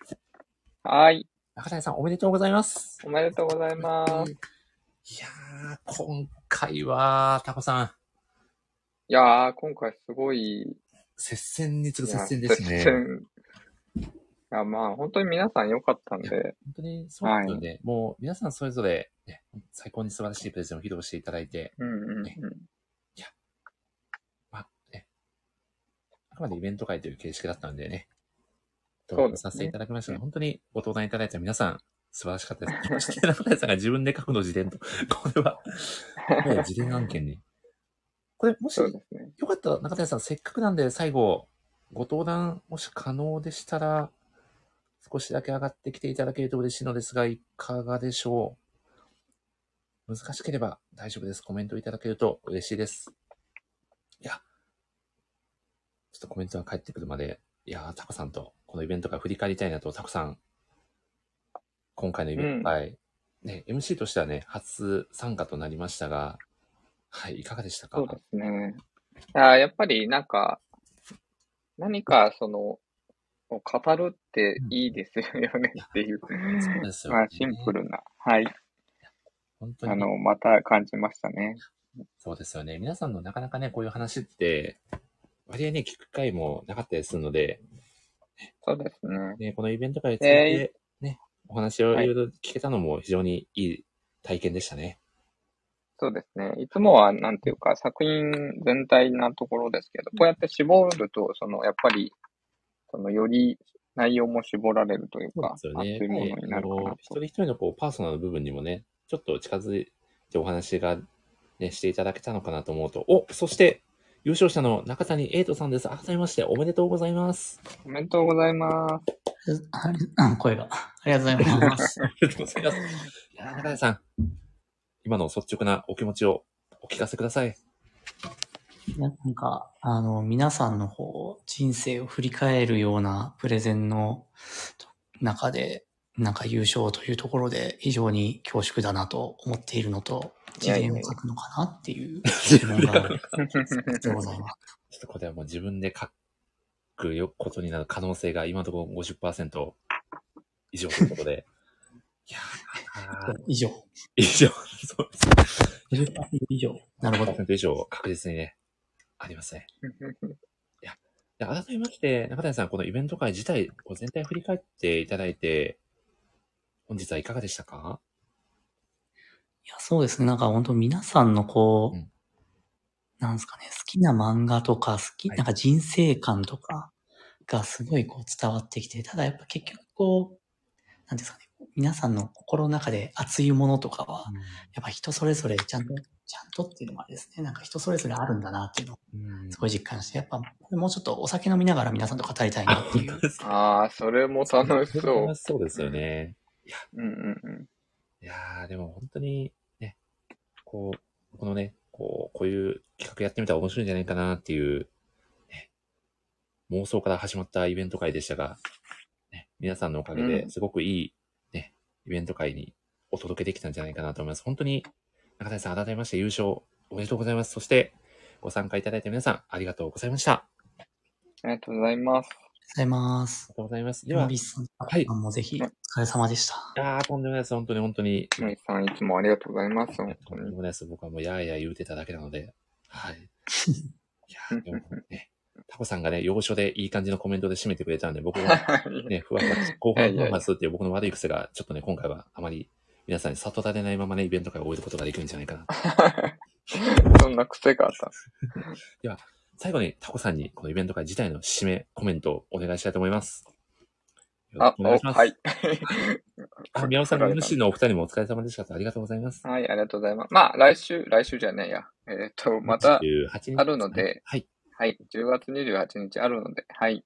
はい。中谷さんおめでとうございます。おめでとうございます。いやー、今回は、タコさん、いやー、今回すごい、接戦に次ぐいや接戦ですね。接戦いや、まあ、本当に皆さん良かったんで、本当にそうですよね。もう皆さんそれぞれ、ね、最高に素晴らしいプレゼンを披露していただいて、うんうんうん。まあね、あくまでイベント会という形式だったんでね、そうですね投稿させていただきましたが、本当にご登壇いただいた皆さん、素晴らしかったです。そして中谷さんが自分で書くの自伝と、これは、もう自伝案件に。これ、もし。よかったら中谷さん、せっかくなんで最後、ご登壇、もし可能でしたら、少しだけ上がってきていただけると嬉しいのですが、いかがでしょう？難しければ大丈夫です。コメントいただけると嬉しいです。いや、ちょっとコメントが返ってくるまで、いやー、タコさんとこのイベントから振り返りたいなと、タコさん、今回のイベント会、ね、MC としてはね、初参加となりましたが、はい、いかがでしたか？そうですね。あーやっぱりなんか、何かその、を語るっていいですよねっていう、そうですよねまあシンプルな、はい。本当にあの、また感じましたね。そうですよね。皆さんのなかなかね、こういう話って、割合ね、聞く機会もなかったりするので、そうですね。ね、このイベント会について、えね、お話をいろいろ聞けたのも非常にいい体験でしたね。そうですね。いつもは、なんていうか、作品全体なところですけど、こうやって絞ると、その、やっぱり、その、より内容も絞られるというか、そうですよね。一人一人のこうパーソナルの部分にもね、ちょっと近づいてお話がね、していただけたのかなと思うと、お、そして、優勝者の中谷エイトさんです。改めましておめでとうございます。おめでとうございます。声が。ありがとうございます。ありがとうございます。いやー、中谷さん、今の率直なお気持ちをお聞かせください。いやなんか、あの、皆さんのこう、人生を振り返るようなプレゼンの中で、なんか優勝というところで非常に恐縮だなと思っているのと、自伝を書くのかなっていうがあるでございます。ちょっとこれはもう自分で書くよことになる可能性が今のところ50%以上ということで。いやー以上。以上。そうです。50%以上。なるほど。50%以上確実にね、ありますね。いや、で改めまして、中谷さん、このイベント会自体、こう全体振り返っていただいて、本日はいかがでしたか？いや、そうですね。なんか本当皆さんのこう、なんですかね、好きな漫画とか、好き、なんか人生観とかがすごいこう伝わってきて、ただやっぱ結局こう、なんですかね、皆さんの心の中で熱いものとかは、やっぱ人それぞれちゃんと、ちゃんとっていうのもあれですね、なんか人それぞれあるんだなっていうのをすごい実感して、やっぱもうちょっとお酒飲みながら皆さんと語りたいなっていう。ああ、それも楽しそう。楽しそうですよね。うんうんうん。いやー、でも本当にね、こう、このね、こう、こういう企画やってみたら面白いんじゃないかなっていう、ね、妄想から始まったイベント会でしたが、ね、皆さんのおかげうでんすごくいい、ね、イベント会にお届けできたんじゃないかなと思います。本当に、中谷さん改めまして優勝おめでとうございます。そして、ご参加いただいた皆さん、ありがとうございました。あありがとうございます。ございます。りがとうございます。では、モリスさん、はい。もぜひ、お疲れ様でした。いやー、とんでもないです。本当に本当に。モリさん、いつもありがとうございます。本当とんでもないです。僕はもうやーやー言うてただけなので。はい。いやーでもね、タコさんがね、要所でいい感じのコメントで締めてくれたんで、僕がね、ふわふわ、後半ふわふわするっていう僕の悪い癖が、ちょっとね、今回はあまり皆さんに悟られないままね、イベント会を終えることができるんじゃないかな。そんな癖があった。では、最後にタコさんにこのイベント会自体の締めコメントをお願いしたいと思います。あお願いします。はい。あ、宮尾さん、MC のお二人もお疲れ様でした。ありがとうございます。はい、ありがとうございます。まあ、来週、来週じゃねえや。えっ、と、また28日、あるので、はい。はい、10月28日あるので、はい。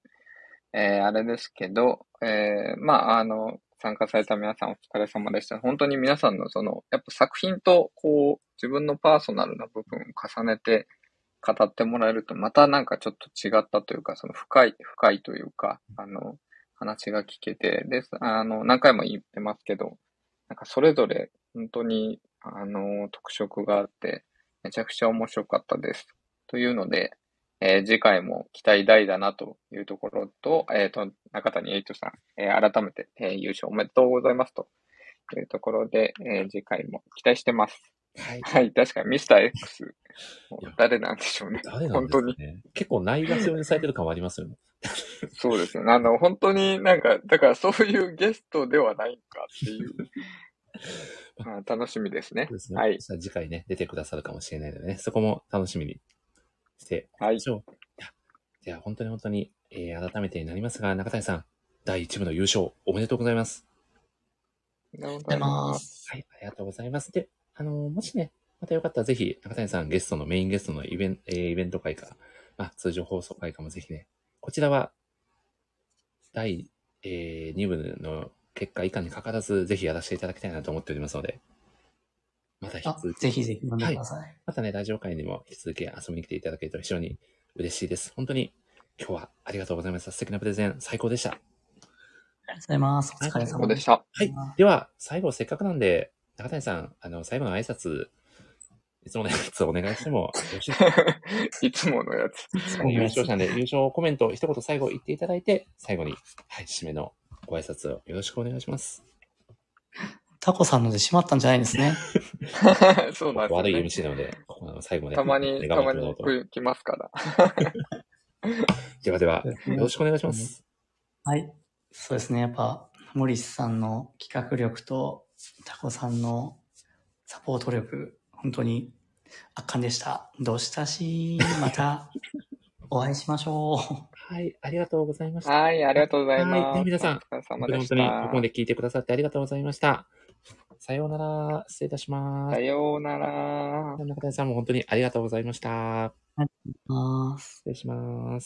えー、あれですけど、えー、まあ、あの、参加された皆さんお疲れ様でした。本当に皆さんのその、やっぱ作品と、こう、自分のパーソナルな部分を重ねて語ってもらえると、またなんかちょっと違ったというか、その深い、深いというか、あの、話が聞けて、で、あの、何回も言ってますけど、なんかそれぞれ本当に、あの、特色があって、めちゃくちゃ面白かったです。というので、えー次回も期待大だなというところと、えっ、と、中谷エイトさん、えー改めて、え優勝おめでとうございますというところで、え次回も期待してます。はい。確かにミスター X、誰なんでしょうね。誰なんですかね。結構ないがしろにされてる感はありますよね。そうですよね。あの、本当になんか、だからそういうゲストではないかっていう、まあ、楽しみですね。そうですね。はい次回ね、出てくださるかもしれないのでね、そこも楽しみにしておきましょう。いや、では本当に本当に、えー改めてになりますが、中谷さん、第1部の優勝、おめでとうございます。ありがとうございます。はい、ありがとうございます。で、あのーもしね、またよかったらぜひ、中谷さんゲストのメインゲストのイベント、えーイベント会か、まあ、通常放送会かもぜひね、こちらは、第、え2部の結果以下にかかわらず、ぜひやらせていただきたいなと思っておりますので、また引きあ続き。ぜひぜひ呼んでくださいはまたね、ラジオ会にも引き続き遊びに来ていただけると非常に嬉しいです。本当に今日はありがとうございました。素敵なプレゼン、最高でした。ありがとうございます。お疲れ様でした。はい。では、最後せっかくなんで、中谷さん、あの、最後の挨拶、いつものやつお願いしてもよろしいですか？いつものやつ。優勝者で優勝コメント一言最後言っていただいて、最後に、はい、締めのご挨拶をよろしくお願いします。タコさんので閉まったんじゃないんですね。そうなんですよ、ね。悪い MC なので、ここの最後まで。たまに、たまに来ますから。ではでは、よろしくお願いします。はい。そうですね。やっぱ、モリスさんの企画力と、タコさんのサポート力、本当に圧巻でした。どうしたし、また お会いしましょう。はい、ありがとうございました。はい、ありがとうございます。はい、ね皆さん、本当にここまで聞いてくださってありがとうございました。さようなら、失礼いたします。さようなら。中谷さんも本当にありがとうございました。ます。失礼します。